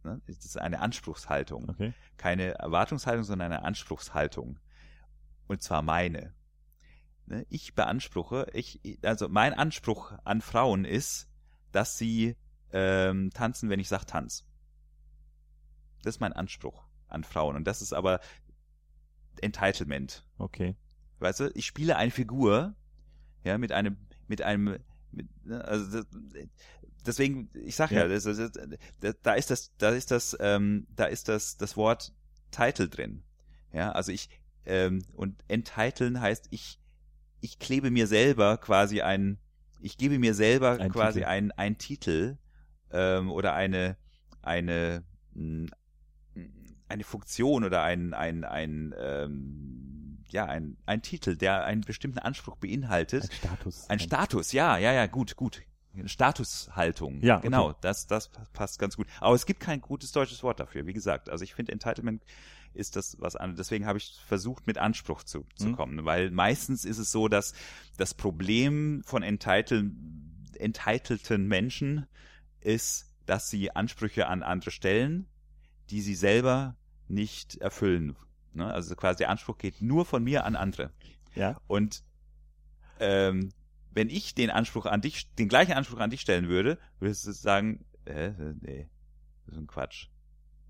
Ne? Das ist eine Anspruchshaltung. Okay. Keine Erwartungshaltung, sondern eine Anspruchshaltung. Und zwar meine. Ne? Ich beanspruche, ich, also mein Anspruch an Frauen ist, dass sie ähm, tanzen, wenn ich sage Tanz. Das ist mein Anspruch an Frauen. Und das ist aber Entitlement. Okay. Weißt du, ich spiele eine Figur, ja, mit einem, mit einem Ne, also deswegen, ich sag ja, ja das, das, das, da ist das, da ist das, ähm, da ist das, das Wort Title drin. Ja, also ich, ähm, und entitlen heißt, ich, ich klebe mir selber quasi ein, ich gebe mir selber ein quasi Titel. ein, ein Titel ähm, oder eine, eine, eine Funktion oder ein, ein, ein, ähm, ja, ein, ein Titel, der einen bestimmten Anspruch beinhaltet. Ein Status. Ein Status, ja, ja, ja, gut, gut. Eine Statushaltung. Ja, genau, okay. das, das passt ganz gut. Aber es gibt kein gutes deutsches Wort dafür, wie gesagt. Also ich finde Entitlement ist das was anderes. Deswegen habe ich versucht, mit Anspruch zu, zu mhm. kommen. Weil meistens ist es so, dass das Problem von entitled, entitelten Menschen ist, dass sie Ansprüche an andere stellen, die sie selber nicht erfüllen Ne? Also quasi der Anspruch geht nur von mir an andere. Ja. Und ähm, wenn ich den Anspruch an dich, den gleichen Anspruch an dich stellen würde, würdest du sagen, äh, nee, das ist ein Quatsch.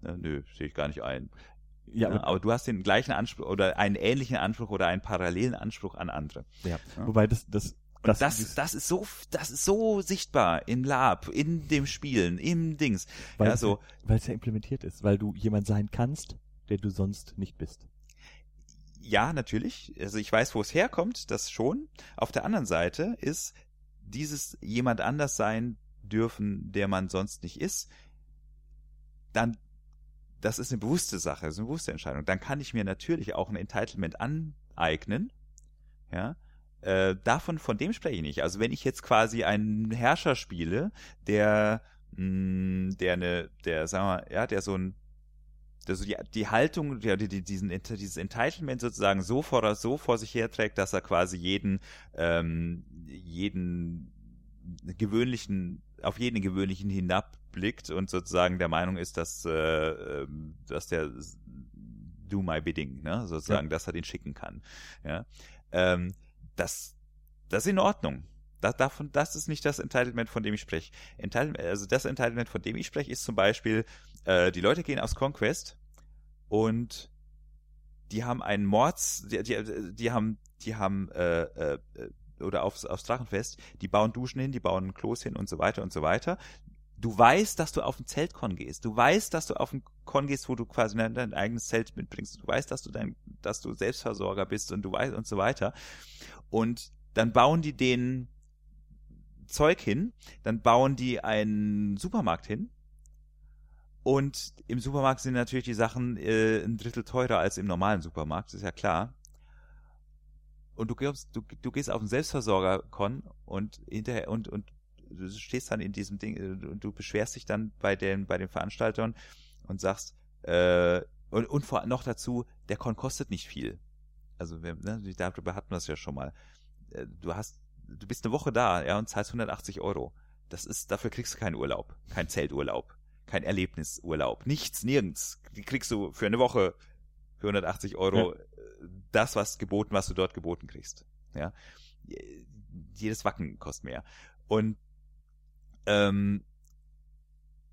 Ne, nö, stehe ich gar nicht ein. Ja, ja, aber du hast den gleichen Anspruch oder einen ähnlichen Anspruch oder einen parallelen Anspruch an andere. Ja. ja. Wobei das, das das, das, das, ist so, das ist so sichtbar im Lab, in dem Spielen, im Dings. Weil, ja, so. weil es ja implementiert ist, weil du jemand sein kannst, der du sonst nicht bist. Ja, natürlich. Also ich weiß, wo es herkommt, das schon. Auf der anderen Seite ist dieses jemand anders sein dürfen, der man sonst nicht ist, dann das ist eine bewusste Sache, das ist eine bewusste Entscheidung. Dann kann ich mir natürlich auch ein Entitlement aneignen, ja. Äh, davon, von dem spreche ich nicht. Also wenn ich jetzt quasi einen Herrscher spiele, der, mh, mm, der eine, der, sagen wir, ja, der so ein also die, die Haltung, die, die, diesen, dieses Entitlement sozusagen so vor, so vor sich herträgt, dass er quasi jeden, ähm, jeden gewöhnlichen, auf jeden gewöhnlichen hinabblickt und sozusagen der Meinung ist, dass, äh, ähm, dass der do my bidding, ne, sozusagen, ja. dass er den schicken kann. Ja, ähm, das, das ist in Ordnung. Das, davon, das ist nicht das Entitlement, von dem ich spreche. Entitlement, also das Entitlement, von dem ich spreche, ist zum Beispiel, äh, die Leute gehen aus Conquest und die haben einen Mords, die, die, die haben, die haben, äh, äh, oder aufs, aufs Drachenfest, die bauen Duschen hin, die bauen Klos hin und so weiter und so weiter. Du weißt, dass du auf ein Zeltkon gehst. Du weißt, dass du auf ein Con gehst, wo du quasi dein, dein eigenes Zelt mitbringst. Du weißt, dass du dein, dass du Selbstversorger bist und du weißt und so weiter. Und dann bauen die den Zeug hin, dann bauen die einen Supermarkt hin und im Supermarkt sind natürlich die Sachen äh, ein Drittel teurer als im normalen Supermarkt, ist ja klar. Und du gehst, du, du gehst auf den Selbstversorger-Con und hinterher und, und du stehst dann in diesem Ding äh, und du beschwerst dich dann bei den, bei den Veranstaltern und sagst, äh, und, und vor, noch dazu, der Con kostet nicht viel. Also wir, ne, darüber hatten wir es ja schon mal. Äh, du hast, du bist eine Woche da, ja, und zahlst 180 Euro. Das ist, dafür kriegst du keinen Urlaub, kein Zelturlaub, kein Erlebnisurlaub, nichts, nirgends. Die kriegst du für eine Woche für 180 Euro ja. das, was geboten, was du dort geboten kriegst. Ja, jedes Wacken kostet mehr. Und ähm,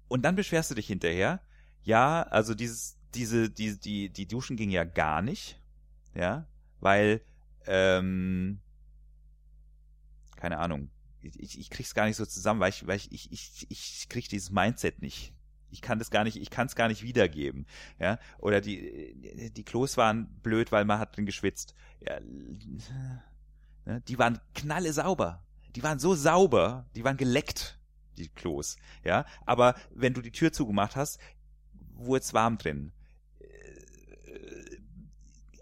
und dann beschwerst du dich hinterher. Ja, also dieses, diese, die, die, die Duschen ging ja gar nicht. Ja, weil, ähm, keine Ahnung, ich, ich krieg's gar nicht so zusammen, weil ich, weil ich, ich, ich, ich krieg dieses Mindset nicht. Ich kann das gar nicht, ich kann es gar nicht wiedergeben. Ja, oder die, die Klos waren blöd, weil man hat drin geschwitzt. Ja, ne, die waren knalle sauber. Die waren so sauber, die waren geleckt die Klos, ja. Aber wenn du die Tür zugemacht hast, wurde es warm drin. Äh,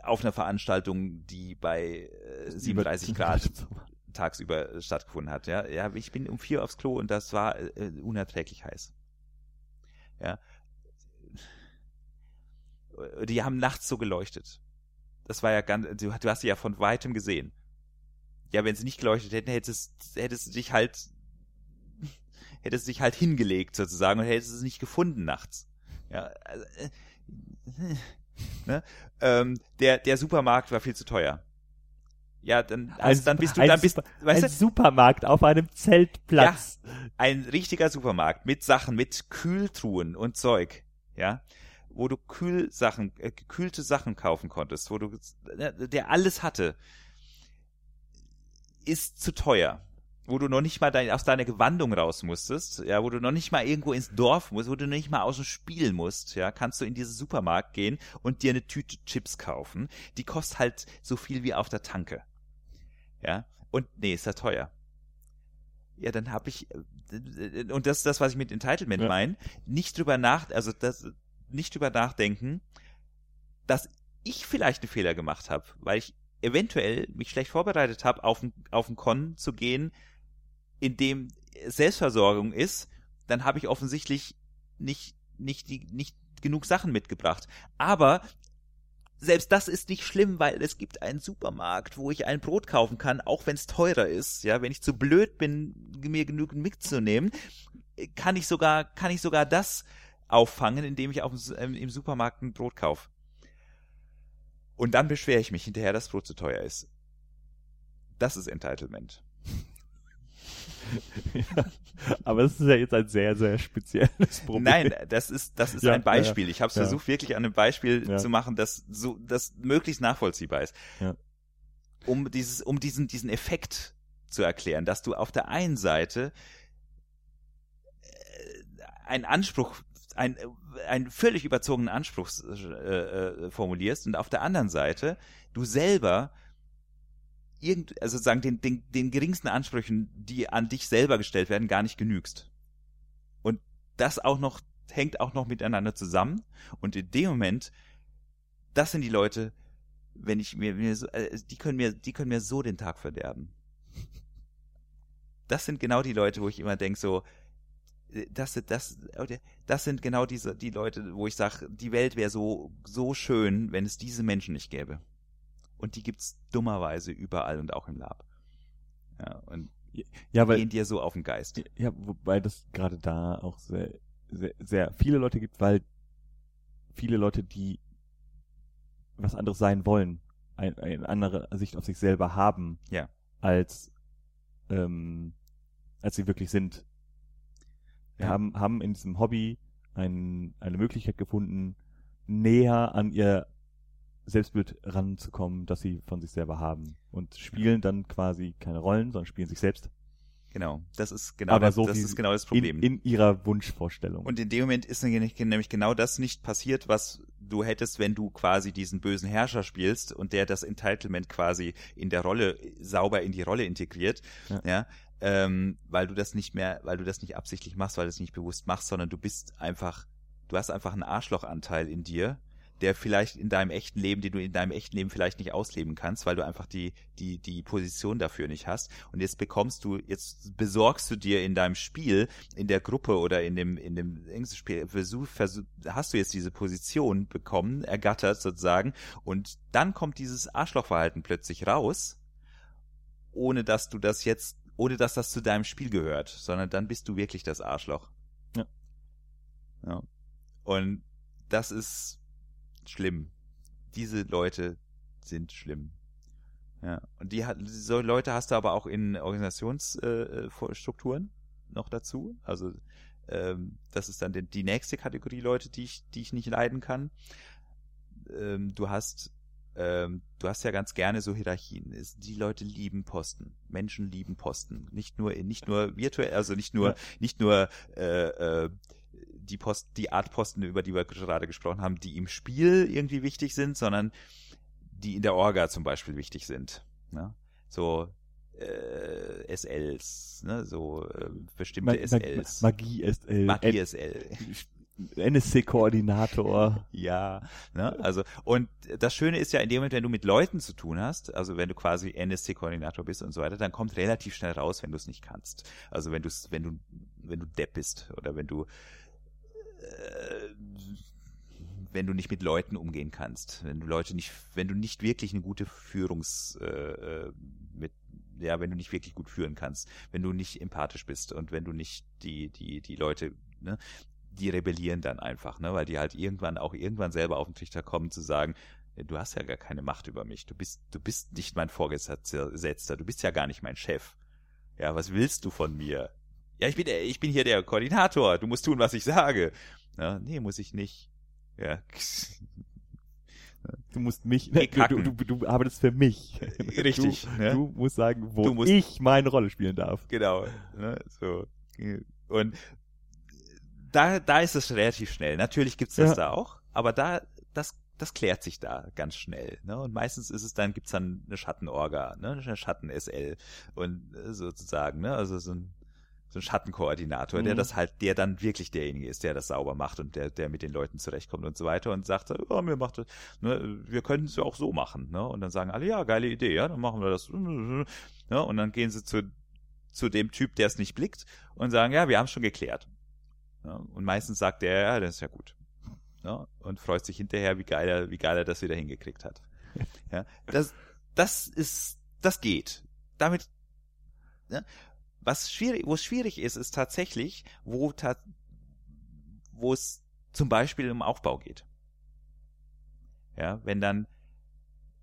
auf einer Veranstaltung, die bei 37 Grad tagsüber stattgefunden hat, ja. Ja, ich bin um vier aufs Klo und das war äh, unerträglich heiß. Ja. Die haben nachts so geleuchtet. Das war ja ganz, du, du hast sie ja von weitem gesehen. Ja, wenn sie nicht geleuchtet hätten, hättest, hättest du dich halt hätte es sich halt hingelegt sozusagen und hätte es nicht gefunden nachts. Ja, also, äh, ne? ähm, der, der Supermarkt war viel zu teuer. Ja, dann, also, dann bist du, dann bist, weißt ein du, Supermarkt auf einem Zeltplatz. Ja, ein richtiger Supermarkt mit Sachen, mit Kühltruhen und Zeug, ja, wo du Kühlsachen, äh, gekühlte Sachen kaufen konntest, wo du, äh, der alles hatte, ist zu teuer wo du noch nicht mal dein, aus deiner Gewandung raus musstest, ja, wo du noch nicht mal irgendwo ins Dorf musst, wo du noch nicht mal aus dem Spiel musst, ja, kannst du in diesen Supermarkt gehen und dir eine Tüte Chips kaufen. Die kostet halt so viel wie auf der Tanke. Ja, und nee, ist ja teuer. Ja, dann habe ich äh, und das ist das, was ich mit Entitlement ja. meine, nicht drüber nach, also das nicht drüber nachdenken, dass ich vielleicht einen Fehler gemacht habe, weil ich eventuell mich schlecht vorbereitet habe, auf ein, auf ein Con zu gehen, in dem Selbstversorgung ist, dann habe ich offensichtlich nicht, nicht, die, nicht genug Sachen mitgebracht. Aber selbst das ist nicht schlimm, weil es gibt einen Supermarkt, wo ich ein Brot kaufen kann, auch wenn es teurer ist. Ja, wenn ich zu blöd bin, mir genügend mitzunehmen, kann ich sogar, kann ich sogar das auffangen, indem ich auf dem, im Supermarkt ein Brot kaufe. Und dann beschwere ich mich hinterher, dass Brot zu teuer ist. Das ist Entitlement ja, aber es ist ja jetzt ein sehr, sehr spezielles Problem. Nein, das ist, das ist ja, ein Beispiel. Ja, ich habe es versucht, wirklich an einem Beispiel zu machen, das so, das möglichst nachvollziehbar ist. Um dieses, um diesen, diesen Effekt zu erklären, dass du auf der einen Seite äh, einen Anspruch ein, einen völlig überzogenen Anspruch äh, äh, formulierst und auf der anderen Seite du selber irgend, also sozusagen den, den, den geringsten Ansprüchen, die an dich selber gestellt werden, gar nicht genügst. Und das auch noch, hängt auch noch miteinander zusammen. Und in dem Moment, das sind die Leute, wenn ich mir, mir so, äh, die können mir, die können mir so den Tag verderben. Das sind genau die Leute, wo ich immer denke, so, äh, das, das, das sind genau diese, die Leute, wo ich sage, die Welt wäre so, so schön, wenn es diese Menschen nicht gäbe. Und die gibt's dummerweise überall und auch im Lab. Ja, und ja, weil, gehen dir so auf den Geist. Ja, wobei das gerade da auch sehr, sehr, sehr viele Leute gibt, weil viele Leute, die was anderes sein wollen, ein, eine andere Sicht auf sich selber haben, ja. als ähm, als sie wirklich sind. Wir ja. haben, haben in diesem Hobby ein, eine Möglichkeit gefunden, näher an ihr Selbstbild ranzukommen, das sie von sich selber haben. Und spielen dann quasi keine Rollen, sondern spielen sich selbst. Genau, das ist genau, Aber das, so das ist genau das Problem. In, in, ihrer Wunschvorstellung. Und in dem Moment ist nämlich genau das nicht passiert, was du hättest, wenn du quasi diesen bösen Herrscher spielst und der das Entitlement quasi in der Rolle sauber in die Rolle integriert, ja, ja ähm, weil du das nicht mehr, weil du das nicht absichtlich machst, weil du es nicht bewusst machst, sondern du bist einfach, du hast einfach einen Arschlochanteil in dir, der vielleicht in deinem echten Leben, den du in deinem echten Leben vielleicht nicht ausleben kannst, weil du einfach die, die, die Position dafür nicht hast. Und jetzt bekommst du, jetzt besorgst du dir in deinem Spiel, in der Gruppe oder in dem, in dem Spiel, versuch, versuch, hast du jetzt diese Position bekommen, ergattert sozusagen. Und dann kommt dieses Arschlochverhalten plötzlich raus, ohne dass du das jetzt ohne dass das zu deinem Spiel gehört, sondern dann bist du wirklich das Arschloch. Ja. ja. Und das ist schlimm. Diese Leute sind schlimm. Ja. Und die hat, so Leute hast du aber auch in Organisationsstrukturen äh, noch dazu. Also ähm, das ist dann die, die nächste Kategorie Leute, die ich, die ich nicht leiden kann. Ähm, du hast ähm, du hast ja ganz gerne so Hierarchien. Die Leute lieben Posten. Menschen lieben Posten. Nicht nur, nicht nur virtuell, also nicht nur, ja. nicht nur äh, äh, die Post, die Art Posten, über die wir gerade gesprochen haben, die im Spiel irgendwie wichtig sind, sondern die in der Orga zum Beispiel wichtig sind. Ne? So äh, SLs, ne? so äh, bestimmte Mag SLs. Magie SL. Magie SL. NSC-Koordinator. Ja, ne? also und das Schöne ist ja in dem Moment, wenn du mit Leuten zu tun hast, also wenn du quasi NSC-Koordinator bist und so weiter, dann kommt relativ schnell raus, wenn du es nicht kannst. Also wenn du wenn du wenn du Depp bist oder wenn du äh, wenn du nicht mit Leuten umgehen kannst, wenn du Leute nicht, wenn du nicht wirklich eine gute Führungs, äh, äh, mit, ja, wenn du nicht wirklich gut führen kannst, wenn du nicht empathisch bist und wenn du nicht die, die, die Leute, ne, die rebellieren dann einfach, ne, weil die halt irgendwann auch irgendwann selber auf den Trichter kommen zu sagen, du hast ja gar keine Macht über mich, du bist, du bist nicht mein Vorgesetzter, du bist ja gar nicht mein Chef. Ja, was willst du von mir? Ja, ich bin, ich bin hier der Koordinator, du musst tun, was ich sage. Ja, nee, muss ich nicht. Ja. Du musst mich, du, du, du, du arbeitest für mich. Richtig. Du, ne? du musst sagen, wo musst, ich meine Rolle spielen darf. Genau. Ne? So. Und da, da ist es relativ schnell. Natürlich gibt's das ja. da auch, aber da, das, das klärt sich da ganz schnell. Ne? Und meistens ist es dann, gibt's dann eine Schattenorga, ne? eine Schatten-SL und äh, sozusagen, ne? also so ein so ein Schattenkoordinator, mhm. der das halt, der dann wirklich derjenige ist, der das sauber macht und der, der mit den Leuten zurechtkommt und so weiter und sagt, oh, mir macht das, ne, wir können es ja auch so machen, ne? Und dann sagen alle, ja, geile Idee, ja, dann machen wir das. Ne? Und dann gehen sie zu, zu dem Typ, der es nicht blickt und sagen, ja, wir haben es schon geklärt. Ja? Und meistens sagt der, ja, das ist ja gut. Ja? Und freut sich hinterher, wie geil er, wie geil er das wieder hingekriegt hat. Ja? Das, das ist, das geht. Damit, ja? Was schwierig, wo es schwierig ist, ist tatsächlich, wo, ta wo es zum Beispiel um Aufbau geht. Ja, wenn dann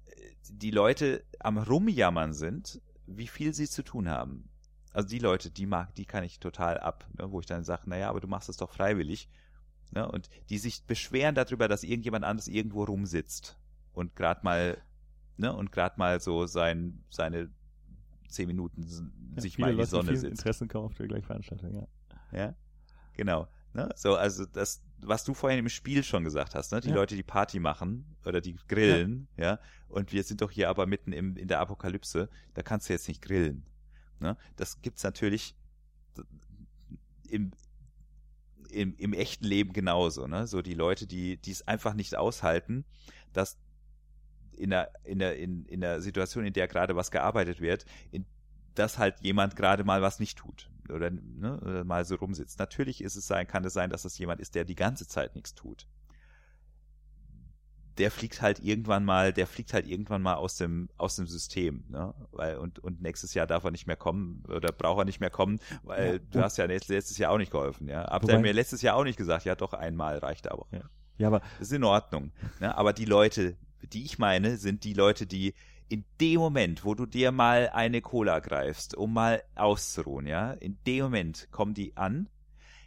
äh, die Leute am Rumjammern sind, wie viel sie zu tun haben. Also die Leute, die mag, die kann ich total ab, ne, wo ich dann sage, naja, aber du machst es doch freiwillig. Ne, und die sich beschweren darüber, dass irgendjemand anderes irgendwo rumsitzt und gerade mal, ne, und gerade mal so sein, seine zehn Minuten ja, sich mal in die Sonne sitzt. Interessen kommen auf der gleichen Veranstaltung, ja. Ja, genau. Ne? So, also das, was du vorhin im Spiel schon gesagt hast, ne? Die ja. Leute, die Party machen oder die grillen, ja. ja, und wir sind doch hier aber mitten im, in der Apokalypse, da kannst du jetzt nicht grillen. Ne? Das gibt's natürlich im, im, im echten Leben genauso, ne? So die Leute, die, die es einfach nicht aushalten, dass in der, in der, in, in der Situation, in der gerade was gearbeitet wird, in, dass halt jemand gerade mal was nicht tut oder, ne, oder mal so rumsitzt. Natürlich ist es sein, kann es sein, dass es jemand ist, der die ganze Zeit nichts tut. Der fliegt halt irgendwann mal, der fliegt halt irgendwann mal aus dem aus dem System, ne? Weil und und nächstes Jahr darf er nicht mehr kommen oder braucht er nicht mehr kommen, weil ja, du hast ja letztes Jahr auch nicht geholfen, ja. Habt ihr mir letztes Jahr auch nicht gesagt, ja doch einmal reicht aber. Ja. Ja, aber das ist in Ordnung. Ne? Aber die Leute, die ich meine, sind die Leute, die in dem Moment, wo du dir mal eine Cola greifst, um mal auszuruhen, ja, in dem Moment kommen die an,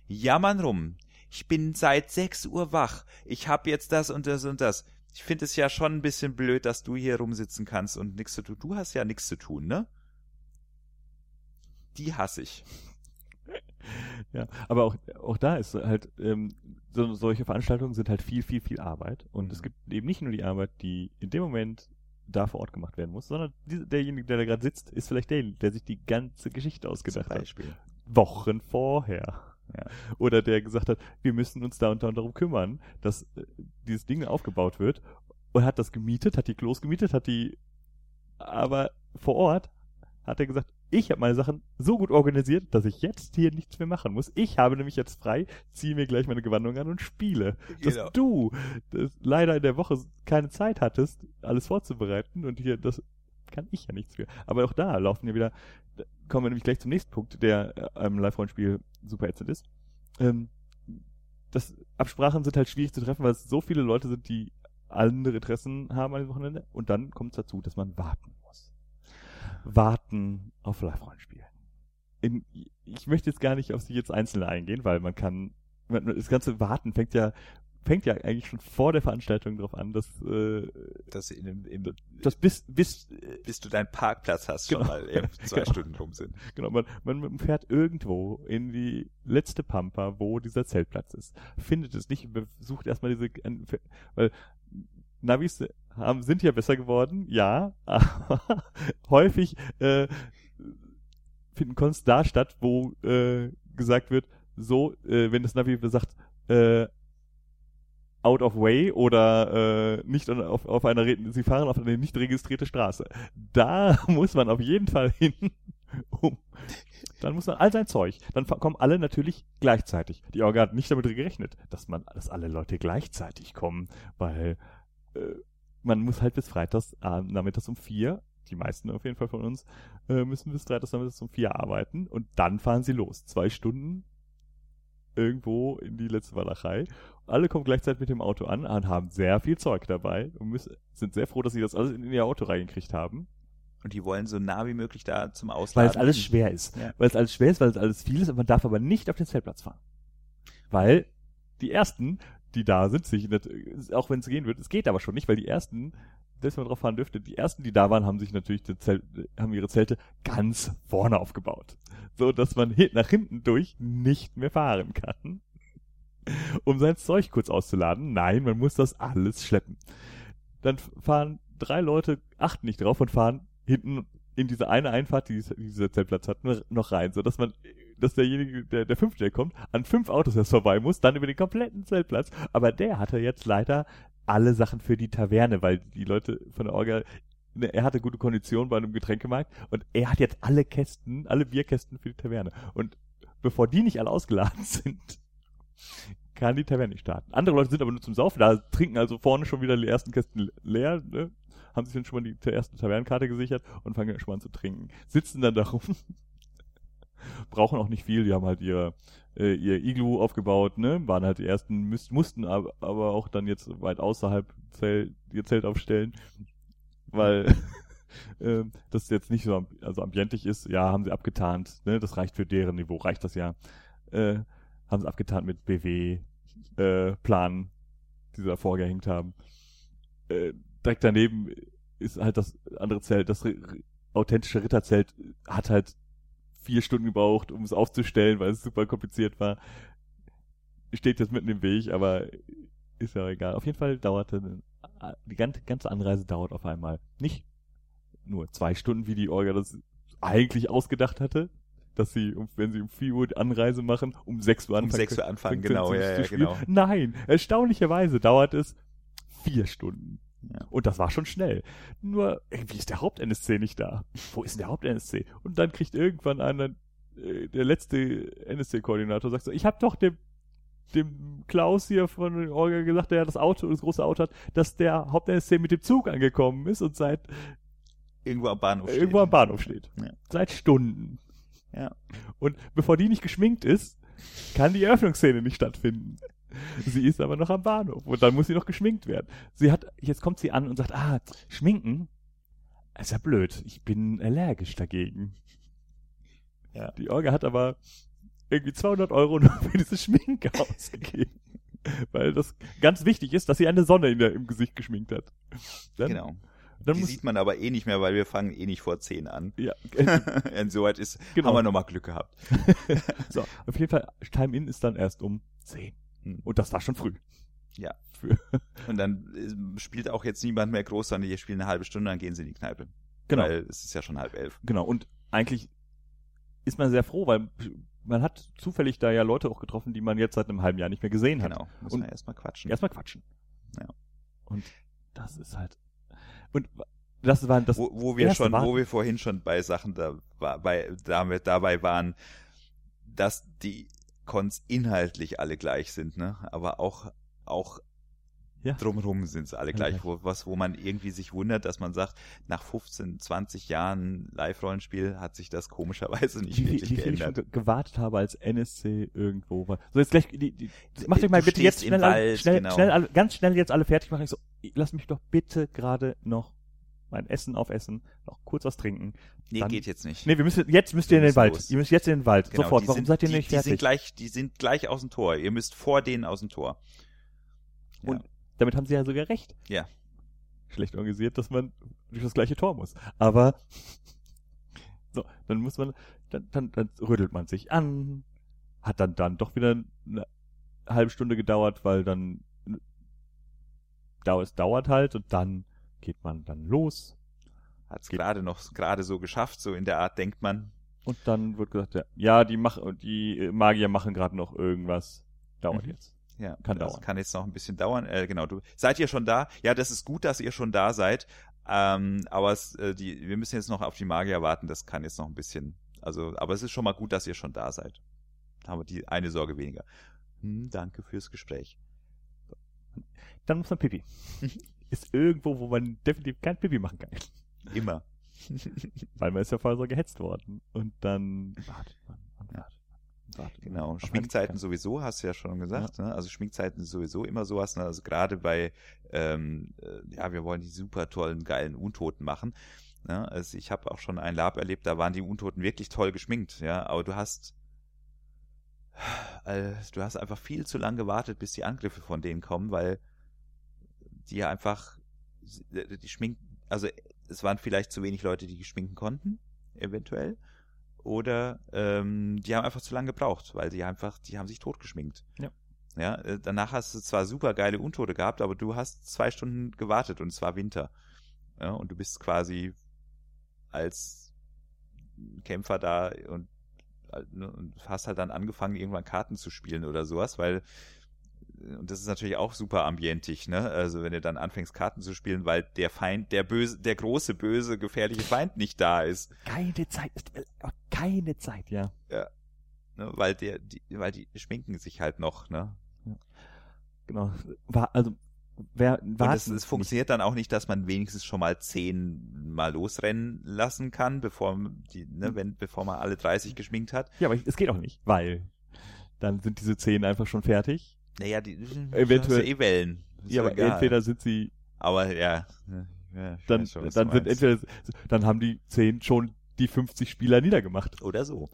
jammern rum. Ich bin seit sechs Uhr wach. Ich hab jetzt das und das und das. Ich finde es ja schon ein bisschen blöd, dass du hier rumsitzen kannst und nichts zu tun. Du hast ja nichts zu tun, ne? Die hasse ich. Ja, aber auch, auch da ist halt, ähm, so, solche Veranstaltungen sind halt viel, viel, viel Arbeit. Und es mhm. gibt eben nicht nur die Arbeit, die in dem Moment da vor Ort gemacht werden muss, sondern die, derjenige, der da gerade sitzt, ist vielleicht der, der sich die ganze Geschichte ausgedacht hat. Wochen vorher. Ja. Oder der gesagt hat, wir müssen uns da und da darum kümmern, dass äh, dieses Ding aufgebaut wird und hat das gemietet, hat die Klos gemietet, hat die aber vor Ort hat er gesagt, ich habe meine Sachen so gut organisiert, dass ich jetzt hier nichts mehr machen muss. Ich habe nämlich jetzt frei, ziehe mir gleich meine Gewandung an und spiele. Genau. Dass du das leider in der Woche keine Zeit hattest, alles vorzubereiten und hier das kann ich ja nichts für. Aber auch da laufen ja wieder, da kommen wir nämlich gleich zum nächsten Punkt, der äh, im Live-Rollenspiel super ätzend ist. Ähm, das Absprachen sind halt schwierig zu treffen, weil es so viele Leute sind, die andere Interessen haben an dem Wochenende. Und dann kommt es dazu, dass man warten. Warten auf Live-Rollenspiel. Ich möchte jetzt gar nicht auf sich jetzt einzelne eingehen, weil man kann, man, das ganze Warten fängt ja fängt ja eigentlich schon vor der Veranstaltung drauf an, dass, äh, dass in, in, dass bis, bis, bis du deinen Parkplatz hast, schon Genau. mal eben zwei Genau. Stunden rum sind. Genau, man, man fährt irgendwo in die letzte Pampa, wo dieser Zeltplatz ist. Findet es nicht, sucht erstmal diese, weil Navis haben, sind ja besser geworden, ja, aber häufig äh, finden Cons da statt, wo äh, gesagt wird, so, äh, wenn das Navi sagt, äh, out of way oder äh, nicht auf, auf einer, sie fahren auf eine nicht registrierte Straße. Da muss man auf jeden Fall hin, um, dann muss man all sein Zeug, dann kommen alle natürlich gleichzeitig. Die Orga hat nicht damit gerechnet, dass man, dass alle Leute gleichzeitig kommen, weil äh, man muss halt bis Freitags äh, nachmittags um vier, die meisten auf jeden Fall von uns, äh, müssen bis Freitags nachmittags um vier arbeiten und dann fahren sie los. Zwei Stunden irgendwo in die letzte Walachei. Alle kommen gleichzeitig mit dem Auto an und haben sehr viel Zeug dabei und müssen, sind sehr froh, dass sie das alles in ihr Auto reingekriegt haben. Und die wollen so nah wie möglich da zum Weil Ausladen. es alles schwer ist. Ja. Weil es alles schwer ist, weil es alles viel ist, und man darf aber nicht auf den Zeltplatz fahren. Weil die ersten, die da sind, sich auch wenn es gehen wird, es geht aber schon nicht, weil die ersten, dass man drauf fahren dürfte, die ersten, die da waren, haben sich natürlich Zelt, haben ihre Zelte ganz vorne aufgebaut. So dass man nach hinten durch nicht mehr fahren kann. Um sein Zeug kurz auszuladen. Nein, man muss das alles schleppen. Dann fahren drei Leute, achten nicht drauf und fahren hinten in diese eine Einfahrt, die dies- dieser Zeltplatz hat, noch rein, so dass man, dass derjenige, der, der fünfte der kommt, an fünf Autos erst vorbei muss, dann über den kompletten Zeltplatz. Aber der hatte jetzt leider alle Sachen für die Taverne, weil die Leute von der Orga, ne, er hatte gute Konditionen bei einem Getränkemarkt und er hat jetzt alle Kästen, alle Bierkästen für die Taverne. Und bevor die nicht alle ausgeladen sind, kann die Taverne nicht starten. Andere Leute sind aber nur zum Saufen da, trinken also vorne schon wieder die ersten Kästen leer, ne? haben sich dann schon mal die erste Tavernenkarte gesichert und fangen dann schon an zu trinken. Sitzen dann da rum, brauchen auch nicht viel, die haben halt ihr, äh, ihr Iglu aufgebaut, ne? waren halt die ersten, müß, mussten aber, aber auch dann jetzt weit außerhalb Zelt, ihr Zelt aufstellen, weil ähm, das jetzt nicht so am- also ambientig ist. Ja, haben sie abgetarnt, ne? das reicht für deren Niveau, reicht das ja. Äh, haben sie abgetarnt mit BW, äh, die sie davor gehängt haben. Äh, direkt daneben ist halt das andere Zelt, das authentische Ritterzelt hat halt vier Stunden gebraucht, um es aufzustellen, weil es super kompliziert war. Steht jetzt mitten im Weg, aber ist ja egal. Auf jeden Fall dauerte die ganze, Anreise dauert auf einmal nicht nur zwei Stunden, wie die Orga das eigentlich ausgedacht hatte, dass sie, um- wenn sie um 4 Uhr die Anreise machen, um 6 Uhr um anfangen. 6 Uhr anfangen, genau, ja, ja, genau. Nein, erstaunlicherweise dauert es vier Stunden. Ja. Und das war schon schnell. Nur, irgendwie ist der Haupt-NSC nicht da. Wo ist denn der Haupt-NSC? Und dann kriegt irgendwann einer, äh, der letzte NSC-Koordinator, sagt so, ich habe doch dem, dem Klaus hier von der Orga gesagt, der das Auto, das große Auto hat, dass der Haupt-NSC mit dem Zug angekommen ist und seit Irgendwo am Bahnhof steht. irgendwo am Bahnhof steht. Ja. Seit Stunden. Ja. Und bevor die nicht geschminkt ist, kann die Eröffnungsszene nicht stattfinden. Sie ist aber noch am Bahnhof und dann muss sie noch geschminkt werden. Sie hat, jetzt kommt sie an und sagt, ah, schminken? Ist ja blöd. Ich bin allergisch dagegen. Ja. Die Orga hat aber irgendwie 200 Euro nur für diese Schminke ausgegeben. Weil das ganz wichtig ist, dass sie eine Sonne in der, im Gesicht geschminkt hat. Dann, Genau. Dann die sieht man aber eh nicht mehr, weil wir fangen eh nicht vor 10 an. ja, äh, Insoweit ist, Genau. haben wir nochmal Glück gehabt. So, auf jeden Fall, Time-In ist dann erst um 10. Und das war schon früh. Ja. Für, Und dann äh, spielt auch jetzt niemand mehr groß, sondern die spielen eine halbe Stunde, dann gehen sie in die Kneipe. genau, Weil es ist ja schon halb elf. genau. Und eigentlich ist man sehr froh, weil man hat zufällig da ja Leute auch getroffen, die man jetzt seit einem halben Jahr nicht mehr gesehen hat. Genau. Muss Und- man erstmal quatschen. Erstmal quatschen. Ja. Und das ist halt. Und das war das. wo, wo wir schon, wo wir vorhin schon bei Sachen da, bei, damit, dabei waren, dass die Cons inhaltlich alle gleich sind, ne? Aber auch, auch Ja. Drumherum sind sie alle Alle gleich, wo, was, wo man irgendwie sich wundert, dass man sagt, nach 15, 20 Jahren Live-Rollenspiel hat sich das komischerweise nicht wie, wirklich wie ich geändert. ge gewartet habe als NSC irgendwo war. So jetzt gleich, die, die, macht euch mal bitte jetzt schnell, alle, Wald, schnell, genau. schnell alle, ganz schnell jetzt alle fertig machen. Ich so, lass mich doch bitte gerade noch mein Essen aufessen, noch kurz was trinken. Nee, Dann- geht jetzt nicht. Nee, wir müssen, jetzt müsst ihr in den Wald. los. Ihr müsst jetzt in den Wald. Genau, Sofort. die Warum sind, seid ihr die, nicht die sind fertig? gleich, die sind gleich aus dem Tor. Ihr müsst vor denen aus dem Tor. Ja. Und damit haben sie ja sogar recht. Ja. Schlecht organisiert, dass man durch das gleiche Tor muss. Aber so, dann muss man, dann, dann, dann rüttelt man sich an, hat dann dann doch wieder eine halbe Stunde gedauert, weil dann es dauert halt und dann geht man dann los Hat es gerade noch gerade so geschafft, so in der Art denkt man. und dann wird gesagt, ja, ja die machen die Magier machen gerade noch irgendwas. Dauert Mhm. jetzt. Ja, Kann das dauern. kann jetzt noch ein bisschen dauern. Äh, genau, du seid ihr schon da? Ja, das ist gut, dass ihr schon da seid. Ähm, aber es, äh, die, wir müssen jetzt noch auf die Magier warten. Das kann jetzt noch ein bisschen. Also, aber es ist schon mal gut, dass ihr schon da seid. Da haben wir die eine Sorge weniger. Hm, danke fürs Gespräch. Dann muss man Pipi. Ist irgendwo, wo man definitiv kein Pipi machen kann. Immer. Weil man ist ja vorher so gehetzt worden. Und dann wartet man und Ja. wartet man. Genau. Schminkzeiten sowieso, hast du ja schon gesagt. Ne? Also Schminkzeiten sowieso immer sowas. Ne? Also gerade bei, ähm, äh, ja, wir wollen die super tollen, geilen Untoten machen. Ne? Also ich habe auch schon ein Lab erlebt, da waren die Untoten wirklich toll geschminkt. Ja, aber du hast, äh, du hast einfach viel zu lang gewartet, bis die Angriffe von denen kommen, weil die ja einfach, die schminken, also es waren vielleicht zu wenig Leute, die geschminken konnten, eventuell oder ähm, die haben einfach zu lange gebraucht, weil sie einfach, die haben sich totgeschminkt. Ja. Ja, äh, danach hast du zwar super geile Untote gehabt, aber du hast zwei Stunden gewartet und es war Winter. Ja, und du bist quasi als Kämpfer da und, äh, ne, und hast halt dann angefangen, irgendwann Karten zu spielen oder sowas, weil und das ist natürlich auch super ambientig, ne? Also wenn du dann anfängst Karten zu spielen, weil der Feind, der böse, der große, böse, gefährliche Feind nicht da ist. Keine Zeit. Keine Zeit, ja. ne, weil der, die, weil die schminken sich halt noch, ne? Genau. War, also, wer, Und warten es, es funktioniert dann auch nicht, dass man wenigstens schon mal zehn mal losrennen lassen kann, bevor die, ne, wenn, bevor man alle 30 geschminkt hat. Ja, aber es geht auch nicht, weil dann sind diese zehn einfach schon fertig. Naja, die Eventuell- du eh Wellen. Ist ja, aber egal. entweder sind sie, Aber ja. ne, ja dann, schon, dann sind entweder, dann haben die zehn schon die 50 Spieler niedergemacht. Oder so.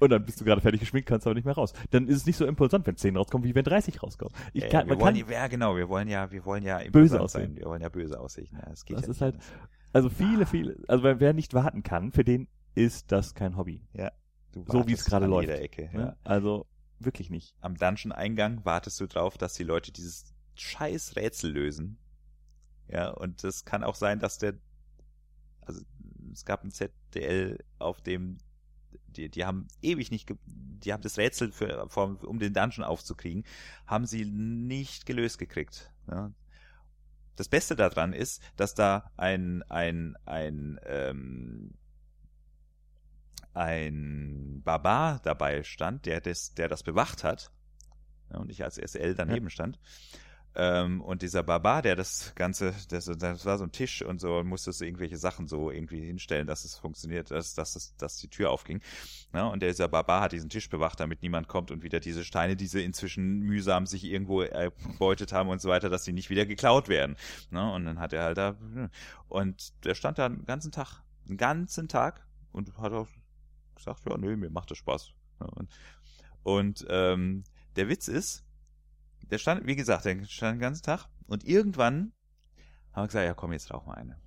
Und dann bist du gerade fertig geschminkt, kannst aber nicht mehr raus. Dann ist es nicht so imposant, wenn 10 rauskommen, wie wenn 30 rauskommen. Ich Ja, kann, wir man wollen, kann, ja, genau, wir wollen ja, wir wollen ja Böse aussehen. Sein. Wir wollen ja böse aussehen. Ja, das geht Das ja ist halt- also viele, viele, also wer, nicht warten kann, für den ist das kein Hobby. Du so wie es gerade läuft, Jeder Ecke, ja. Ne? Also wirklich nicht. Am Dungeon-Eingang wartest du drauf, dass die Leute dieses scheiß Rätsel lösen. Ja, und es kann auch sein, dass der, also es gab ein ZDL, auf dem die, die haben ewig nicht, die haben das Rätsel für, um den Dungeon aufzukriegen, haben sie nicht gelöst gekriegt. Ja. Das Beste daran ist, dass da ein, ein, ein, ähm, ein Barbar dabei stand, der das, der das bewacht hat. Ja, und ich als SL daneben stand. Ähm, und dieser Barbar, der das Ganze, das, das war so ein Tisch und so, und musste so irgendwelche Sachen so irgendwie hinstellen, dass es funktioniert, dass, dass, es- dass die Tür aufging. Ja, und dieser Barbar hat diesen Tisch bewacht, damit niemand kommt und wieder diese Steine, die sie inzwischen mühsam sich irgendwo erbeutet haben und so weiter, dass sie nicht wieder geklaut werden. Ne? Und dann hat er halt da, und der stand da den ganzen Tag, den ganzen Tag und hat auch gesagt, ja, nö, mir macht das Spaß. Ja, und und ähm, der Witz ist, der stand, wie gesagt, der stand den ganzen Tag und irgendwann haben wir gesagt, ja komm, jetzt rauch mal eine.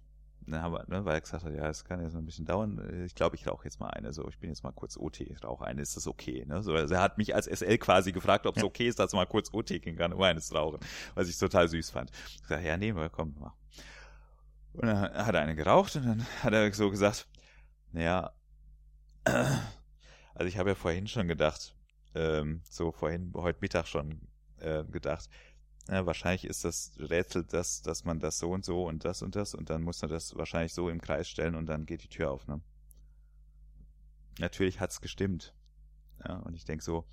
Dann haben wir, ne, weil er gesagt hat, ja, es kann jetzt noch ein bisschen dauern. Ich glaube, ich rauche jetzt mal eine. So, ich bin jetzt mal kurz OT, ich rauche eine, ist das okay? Ne? So, also er hat mich als SL quasi gefragt, ob es okay ist, dass er mal kurz OT gehen kann, um eines zu rauchen. Was ich total süß fand. Ich sag, ja, nee, komm, mach. Und dann hat er eine geraucht und dann hat er so gesagt, naja, also ich habe ja vorhin schon gedacht, ähm, so vorhin, heute Mittag schon äh, gedacht, ja, wahrscheinlich ist das Rätsel, dass, dass man das so und so und das und das und dann muss man das wahrscheinlich so im Kreis stellen und dann geht die Tür auf, ne? Natürlich hat's gestimmt. Ja, und ich denk so,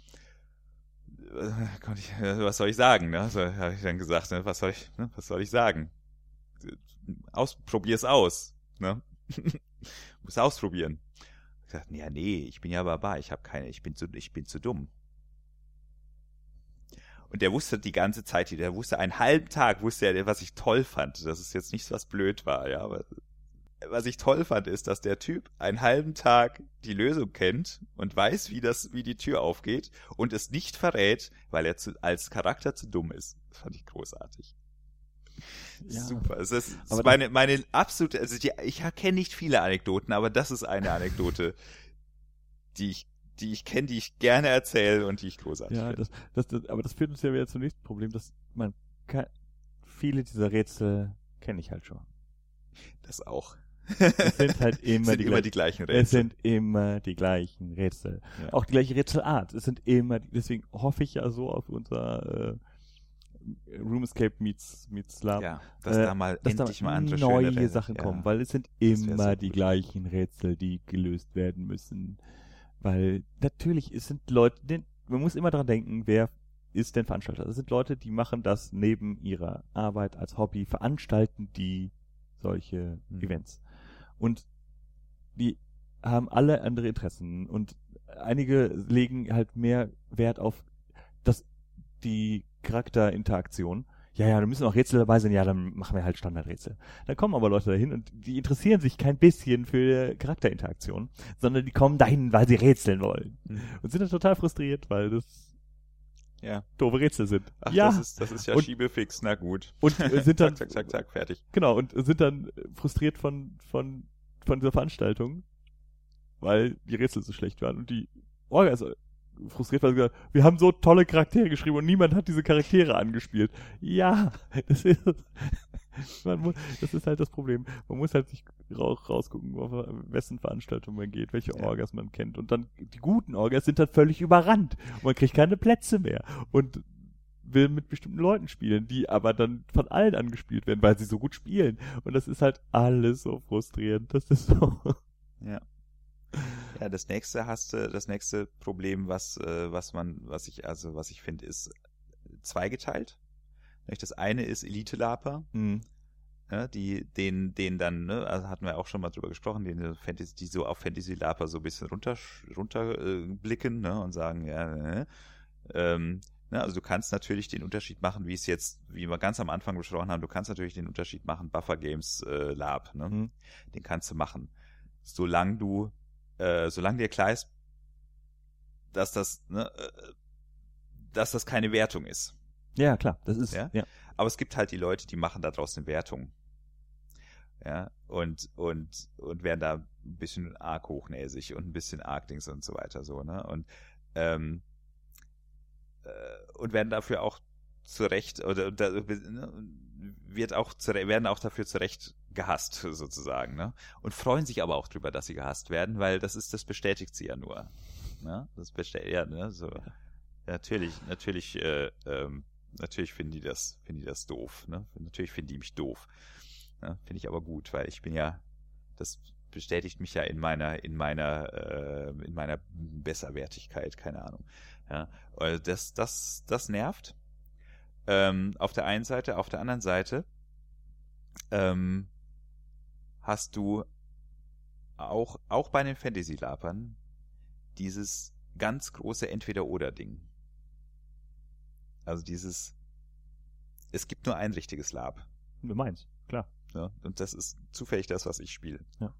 konnte ich, was soll ich sagen, ne? So habe ich dann gesagt, ne? was soll ich, ne? was soll ich sagen? Ausprobier's aus, ne? Muss ausprobieren. Gesagt, ja, nee, ich bin ja Barbar, ich habe keine, ich bin zu, ich bin zu dumm. Und der wusste die ganze Zeit, der wusste einen halben Tag, wusste er, was ich toll fand, dass es jetzt nicht so was blöd war, ja, aber was ich toll fand, ist, dass der Typ einen halben Tag die Lösung kennt und weiß, wie das, wie die Tür aufgeht und es nicht verrät, weil er zu, als Charakter zu dumm ist. Das fand ich großartig. Ja. Super. Es ist, aber ist meine, meine absolute, also die, ich kenne nicht viele Anekdoten, aber das ist eine Anekdote, die ich, die ich kenne, die ich gerne erzähle und die ich großartig ja, finde. Das, das, das, aber das führt uns ja wieder zum nächsten Problem, dass man kann, viele dieser Rätsel kenne ich halt schon. Das auch. Es sind halt immer, sind die, immer die, gleichen Rätsel. Es sind immer die gleichen Rätsel. Ja. Auch die gleiche Rätselart. Es sind immer, deswegen hoffe ich ja so auf unser äh, Room Escape meets, meets Lab. Ja, dass äh, da mal dass endlich da mal andere neue schöne Sachen kommen, weil es sind immer die gleichen Rätsel, die gelöst werden müssen. Weil natürlich, es sind Leute, den, man muss immer daran denken, wer ist denn Veranstalter? Das sind Leute, die machen das neben ihrer Arbeit als Hobby, veranstalten die solche mhm. Events. Und die haben alle andere Interessen und einige legen halt mehr Wert auf das, die Charakterinteraktion. Ja, ja, da müssen auch Rätsel dabei sein. Ja, dann machen wir halt Standardrätsel. Da kommen aber Leute dahin und die interessieren sich kein bisschen für Charakterinteraktion, sondern die kommen dahin, weil sie rätseln wollen. Mhm. Und sind dann total frustriert, weil das ja. doofe Rätsel sind. Ach, ja. das ist, das ist ja und, Schiebefix, na gut. Und äh, sind dann, zack, zack, zack, fertig. Genau, und sind dann frustriert von, von, von dieser Veranstaltung, weil die Rätsel so schlecht waren und die Orga ist frustriert, weil sie gesagt wir haben so tolle Charaktere geschrieben und niemand hat diese Charaktere angespielt. Ja, das ist, muss, das ist halt das Problem. Man muss halt sich raus, rausgucken, auf wessen Veranstaltung man geht, welche. Orgas man kennt. Und dann, die guten Orgas sind dann völlig überrannt. Und man kriegt keine Plätze mehr. Und will mit bestimmten Leuten spielen, die aber dann von allen angespielt werden, weil sie so gut spielen. Und das ist halt alles so frustrierend. Das ist so. Ja. Ja, das nächste hast du, das nächste Problem, was, äh, was man, was ich, also was ich finde, ist zweigeteilt. Das eine ist Elite-Laper, mhm. ja, die, den, den dann, ne, also hatten wir auch schon mal drüber gesprochen, den Fantasy, die so auf Fantasy-Laper so ein bisschen runter, runterblicken, äh, ne, und sagen, ja, ne, ähm, ne, also du kannst natürlich den Unterschied machen, wie es jetzt, wie wir ganz am Anfang besprochen haben, du kannst natürlich den Unterschied machen, Buffer Games äh, Lab, ne? Mhm. Den kannst du machen. Solange du äh, solange dir klar ist, dass das, ne, äh, dass das keine Wertung ist. Ja, klar, das ist, ja? ja. Aber es gibt halt die Leute, die machen da draußen eine Wertung. Ja, und, und, und werden da ein bisschen arg hochnäsig und ein bisschen arg Dings und so weiter, so, ne, und, ähm, äh, und werden dafür auch zu Recht, oder, da, ne, wird auch werden auch dafür zu Recht gehasst, sozusagen, ne? Und freuen sich aber auch drüber, dass sie gehasst werden, weil das ist, das bestätigt sie ja nur. Ne? Das bestätigt, ja, ne, so. Natürlich, natürlich, äh, ähm, natürlich finden die das, finden die das doof, ne? Natürlich finden die mich doof. Ne? Finde ich aber gut, weil ich bin ja, das bestätigt mich ja in meiner, in meiner, äh, in meiner Besserwertigkeit, keine Ahnung. Ja, das, das, das nervt. Ähm, auf der einen Seite, auf der anderen Seite ähm, hast du auch, auch bei den Fantasy-Lapern dieses ganz große Entweder-Oder-Ding. Also dieses, es gibt nur ein richtiges Lab. Du meinst, klar. Ja, und das ist zufällig das, was ich spiele. Ja.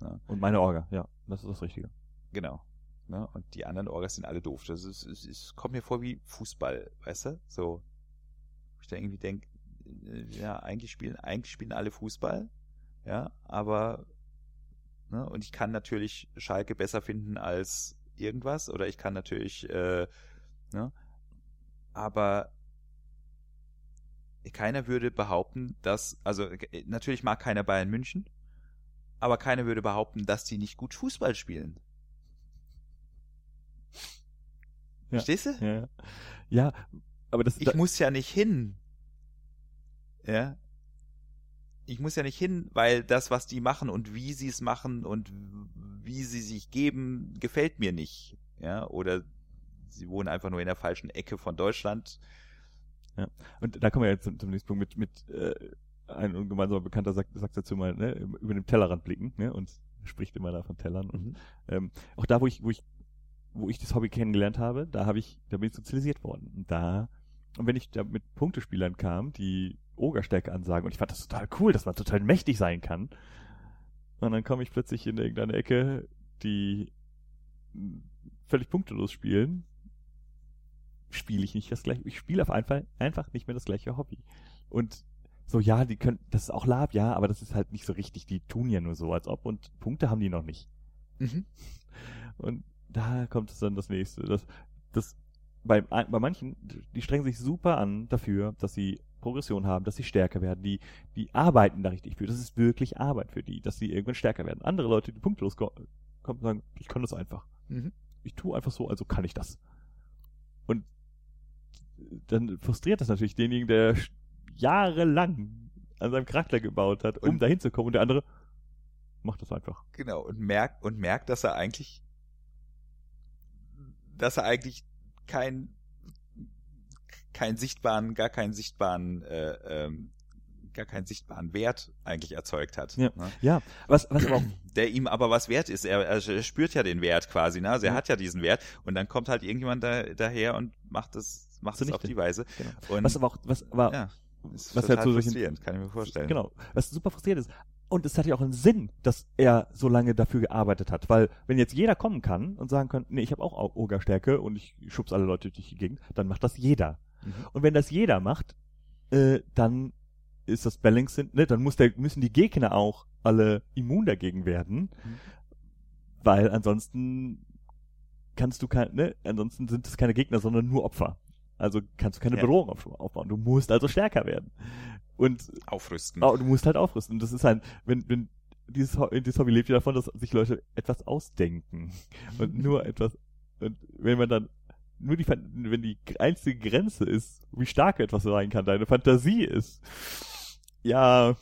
ja. Und meine Orga, ja, das ist das Richtige. Genau. Ja, und die anderen Orgas sind alle doof. Das ist, es, es kommt mir vor wie Fußball, weißt du? So, ich da irgendwie denke, äh, ja, eigentlich spielen, eigentlich spielen alle Fußball, ja, aber, ne, und ich kann natürlich Schalke besser finden als irgendwas, oder ich kann natürlich, äh, ne, aber keiner würde behaupten, dass, also äh, natürlich mag keiner Bayern München, aber keiner würde behaupten, dass die nicht gut Fußball spielen. Ja. Verstehst du? Ja, ja, aber das. Ich da muss ja nicht hin. Ja. Ich muss ja nicht hin, weil das, was die machen und wie sie es machen und wie sie sich geben, gefällt mir nicht. Ja, oder sie wohnen einfach nur in der falschen Ecke von Deutschland. Ja. Und da kommen wir jetzt zum, zum nächsten Punkt mit, mit äh, ein gemeinsamer Bekannter sagt, sagt dazu mal, ne, über den Tellerrand blicken, ne, und spricht immer da von Tellern. Und Mhm. ähm, auch da, wo ich, wo ich, wo ich das Hobby kennengelernt habe, da habe ich, da bin ich sozialisiert worden. Und da, und wenn ich da mit Punktespielern kam, die Ogerstärke ansagen, und ich fand das total cool, dass man total mächtig sein kann. Und dann komme ich plötzlich in irgendeine Ecke, die völlig punktelos spielen, spiele ich nicht das gleiche. Ich spiele auf jeden Fall einfach nicht mehr das gleiche Hobby. Und so, ja, die können, das ist auch Lab, ja, aber das ist halt nicht so richtig. Die tun ja nur so, als ob und Punkte haben die noch nicht. Mhm. Und da kommt es dann das nächste. Das, das, bei, bei manchen, die strengen sich super an dafür, dass sie Progression haben, dass sie stärker werden. Die, die arbeiten da richtig für. Das ist wirklich Arbeit für die, dass sie irgendwann stärker werden. Andere Leute, die punktlos ko- kommen, sagen, ich kann das einfach. Mhm. Ich tue einfach so, also kann ich das. Und dann frustriert das natürlich denjenigen, der jahrelang an seinem Charakter gebaut hat, um Und- dahin zu kommen. Und der andere macht das einfach. Genau, und merkt, und merkt, dass er eigentlich, dass er eigentlich kein, keinen sichtbaren, gar keinen sichtbaren, äh, ähm, gar keinen sichtbaren Wert eigentlich erzeugt hat. Ja. Ne? Ja, was, was aber auch Der ihm aber was wert ist. Er, er spürt ja den Wert quasi, ne? Also er Ja. hat ja diesen Wert und dann kommt halt irgendjemand da, daher und macht es, macht es auf Zunichte. die Weise. Genau. Und Was aber auch, was aber, ja, ist was zu solchen- frustrierend, kann ich mir vorstellen. genau, was super frustrierend ist. Und es hat ja auch einen Sinn, dass er so lange dafür gearbeitet hat, weil wenn jetzt jeder kommen kann und sagen kann, nee, ich habe auch Ogerstärke und ich schubs alle Leute durch die Gegend, dann macht das jeder. Mhm. Und wenn das jeder macht, äh, dann ist das Balancing, ne, dann muss der, müssen die Gegner auch alle immun dagegen werden, Mhm. weil ansonsten kannst du kein, ne, ansonsten sind es keine Gegner, sondern nur Opfer. Also kannst du keine Ja. Bedrohung auf, aufbauen. Du musst also stärker werden. Und Aufrüsten. oh, du musst halt aufrüsten. Und das ist ein, wenn, wenn dieses, dieses Hobby lebt ja davon, dass sich Leute etwas ausdenken. Und nur etwas, und wenn man dann nur die, wenn die einzige Grenze ist, wie stark etwas sein kann, deine Fantasie ist, ja,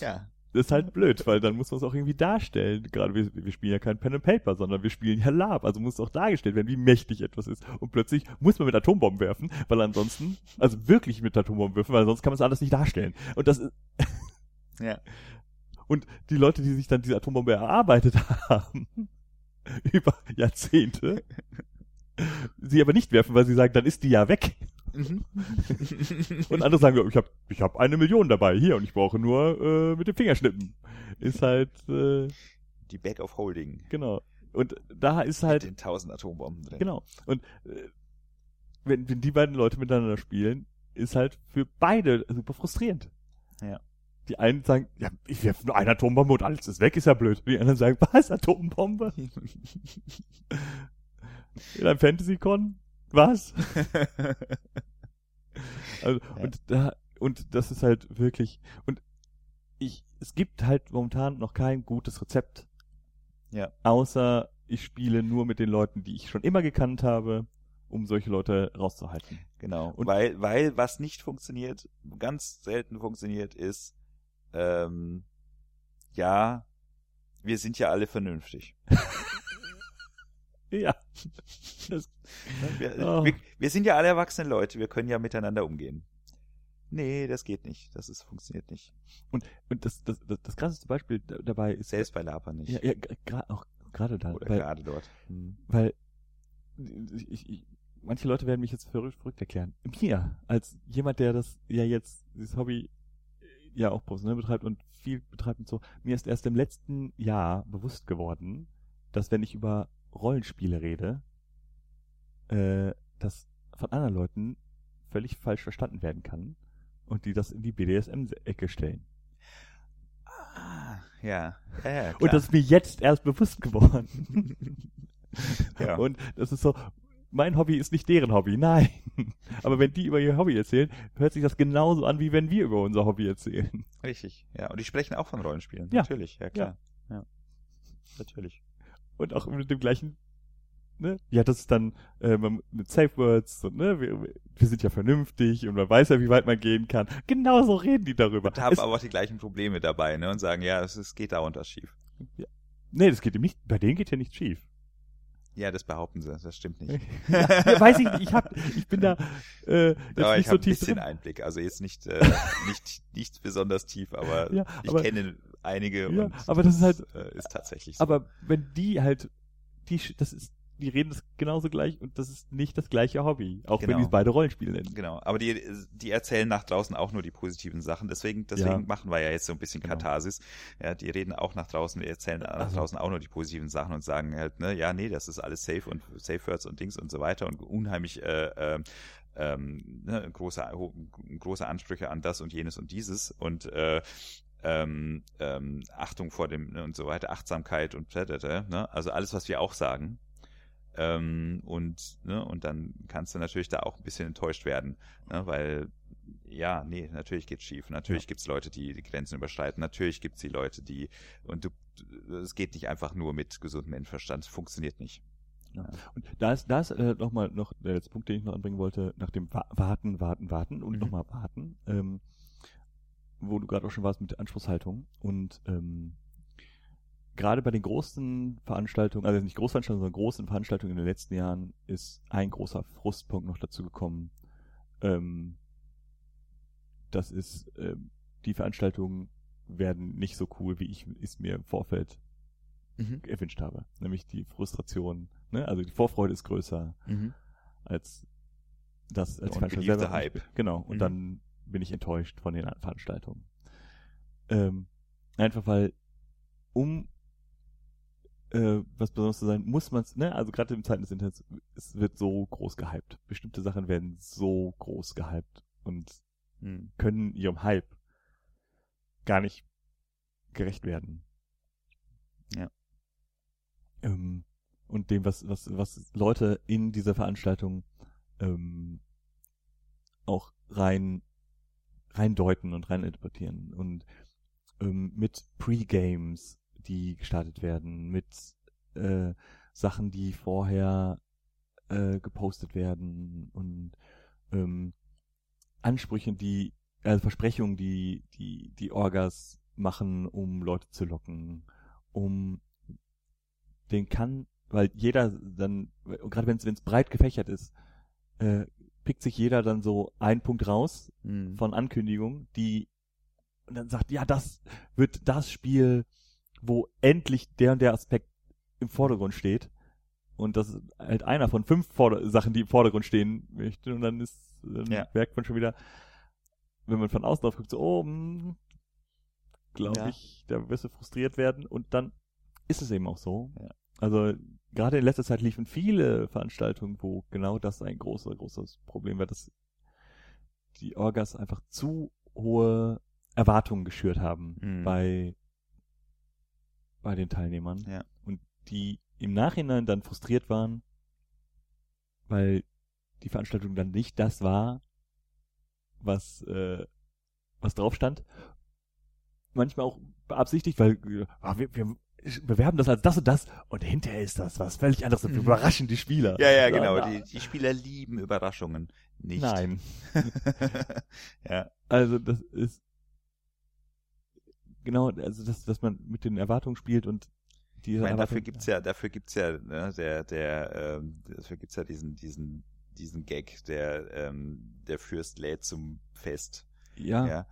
Ja. das ist halt blöd, weil dann muss man es auch irgendwie darstellen. Gerade wir, wir spielen ja kein Pen and Paper, sondern wir spielen ja Lab. Also muss auch dargestellt werden, wie mächtig etwas ist. Und plötzlich muss man mit Atombomben werfen, weil ansonsten, also wirklich mit Atombomben werfen, weil sonst kann man es alles nicht darstellen. Und das ist, Ja. und die Leute, die sich dann diese Atombombe erarbeitet haben, über Jahrzehnte, sie aber nicht werfen, weil sie sagen, dann ist die ja weg. Mhm. Und andere sagen, ich habe ich hab eine Million dabei hier und ich brauche nur äh, mit dem Finger schnippen. Ist halt, äh, Die Bag of Holding. genau. Und da ist Mit halt, den tausend Atombomben drin. genau. Und äh, wenn, wenn die beiden Leute miteinander spielen, ist halt für beide super frustrierend. Ja. Die einen sagen, ja, ich werfe nur eine Atombombe und alles ist weg, ist ja blöd. Und die anderen sagen, was, Atombombe? In einem Fantasy-Con? Was? Also, Ja. und da, und das ist halt wirklich, und ich, es gibt halt momentan noch kein gutes Rezept. Ja. Außer ich spiele nur mit den Leuten, die ich schon immer gekannt habe, um solche Leute rauszuhalten. Genau. Und- weil, weil was nicht funktioniert, ganz selten funktioniert, ist, ähm, ja, wir sind ja alle vernünftig. Ja. Das, Wir, Oh. wir, wir sind ja alle erwachsene Leute, wir können ja miteinander umgehen. Nee, das geht nicht. Das ist, funktioniert nicht. und und das, das, das, das krasseste Beispiel da- dabei ist, Selbst bei Lapa nicht. ja, ja, gra- auch gerade da, Oder weil, gerade dort. Hm. weil ich, ich, ich, manche Leute werden mich jetzt verrückt, verrückt erklären. Mir, als jemand, der das ja jetzt, dieses Hobby äh, ja auch professionell betreibt und viel betreibt und so, mir ist erst im letzten Jahr bewusst geworden, dass wenn ich über Rollenspiele rede, äh, das von anderen Leuten völlig falsch verstanden werden kann und die das in die BDSM-Ecke stellen. Ah, ja. ja, ja. Und das ist mir jetzt erst bewusst geworden. Ja. Und das ist so, mein Hobby ist nicht deren Hobby, nein. Aber wenn die über ihr Hobby erzählen, hört sich das genauso an, wie wenn wir über unser Hobby erzählen. Richtig. Ja, und die sprechen auch von Rollenspielen. Ja. Natürlich, ja klar. Ja. Natürlich. Und auch mit dem gleichen, ne? Ja, das ist dann äh, mit Safe Words und ne, wir, wir sind ja vernünftig und man weiß ja, wie weit man gehen kann. Genauso reden die darüber. Und haben Es, aber auch die gleichen Probleme dabei, ne? Und sagen, ja, es, es geht dauernd was schief. nee, das geht ihm nicht, bei denen geht ja nichts schief. Ja, das behaupten sie, das stimmt nicht. ja, weiß ich nicht, ich, hab, ich bin da äh, jetzt aber nicht ich so habe ein tief bisschen drin. Einblick. Also jetzt nicht, äh, nicht, nicht besonders tief, aber Ja, ich aber- kenne einige Ja, aber das ist halt- äh, ist tatsächlich so. Aber wenn die halt, die, das ist, die reden das genauso gleich und das ist nicht das gleiche Hobby, auch wenn Genau. die es beide Rollenspiele nennen. Genau, aber die, die erzählen nach draußen auch nur die positiven Sachen. Deswegen, deswegen Ja. machen wir ja jetzt so ein bisschen Genau. Katharsis. Ja, die reden auch nach draußen, wir erzählen nach Also- draußen auch nur die positiven Sachen und sagen halt, ne, ja, nee, das ist alles safe und Safe Words und Dings und so weiter und unheimlich äh, ähm, ähm, ne, große, große Ansprüche an das und jenes und dieses und äh, ähm, ähm, Achtung vor dem ne, und so weiter, Achtsamkeit und ne? also alles, was wir auch sagen. Ähm, und, ne, und dann kannst du natürlich da auch ein bisschen enttäuscht werden, ne, weil ja, nee, natürlich geht's schief. Natürlich Ja. gibt's Leute, die die Grenzen überschreiten. Natürlich gibt's die Leute, die und du, es geht nicht einfach nur mit gesundem Menschenverstand. Es funktioniert nicht. Und da ist, da ist äh, nochmal noch der letzte Punkt, den ich noch anbringen wollte, nach dem Wa- Warten, Warten, Warten und Mhm. nochmal Warten, ähm, wo du gerade auch schon warst mit der Anspruchshaltung und ähm, gerade bei den großen Veranstaltungen, also nicht Großveranstaltungen, sondern großen Veranstaltungen in den letzten Jahren ist ein großer Frustpunkt noch dazu gekommen. Ähm, das ist, ähm, die Veranstaltungen werden nicht so cool, wie ich es mir im Vorfeld erwünscht habe. Nämlich die Frustration, ne? also die Vorfreude ist größer als das als Und Veranstaltung selber. Hype. Genau, und Mhm. dann bin ich enttäuscht von den Veranstaltungen. Ähm, einfach weil, um äh, was Besonderes zu sein, muss man es, ne, also gerade im Zeiten des Internets, es wird so groß gehypt. Bestimmte Sachen werden so groß gehypt und Mhm. können ihrem Hype gar nicht gerecht werden. Ja. Ähm, und dem, was, was, was Leute in dieser Veranstaltung ähm, auch rein, rein deuten und rein interpretieren. Und ähm, mit Pre-Games, die gestartet werden, mit äh, Sachen, die vorher äh, gepostet werden und ähm, Ansprüchen, die, also Versprechungen, die, die, die Orgas machen, um Leute zu locken, um den kann, weil jeder dann, gerade wenn es breit gefächert ist, äh, pickt sich jeder dann so einen Punkt raus Mhm. von Ankündigungen, die und dann sagt, ja, das wird das Spiel, wo endlich der und der Aspekt im Vordergrund steht. Und das ist halt einer von fünf Vorder Sachen, die im Vordergrund stehen möchte. Und dann ist, dann Ja. merkt man schon wieder, wenn man von außen drauf guckt, so, oh, glaube Ja. ich, da wirst du frustriert werden. Und dann ist es eben auch so. Ja. Also gerade in letzter Zeit liefen viele Veranstaltungen, wo genau das ein großer, großes Problem war, dass die Orgas einfach zu hohe Erwartungen geschürt haben Mhm. bei, bei den Teilnehmern. Ja. Und die im Nachhinein dann frustriert waren, weil die Veranstaltung dann nicht das war, was, äh, was drauf stand. Manchmal auch beabsichtigt, weil äh, ah, wir, wir bewerben das als das und das und hinterher ist das was völlig anderes und wir Mhm. überraschen die Spieler. Ja, ja, genau. na, Die, die Spieler lieben Überraschungen. Nicht. Nein. ja. Also das ist genau, also dass, dass man mit den Erwartungen spielt und die Ich meine, dafür gibt's ja, dafür gibt's ja, ne, der, der, ähm, dafür gibt's ja diesen, diesen, diesen Gag, der, ähm, der Fürst lädt zum Fest. ja, Ja.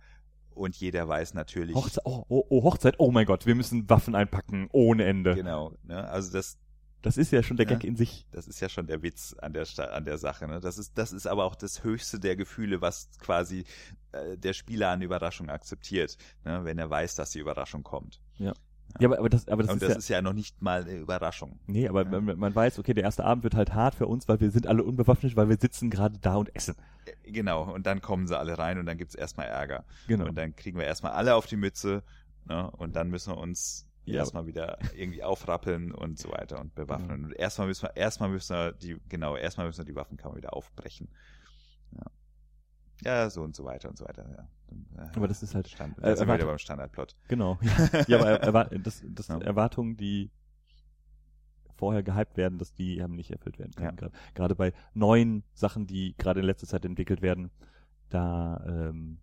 Und jeder weiß natürlich. Hochzeit, oh, oh, oh, Hochzeit, oh mein Gott, wir müssen Waffen einpacken ohne Ende. Genau, ne? Also das, Das ist ja schon der Ja. Gag in sich. das ist ja schon der Witz an der an der Sache, ne? Das ist, das ist aber auch das höchste der Gefühle, was quasi äh, der Spieler an Überraschung akzeptiert, ne? wenn er weiß, dass die Überraschung kommt. Ja, aber, aber das, aber das Und ist das ja, ist ja noch nicht mal eine Überraschung. nee, aber Ja. man, man weiß, okay, der erste Abend wird halt hart für uns, weil wir sind alle unbewaffnet, weil wir sitzen gerade da und essen. Äh, Genau, und dann kommen sie alle rein und dann gibt's erstmal Ärger. Genau. Und dann kriegen wir erstmal alle auf die Mütze, ne? Und dann müssen wir uns Ja. erstmal wieder irgendwie aufrappeln und so weiter und bewaffnen. Genau. Und erstmal müssen wir, erstmal müssen wir die, genau, erstmal müssen wir die Waffenkammer wieder aufbrechen. Ja. Ja, so und so weiter und so weiter, ja. Äh, Aber das ist halt- Stand, äh, sind wir wieder beim Standardplot. Genau. ja, aber erwar das, das Ja. Erwartungen, die vorher gehypt werden, dass die haben nicht erfüllt werden können. Ja. Gerade, bei neuen Sachen, die gerade in letzter Zeit entwickelt werden, da ähm,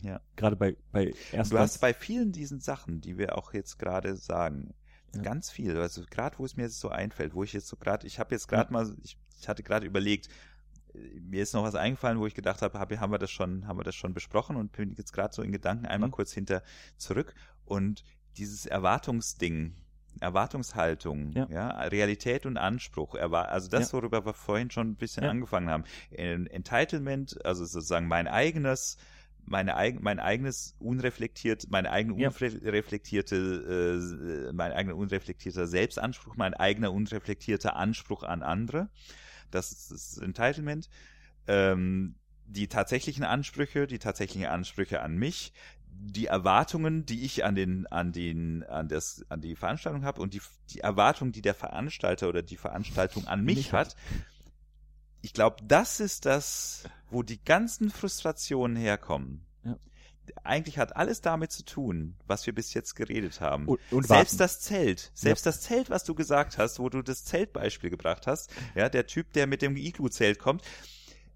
Ja. gerade bei bei erst Du hast bei vielen diesen Sachen, die wir auch jetzt gerade sagen, Ja. Ganz viel. Also gerade wo es mir jetzt so einfällt, wo ich jetzt so gerade, ich habe jetzt gerade mal, ich, ich hatte gerade überlegt, mir ist noch was eingefallen, wo ich gedacht habe, hab, haben wir das schon, haben wir das schon besprochen und bin jetzt gerade so in Gedanken einmal mhm. kurz hinter zurück und dieses Erwartungsding, Erwartungshaltung, ja. ja, Realität und Anspruch, also das, worüber wir vorhin schon ein bisschen angefangen haben. Entitlement, also sozusagen mein eigenes, meine eig mein eigenes unreflektiert, meine eigene unreflektierte, äh, mein eigener unreflektierter Selbstanspruch, mein eigener unreflektierter Anspruch an andere. Das ist das Entitlement. Ähm, die tatsächlichen Ansprüche, die tatsächlichen Ansprüche an mich, die Erwartungen, die ich an den, an den, an das, an die Veranstaltung habe und die, die Erwartung, die der Veranstalter oder die Veranstaltung an mich, mich hat. Ich glaube, das ist das, wo die ganzen Frustrationen herkommen. Ja. Eigentlich hat alles damit zu tun, was wir bis jetzt geredet haben. Und, und selbst warten. das Zelt, selbst ja. das Zelt, was du gesagt hast, wo du das Zeltbeispiel gebracht hast, ja, der Typ, der mit dem Iglu-Zelt kommt,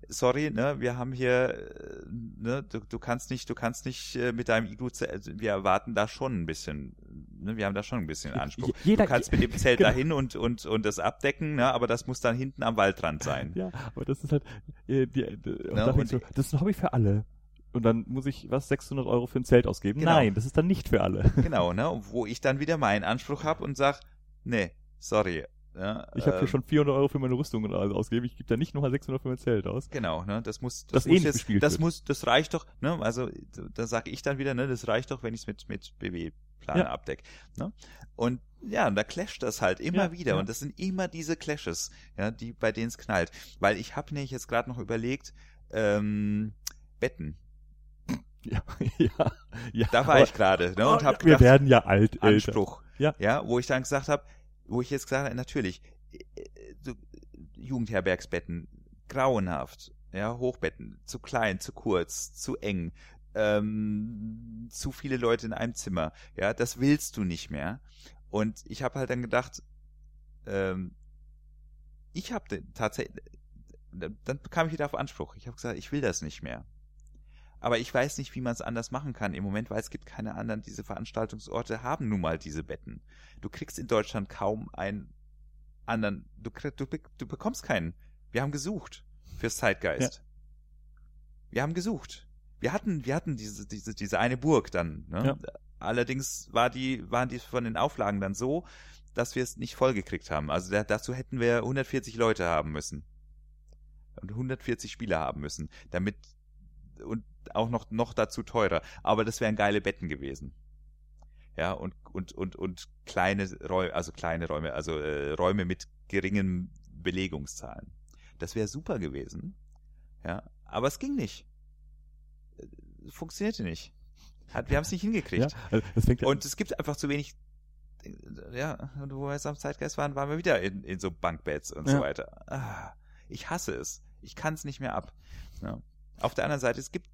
sorry, ne, wir haben hier, äh, ne, du, du kannst nicht, du kannst nicht äh, mit deinem Iglu, also wir erwarten da schon ein bisschen, ne, wir haben da schon ein bisschen Anspruch. Jeder, du kannst mit dem Zelt genau. dahin und und und das abdecken, ne, aber das muss dann hinten am Waldrand sein. Ja, aber das ist halt, äh, die, die, ne, und so, das ist ein Hobby für alle. Und dann muss ich was 600 Euro für ein Zelt ausgeben? Genau. Nein, das ist dann nicht für alle. Genau, ne, wo ich dann wieder meinen Anspruch habe und sag, nee, sorry, ja, ich habe hier ähm, schon 400 Euro für meine Rüstung und alles ausgegeben. Ich gebe da nicht nochmal 600 für mein Zelt aus. Genau, ne? Das muss, das, das muss eh jetzt, das wird. muss, das reicht doch, ne? Also da sage ich dann wieder, ne? Das reicht doch, wenn ich es mit mit BW-Plan ja. abdeck. Ne? Und ja, und da clasht das halt immer ja, wieder. Ja. Und das sind immer diese Clashes, ja, die bei denen es knallt. Weil ich habe mir jetzt gerade noch überlegt, ähm, Betten. Ja, ja, ja. Da war aber, ich gerade, ne? Und hab wir gedacht, werden ja alt, Anspruch. Ja. ja, wo ich dann gesagt habe, wo ich jetzt gesagt habe, natürlich, äh, Jugendherbergsbetten, grauenhaft, ja, Hochbetten, zu klein, zu kurz, zu eng, ähm, zu viele Leute in einem Zimmer, ja, das willst du nicht mehr. Und ich habe halt dann gedacht, ähm, ich habe tatsächlich, dann kam ich wieder auf Anspruch. Ich habe gesagt, ich will das nicht mehr. Aber ich weiß nicht, wie man es anders machen kann im Moment, weil es gibt keine anderen, diese Veranstaltungsorte haben nun mal diese Betten. Du kriegst in Deutschland kaum einen anderen, du, du, du bekommst keinen. Wir haben gesucht fürs Zeitgeist. Ja. Wir haben gesucht. Wir hatten, wir hatten diese, diese, diese eine Burg dann. Ne? Ja. Allerdings war die, waren die von den Auflagen dann so, dass wir es nicht vollgekriegt haben. Also da, dazu hätten wir 140 Leute haben müssen. Und 140 Spieler haben müssen, damit und auch noch, noch dazu teurer. Aber das wären geile Betten gewesen. Ja, und, und, und, und kleine Räume, also kleine Räume, also äh, Räume mit geringen Belegungszahlen. Das wäre super gewesen. Ja, aber es ging nicht. Äh, funktionierte nicht. Hat, wir haben es nicht hingekriegt. Ja, also und es gibt einfach zu wenig ja, und wo wir jetzt am Zeitgeist waren, waren wir wieder in, in so Bankbeds und ja. so weiter. Ah, ich hasse es. Ich kann es nicht mehr ab. Ja. Auf der anderen Seite, es gibt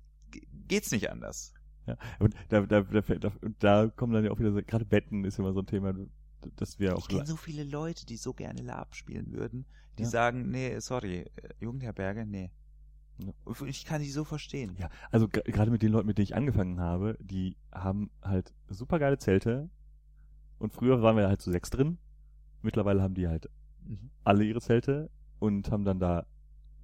geht's nicht anders. Ja, und da, da, da, da, da kommen dann ja auch wieder so, gerade Betten ist immer so ein Thema, dass wir auch. Ich kenne so viele Leute, die so gerne Lab spielen würden, die ja. sagen, nee, sorry, äh, Jugendherberge, nee. Ja. Ich kann die so verstehen. Ja, also gerade mit den Leuten, mit denen ich angefangen habe, die haben halt super geile Zelte. Und früher waren wir halt zu sechs drin. Mittlerweile haben die halt mhm. alle ihre Zelte und haben dann da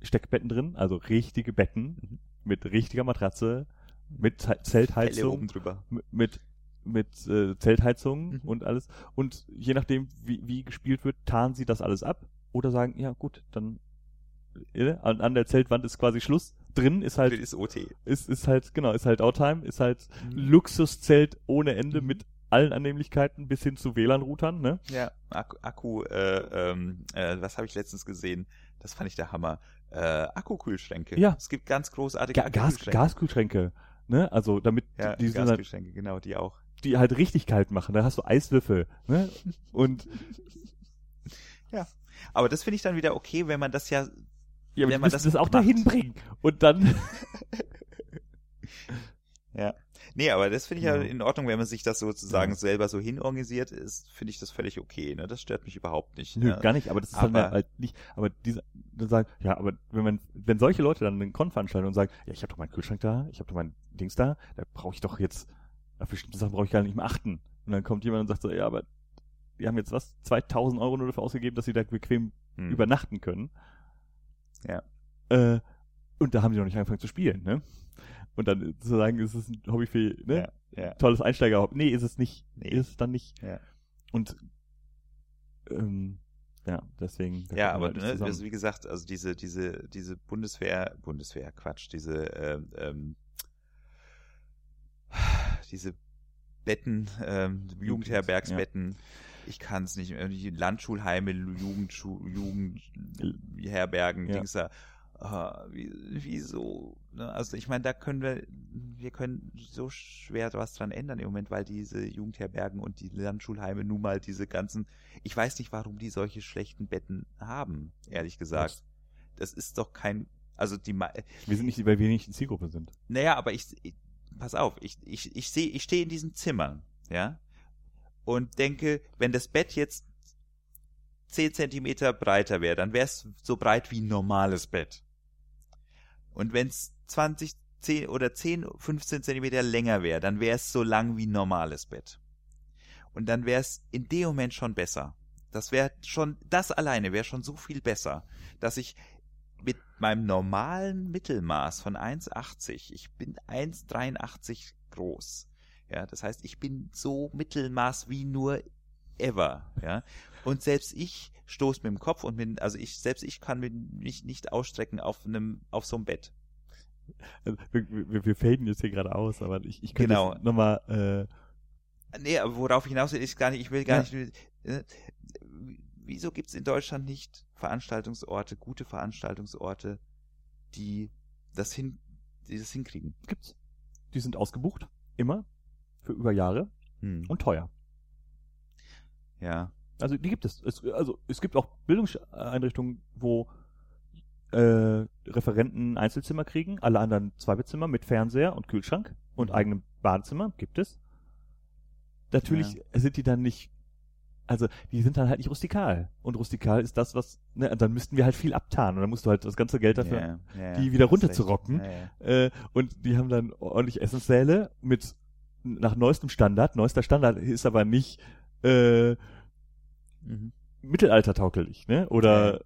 Steckbetten drin, also richtige Betten. Mhm mit richtiger Matratze, mit Zeltheizung, drüber. mit mit äh, Zeltheizung mhm. und alles. Und je nachdem, wie, wie gespielt wird, tarnen sie das alles ab oder sagen, ja gut, dann äh, an, an der Zeltwand ist quasi Schluss. Drin ist halt ist OT. Ist ist halt genau, ist halt Outtime, ist halt mhm. Luxuszelt ohne Ende mhm. mit allen Annehmlichkeiten bis hin zu WLAN-Routern, ne? Ja, Akku, Akku äh, ähm, äh, was habe ich letztens gesehen? Das fand ich der Hammer äh, Akkukühlschränke. Ja. Es gibt ganz großartige Ga Gas Gaskühlschränke. Ne? Also damit ja, die, die Gaskühlschränke, halt, genau, die auch. Die halt richtig kalt machen. Da hast du Eiswürfel. Ne? Und ja. Aber das finde ich dann wieder okay, wenn man das ja. Ja, aber wenn man das, das auch macht. dahin bringen. Und dann. ja. Nee, aber das finde ich ja. ja. in Ordnung, wenn man sich das sozusagen ja. selber so hinorganisiert ist, finde ich das völlig okay, ne? Das stört mich überhaupt nicht. Nö, ne? gar nicht, aber das ist aber, halt nicht, aber diese, dann sagen, ja, aber wenn man, wenn solche Leute dann einen Con veranstalten und sagen, ja, ich habe doch meinen Kühlschrank da, ich habe doch mein Dings da, da brauche ich doch jetzt, auf bestimmte Sachen brauche ich gar nicht mehr achten. Und dann kommt jemand und sagt so, ja, aber die haben jetzt was, 2000 Euro nur dafür ausgegeben, dass sie da bequem Hm. übernachten können. Ja. Äh, und da haben sie noch nicht angefangen zu spielen, ne? Und dann zu sagen, es ist ein Hobby für, ne? Ja, ja. Tolles Einsteiger. Nee, ist es nicht. Nee. Ist es dann nicht. Ja. Und ähm, ja, deswegen. Ja, aber halt ne, also wie gesagt, also diese, diese, diese Bundeswehr, Bundeswehr, Quatsch, diese, ähm, ähm, diese Betten, ähm, Jugendherbergsbetten, ich kann es nicht, mehr, die Landschulheime, Jugendschu Jugendherbergen, Ja. Dings da, ah, wie, wieso, ne? also ich meine, da können wir, wir können so schwer was dran ändern im Moment, weil diese Jugendherbergen und die Landschulheime nun mal diese ganzen, ich weiß nicht, warum die solche schlechten Betten haben, ehrlich gesagt. Das ist doch kein, also die, Ma- Wir sind nicht, weil wir nicht die Zielgruppe sind. naja, aber ich, ich pass auf, ich, ich, ich sehe, ich stehe in diesen Zimmern, ja, und denke, wenn das Bett jetzt 10 Zentimeter breiter wäre, dann wäre es so breit wie ein normales Bett. Und wenn es 20, 10 oder 10, 15 Zentimeter länger wäre, dann wäre es so lang wie ein normales Bett. Und dann wäre es in dem Moment schon besser. Das wäre schon, das alleine wäre schon so viel besser, dass ich mit meinem normalen Mittelmaß von 1,80, ich bin 1,83 groß. Ja, das heißt, ich bin so Mittelmaß wie nur ever, ja. Und selbst ich stoß mit dem Kopf und mit, also ich, selbst ich kann mich nicht ausstrecken auf einem, auf so einem Bett. Wir, wir, wir faden jetzt hier gerade aus, aber ich, ich könnte Genau. nochmal, äh, Nee, aber worauf ich hinaus will, ist gar nicht, ich will gar Ja. nicht, äh, wieso gibt's in Deutschland nicht Veranstaltungsorte, gute Veranstaltungsorte, die das hin, die das hinkriegen? gibt's. Die sind ausgebucht. Immer. Für über Jahre. Hm. Und teuer. Ja. Also die gibt es. es also es gibt auch Bildungseinrichtungen, wo äh, Referenten Einzelzimmer kriegen, alle anderen Zweibettzimmer mit Fernseher und Kühlschrank und Mhm. eigenem Badezimmer gibt es. Natürlich sind die dann nicht, also die sind dann halt nicht rustikal. Und rustikal ist das, was, ne, dann müssten wir halt viel abtarnen und dann musst du halt das ganze Geld dafür ja, ja, die ja, wieder runterzurocken. Ja, ja. äh, und die haben dann ordentlich Essenssäle mit nach neuestem Standard. Neuester Standard ist aber nicht äh, Mhm. mittelaltertauglich, ne? Oder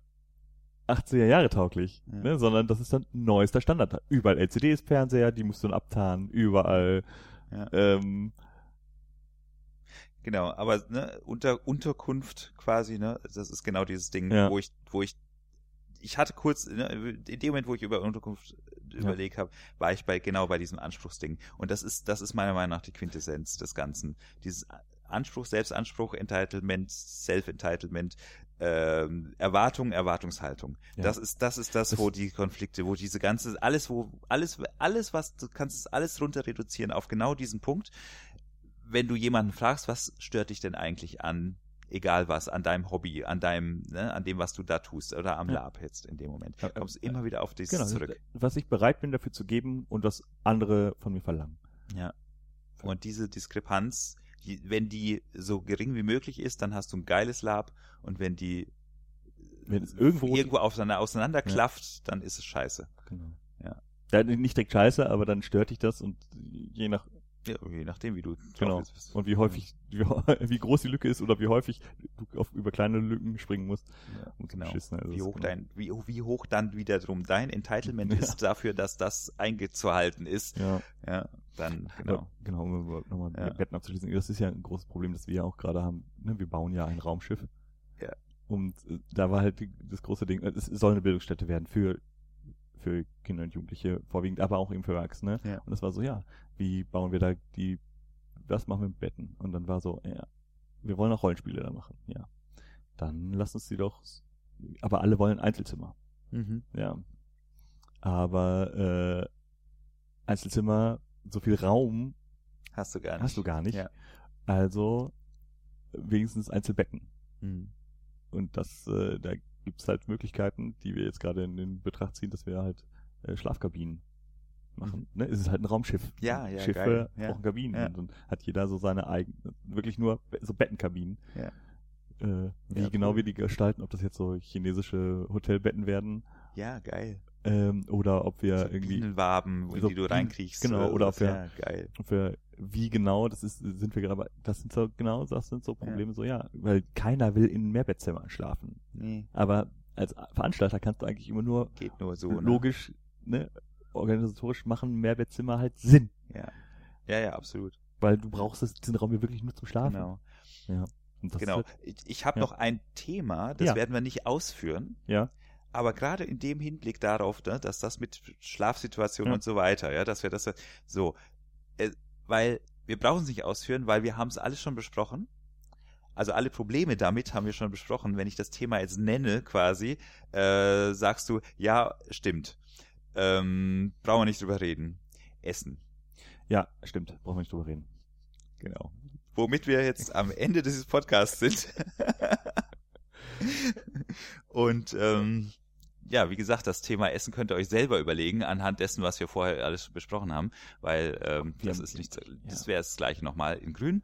80er Jahre tauglich, Ja. ne? Sondern das ist dann neuester Standard. Überall LCDs-Fernseher, die musst du dann abtarnen, überall. Ja. Ähm, Genau, aber ne, unter Unterkunft quasi, ne, das ist genau dieses Ding, Ja. wo ich, wo ich, ich hatte kurz, ne, in dem Moment, wo ich über Unterkunft überlegt habe, war ich bei genau bei diesem Anspruchsding. Und das ist, das ist meiner Meinung nach die Quintessenz des Ganzen. Dieses Anspruch, Selbstanspruch, Entitlement, Self-Entitlement, ähm, Erwartung, Erwartungshaltung. Ja. Das ist, das ist das, Das- wo die Konflikte, wo diese ganze, alles, wo, alles, alles, was, du kannst es alles runter reduzieren auf genau diesen Punkt. Wenn du jemanden fragst, was stört dich denn eigentlich an, egal was, an deinem Hobby, an deinem, ne, an dem, was du da tust, oder am Ja. Lab jetzt in dem Moment, kommst du ja. immer wieder auf dieses genau, zurück. was ich bereit bin dafür zu geben und was andere von mir verlangen. Ja. Und diese Diskrepanz, wenn die so gering wie möglich ist, dann hast du ein geiles Lab und wenn die Wenn es irgendwo- irgendwo auseinander, auseinanderklafft, dann ist es scheiße. Genau. Ja. ja. Nicht direkt scheiße, aber dann stört dich das und je nach Ja, je nachdem, wie du Genau. und wie häufig, wie, wie groß die Lücke ist oder wie häufig du auf, über kleine Lücken springen musst. Ja, Und genau. Wie hoch, ist dein, wie, wie hoch dann wiederum dein Entitlement Ja. ist dafür, dass das eingezuhalten ist. Ja, Ja, dann, genau. genau. genau, um nochmal Ja. Betten abzuschließen. Das ist ja ein großes Problem, das wir ja auch gerade haben. Ne? Wir bauen ja ein Raumschiff. Ja. Und äh, da war halt das große Ding, es soll eine Bildungsstätte werden für, für Kinder und Jugendliche vorwiegend, aber auch eben für Erwachsene. Ja. Und das war so, ja, wie bauen wir da die, was machen wir mit Betten? Und dann war so, ja, wir wollen auch Rollenspiele da machen. Ja. Dann lass uns die doch, aber alle wollen Einzelzimmer. Mhm. Ja. Aber äh, Einzelzimmer, so viel Raum Hast du gar nicht. hast du gar nicht. Ja. Also wenigstens Einzelbetten. Mhm. Und das, äh, da gibt's halt Möglichkeiten, die wir jetzt gerade in den Betracht ziehen, dass wir halt äh, Schlafkabinen machen. Ne? Es ist halt ein Raumschiff. Mhm. Ja, ja, Schiffe geil. Ja. brauchen Kabinen. Ja. Und dann hat jeder so seine eigenen, wirklich nur so Bettenkabinen. Ja. Äh, wie Ja, genau cool. wir die gestalten, ob das jetzt so chinesische Hotelbetten werden Ja, geil. ähm, oder ob wir so irgendwie Bienenwaben, so die du reinkriegst. genau, oder ob wir- ja geil. ob wir, wie genau, das ist, sind wir gerade, aber das sind so, genau, das sind so Probleme, so, ja, weil keiner will in Mehrbettzimmern schlafen. Nee, Aber als Veranstalter kannst du eigentlich immer nur geht nur so. Ne? logisch, ne, organisatorisch machen Mehrbettzimmer halt Sinn. Ja. ja, ja, absolut. Weil du brauchst das, diesen Raum hier wirklich nur zum Schlafen. Genau. Das genau. Wird, Ich, ich habe ja. noch ein Thema, das Ja. werden wir nicht ausführen. ja, Aber gerade in dem Hinblick darauf, ne, dass das mit Schlafsituationen Ja. und so weiter, ja, dass wir das so, äh, weil wir brauchen es nicht ausführen, weil wir haben es alles schon besprochen. Also alle Probleme damit haben wir schon besprochen. Wenn ich das Thema jetzt nenne, quasi, äh, sagst du, ja, stimmt. Ähm, brauchen wir nicht drüber reden. Essen. ja, stimmt, brauchen wir nicht drüber reden. Genau. Womit wir jetzt am Ende dieses Podcasts sind. Und ähm, ja, wie gesagt, das Thema Essen könnt ihr euch selber überlegen, anhand dessen, was wir vorher alles besprochen haben, weil ähm, das am- ist nicht, das wäre das gleiche nochmal in Grün.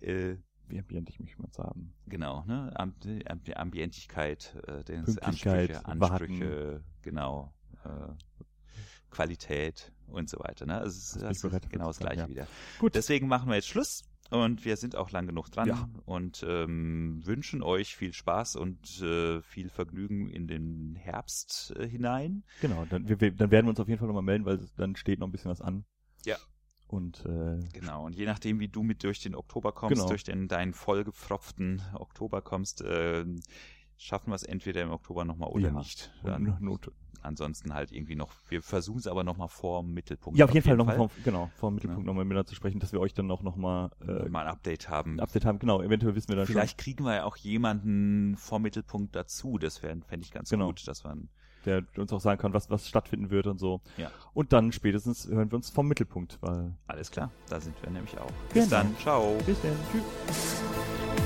Äh, Wie ambientig möchte man es haben. genau, ne? Ambi Ambientigkeit, äh, Ansprüche, Ansprüche, genau, äh, Qualität und so weiter. Ne? Also es ist, das bereit genau das gleiche sagen, wieder. Gut. Deswegen machen wir jetzt Schluss und wir sind auch lang genug dran Ja. und ähm, wünschen euch viel Spaß und äh, viel Vergnügen in den Herbst äh, hinein. Genau, dann, wir, dann werden wir uns auf jeden Fall nochmal melden, weil dann steht noch ein bisschen was an. Ja. Und äh, Genau. Und je nachdem, wie du mit durch den Oktober kommst, Genau. durch den deinen vollgepfropften Oktober kommst, äh, schaffen wir es entweder im Oktober nochmal oder Ja. nicht. Dann, Not, ansonsten halt irgendwie noch. Wir versuchen es aber nochmal vor dem Mittelpunkt. ja, auf jeden Fall nochmal vom, genau, vom Mittelpunkt Ja. nochmal miteinander zu sprechen, dass wir euch dann auch nochmal äh, mal ein Update haben. ein Update haben. Genau, eventuell wissen wir dann Vielleicht kriegen wir ja auch jemanden vom Mittelpunkt dazu. Das fände ich ganz Genau. gut, dass man schon, der uns auch sagen kann, was, was stattfinden wird und so. Ja. Und dann spätestens hören wir uns vom Mittelpunkt, weil Alles klar, da sind wir nämlich auch. Bis Genau. dann, ciao. bis dann, tschüss.